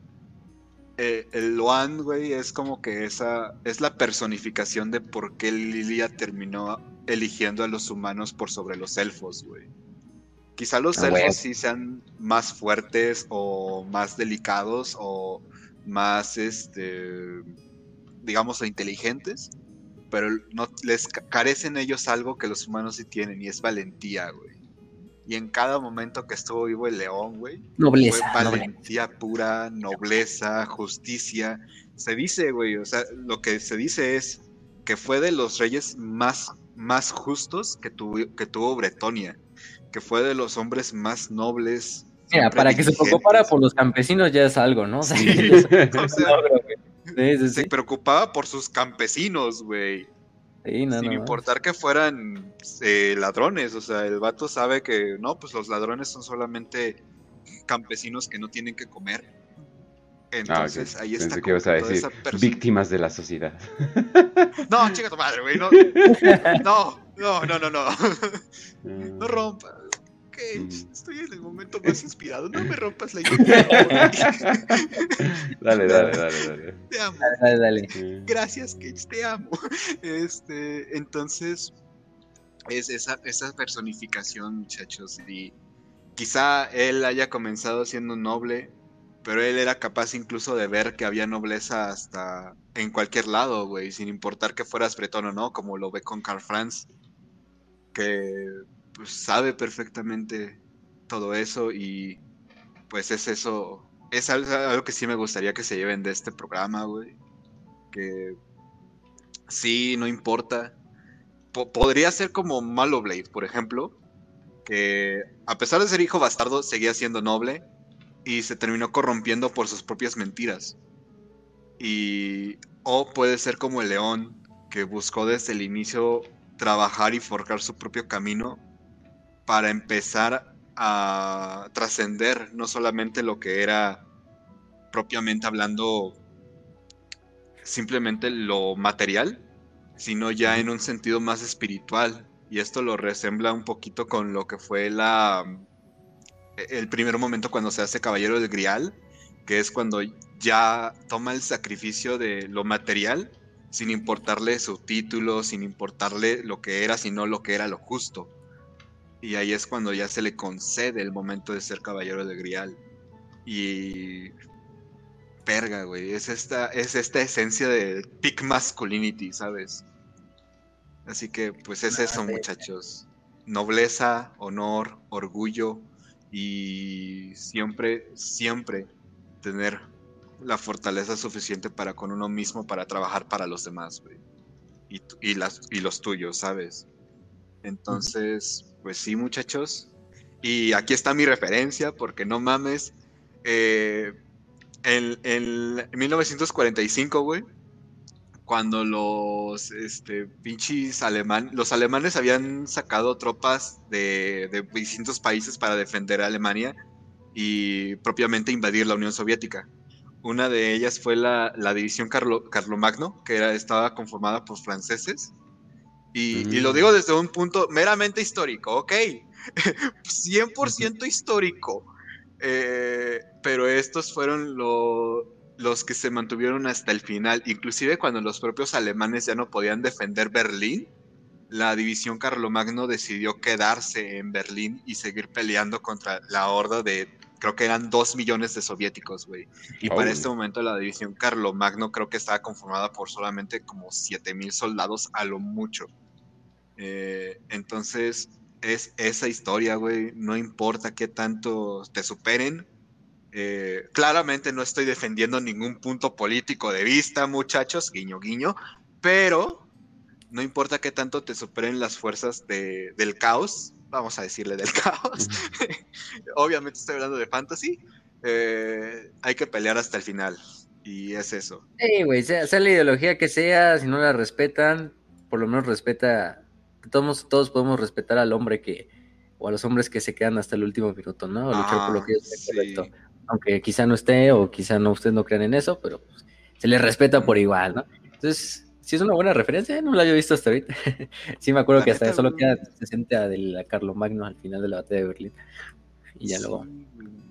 eh, el Loan, güey, es como que esa es la personificación de por qué Lilia terminó eligiendo a los humanos por sobre los elfos, güey. Quizá los ah, elfos sí sean más fuertes o más delicados o más, este, digamos, inteligentes, pero no les carecen ellos algo que los humanos sí tienen y es valentía, güey. Y en cada momento que estuvo vivo el león, güey, nobleza, fue valentía pura, nobleza, justicia. Se dice, güey, o sea, lo que se dice es que fue de los reyes más, más justos que, que tuvo Bretonia, que fue de los hombres más nobles. Mira, para que se preocupara por los campesinos ya es algo, ¿no? sí, se preocupaba por sus campesinos, güey. Sin importar que fueran eh, ladrones, o sea, el vato sabe que no, pues los ladrones son solamente campesinos que no tienen que comer. Entonces ah, ahí está. Que ibas a decir, víctimas de la sociedad. [laughs] No, chica tu madre, güey. No, no, no, no, no. No, no rompas estoy en el momento más inspirado. No me rompas la idea. [laughs] dale, dale, dale, dale. Te amo. Dale, dale. Gracias, Cage, te amo. Este, entonces, es esa, esa personificación, muchachos. Y quizá él haya comenzado siendo noble, pero él era capaz incluso de ver que había nobleza hasta en cualquier lado, güey, sin importar que fueras bretón o no, como lo ve con Carl Franz, que pues sabe perfectamente todo eso y pues es eso, es algo que sí me gustaría que se lleven de este programa, güey. Que sí, no importa. podría ser como Malo Blade, por ejemplo, que a pesar de ser hijo bastardo, seguía siendo noble y se terminó corrompiendo por sus propias mentiras. Y o puede ser como el león, que buscó desde el inicio trabajar y forjar su propio camino para empezar a trascender no solamente lo que era propiamente hablando simplemente lo material, sino ya en un sentido más espiritual. Y esto lo resembla un poquito con lo que fue la el primer momento cuando se hace Caballero del Grial, que es cuando ya toma el sacrificio de lo material sin importarle su título, sin importarle lo que era, sino lo que era lo justo. Y ahí es cuando ya se le concede el momento de ser caballero del Grial. Y. Perga, güey. Es esta, es esta esencia de peak masculinity, ¿sabes? Así que, pues es eso, muchachos. Nobleza, honor, orgullo y siempre, siempre tener la fortaleza suficiente para con uno mismo para trabajar para los demás. Y, y, las, y los tuyos, ¿sabes? Entonces, pues sí, muchachos. Y aquí está mi referencia, porque no mames. Eh, en, en 1945, güey, cuando los este, pinches alemanes, los alemanes habían sacado tropas de, de, distintos países para defender a Alemania y propiamente invadir la Unión Soviética. Una de ellas fue la, la división Carlo, Carlomagno, que era, estaba conformada por franceses. Y, mm. y, lo digo desde un punto meramente histórico, ok, [laughs] 100% histórico. Eh, pero estos fueron lo, los que se mantuvieron hasta el final, inclusive cuando los propios alemanes ya no podían defender Berlín, la división Carlomagno decidió quedarse en Berlín y seguir peleando contra la horda de creo que eran dos millones de soviéticos, güey. Y para oh. este momento la división Carlomagno creo que estaba conformada por solamente como siete mil soldados a lo mucho. Eh, entonces, es esa historia, güey. No importa qué tanto te superen. Eh, claramente no estoy defendiendo ningún punto político de vista, muchachos, guiño, guiño. Pero no importa qué tanto te superen las fuerzas de, del caos, vamos a decirle del [laughs] caos. Obviamente estoy hablando de fantasy. Eh, hay que pelear hasta el final. Y es eso. Sí, güey, sea, sea, la ideología que sea, si no la respetan, por lo menos respeta. Todos, todos podemos respetar al hombre que, o a los hombres que se quedan hasta el último minuto, ¿no? A luchar por lo que es ah, correcto. Aunque quizá no esté, o quizá no ustedes no crean en eso, pero pues, se les respeta por igual, ¿no? Entonces, si es una buena referencia, no la había visto hasta ahorita. [laughs] sí, me acuerdo que hasta solo queda 60 de la Magno al final de la batalla de Berlín. Y ya luego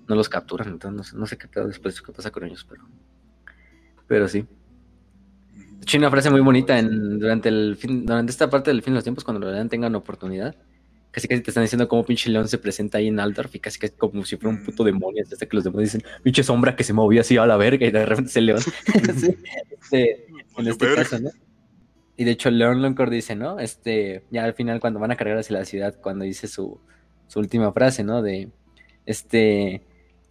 no los capturan, entonces no sé, qué después qué pasa con ellos, pero, pero sí. De hecho, hay una frase muy bonita en, durante, el fin, durante esta parte del fin de los tiempos, cuando lo lean tengan oportunidad. Casi casi te están diciendo cómo pinche león se presenta ahí en Aldorf y casi casi como si fuera un puto mm. demonio. Hasta que los demonios dicen, pinche sombra que se movía así a la verga y de repente es el león. [laughs] [laughs] sí, este, en este caso, ¿no? Y de hecho, Leon Loncourt dice, ¿no? Este, ya al final, cuando van a cargar hacia la ciudad, cuando dice su, su última frase, ¿no? De este,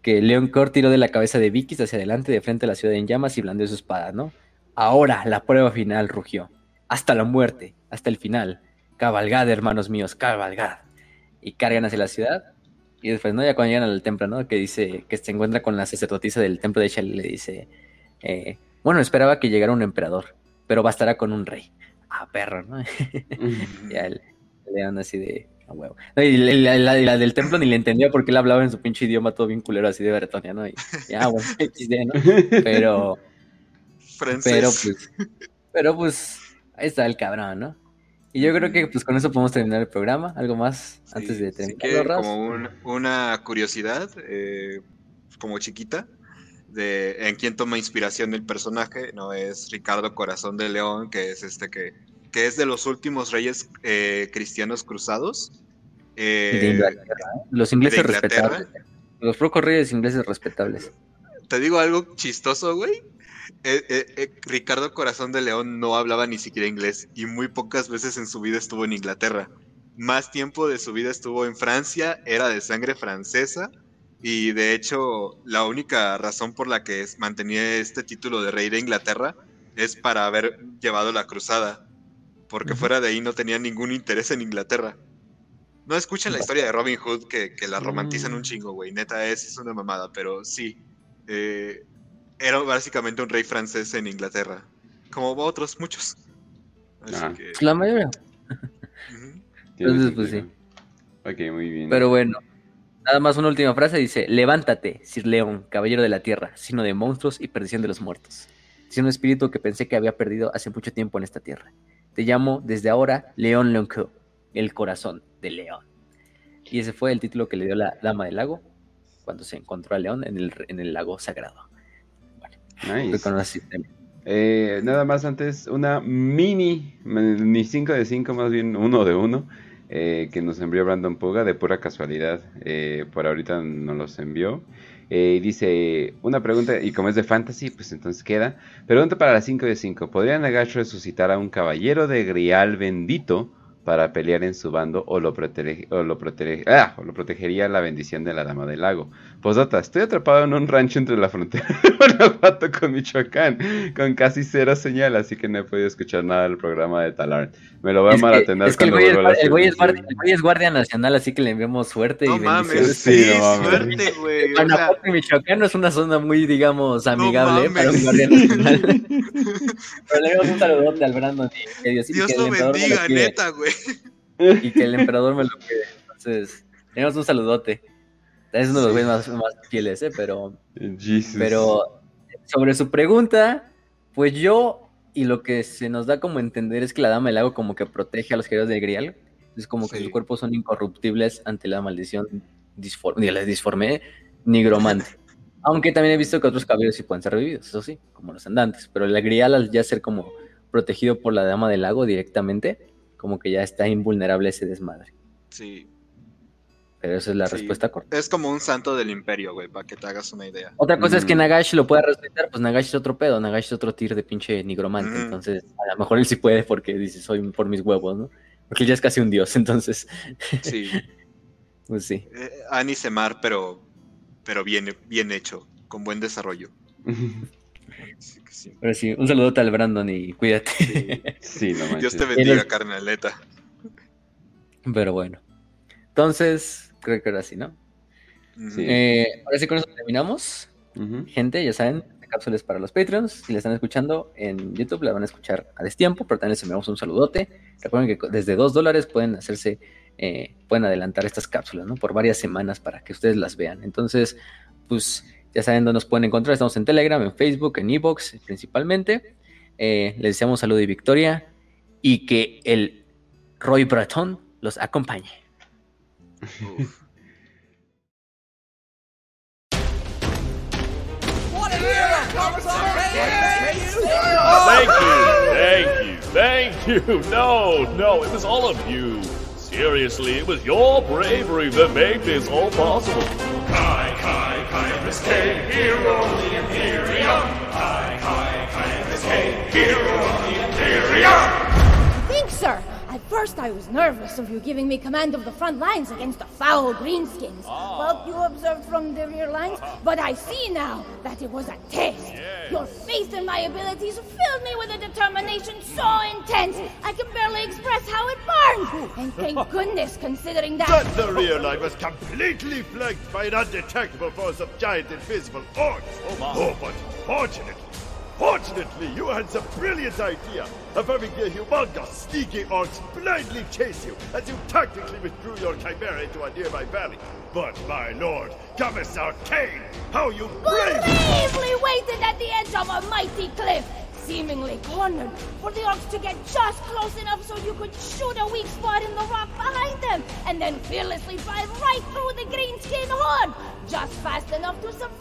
que Leon Cord tiró de la cabeza de Vicky hacia adelante, de frente a la ciudad en llamas y blandeó su espada, ¿no? Ahora, la prueba final rugió. Hasta la muerte, hasta el final. Cabalgad, hermanos míos, cabalgad. Y cargan hacia la ciudad. Y después, ¿no? Ya cuando llegan al templo, ¿no? Que dice, que se encuentra con la sacerdotisa del templo de Shelley, le dice, eh, bueno, esperaba que llegara un emperador, pero bastará con un rey ah, perro, ¿no? [laughs] ya le, dan así de a huevo. y la, del templo ni le entendía porque él hablaba en su pinche idioma todo bien culero así de bretonia, ¿no? Y ya, bueno, [laughs] XD, ¿no? Pero. Pero pues. Pero pues. Ahí está el cabrón, ¿no? Y yo creo que pues con eso podemos terminar el programa. ¿Algo más antes de terminar? como una curiosidad, eh, como chiquita, de en quién toma inspiración el personaje, no es Ricardo Corazón de León, que es este que, que es de los últimos reyes eh, cristianos cruzados. Eh, los ingleses respetables. Los pocos reyes ingleses respetables. Te digo algo chistoso, güey. [laughs] Eh, Ricardo Corazón de León no hablaba ni siquiera inglés y muy pocas veces en su vida estuvo en Inglaterra. Más tiempo de su vida estuvo en Francia, era de sangre francesa y de hecho, la única razón por la que mantenía este título de rey de Inglaterra es para haber llevado la cruzada. Porque fuera de ahí no tenía ningún interés en Inglaterra. No escuchen la historia de Robin Hood, que, la romantizan un mm. chingo, güey. Neta, es, es una mamada, pero sí. Eh, era básicamente un rey francés en Inglaterra. Como otros, muchos. Ah. La mayoría. Entonces, pues sí. Ok, muy bien. Pero bueno, Nada más una última frase dice, levántate, Sir León, caballero de la tierra, sino de monstruos y perdición de los muertos. Es un espíritu que pensé que había perdido hace mucho tiempo en esta tierra. Te llamo desde ahora León Leonco, el corazón de León. Y ese fue el título que le dio la Dama del Lago cuando se encontró a León en el, en el lago sagrado. Nice. Eh, nada más antes, una mini, ni 5 de 5, más bien uno de uno, eh, que nos envió Brandon Puga de pura casualidad. Eh, por ahorita nos los envió. dice una pregunta, y como es de fantasy, pues entonces queda. Pregunta para las 5 de 5: ¿Podría Nagash resucitar a un caballero de Grial bendito? Para pelear en su bando o lo, protege, o lo, protege, ah, o lo protegería la bendición de la Dama del Lago. Posdata, estoy atrapado en un rancho entre la frontera de [laughs] Guanajuato con Michoacán, con casi cero señal, así que no he podido escuchar nada del programa de Talar. Me lo voy a maratonar es que cuando el güey, el, güey es guardia, el güey es guardia nacional, así que le enviamos suerte no y mames, sí, no mames. suerte, güey. Guanajuato y Michoacán no es una zona muy, digamos, amigable para un guardia nacional. [laughs] Pero le enviamos un saludote al Brandon. Y Dios, Dios lo bendiga, neta, güey [laughs] y que el emperador me lo pide. Entonces, tenemos un saludote. Es uno de los güeyes más, más, fieles, ¿eh? Pero, pero sobre su pregunta, pues yo y lo que se nos da como entender es que la dama del lago como que protege a los guerreros del grial. Es como que sus cuerpos son incorruptibles ante la maldición disforme, les disforme nigromante. [laughs] Aunque también he visto que otros caballeros sí pueden ser revividos, eso sí, como los andantes. Pero el grial al ya ser como protegido por la dama del lago directamente, como que ya está invulnerable ese desmadre. Sí. Pero esa es la respuesta corta. Es como un santo del imperio, güey, para que te hagas una idea. Otra cosa es que. Nagash lo pueda respetar, pues Nagash es otro pedo, Nagash es otro tir de pinche nigromante, entonces a lo mejor él sí puede porque dice, soy por mis huevos, ¿no? Porque él ya es casi un dios, [laughs] entonces... Sí. pues sí. Eh, Ani Semar, pero, pero bien, bien hecho, con buen desarrollo. Pero sí, un saludote al Brandon y cuídate. Sí, [laughs] no Dios te bendiga, carnaleta. Pero bueno. Entonces, creo que ahora sí, ¿no? Eh, ahora sí con eso terminamos. Gente, ya saben, cápsulas para los Patreons. Si la están escuchando en YouTube, la van a escuchar a destiempo, pero también les enviamos un saludote. Recuerden que desde dos dólares pueden hacerse, eh, pueden adelantar estas cápsulas, ¿no? Por varias semanas para que ustedes las vean. Entonces, pues ya saben dónde nos pueden encontrar. Estamos en Telegram, en Facebook, en Evox principalmente. Eh, les deseamos salud y victoria. Y que el Roy Breton los acompañe. Thank you, thank you, thank you. No, no, it was all of you. Seriously, it was your bravery that made this all possible. Kai, Kai, Miss K, hero of the Imperium. Kai, Kai, Miss K, hero of the Imperium. Thanks, sir. At first I was nervous of you giving me command of the front lines against the foul greenskins. Ah. Oh. But you observed from the rear lines. Uh-huh. But I see now that it was a test. Yes. Your faith in my abilities filled me with a determination so intense I can barely express how it burned. And thank [laughs] goodness, considering that... But the rear line was completely flanked by an undetectable force of giant invisible orcs. Oh, my. oh but fortunately, Fortunately, you had some brilliant idea. Of having the humongous, sneaky orcs blindly chase you as you tactically withdrew your chimera into a nearby valley. But, my lord, Commissar Kane, how you bravely waited at the edge of a mighty cliff, seemingly cornered, for the orcs to get just close enough so you could shoot a weak spot in the rock behind them, and then fearlessly drive right through the greenskin horde, just fast enough to survive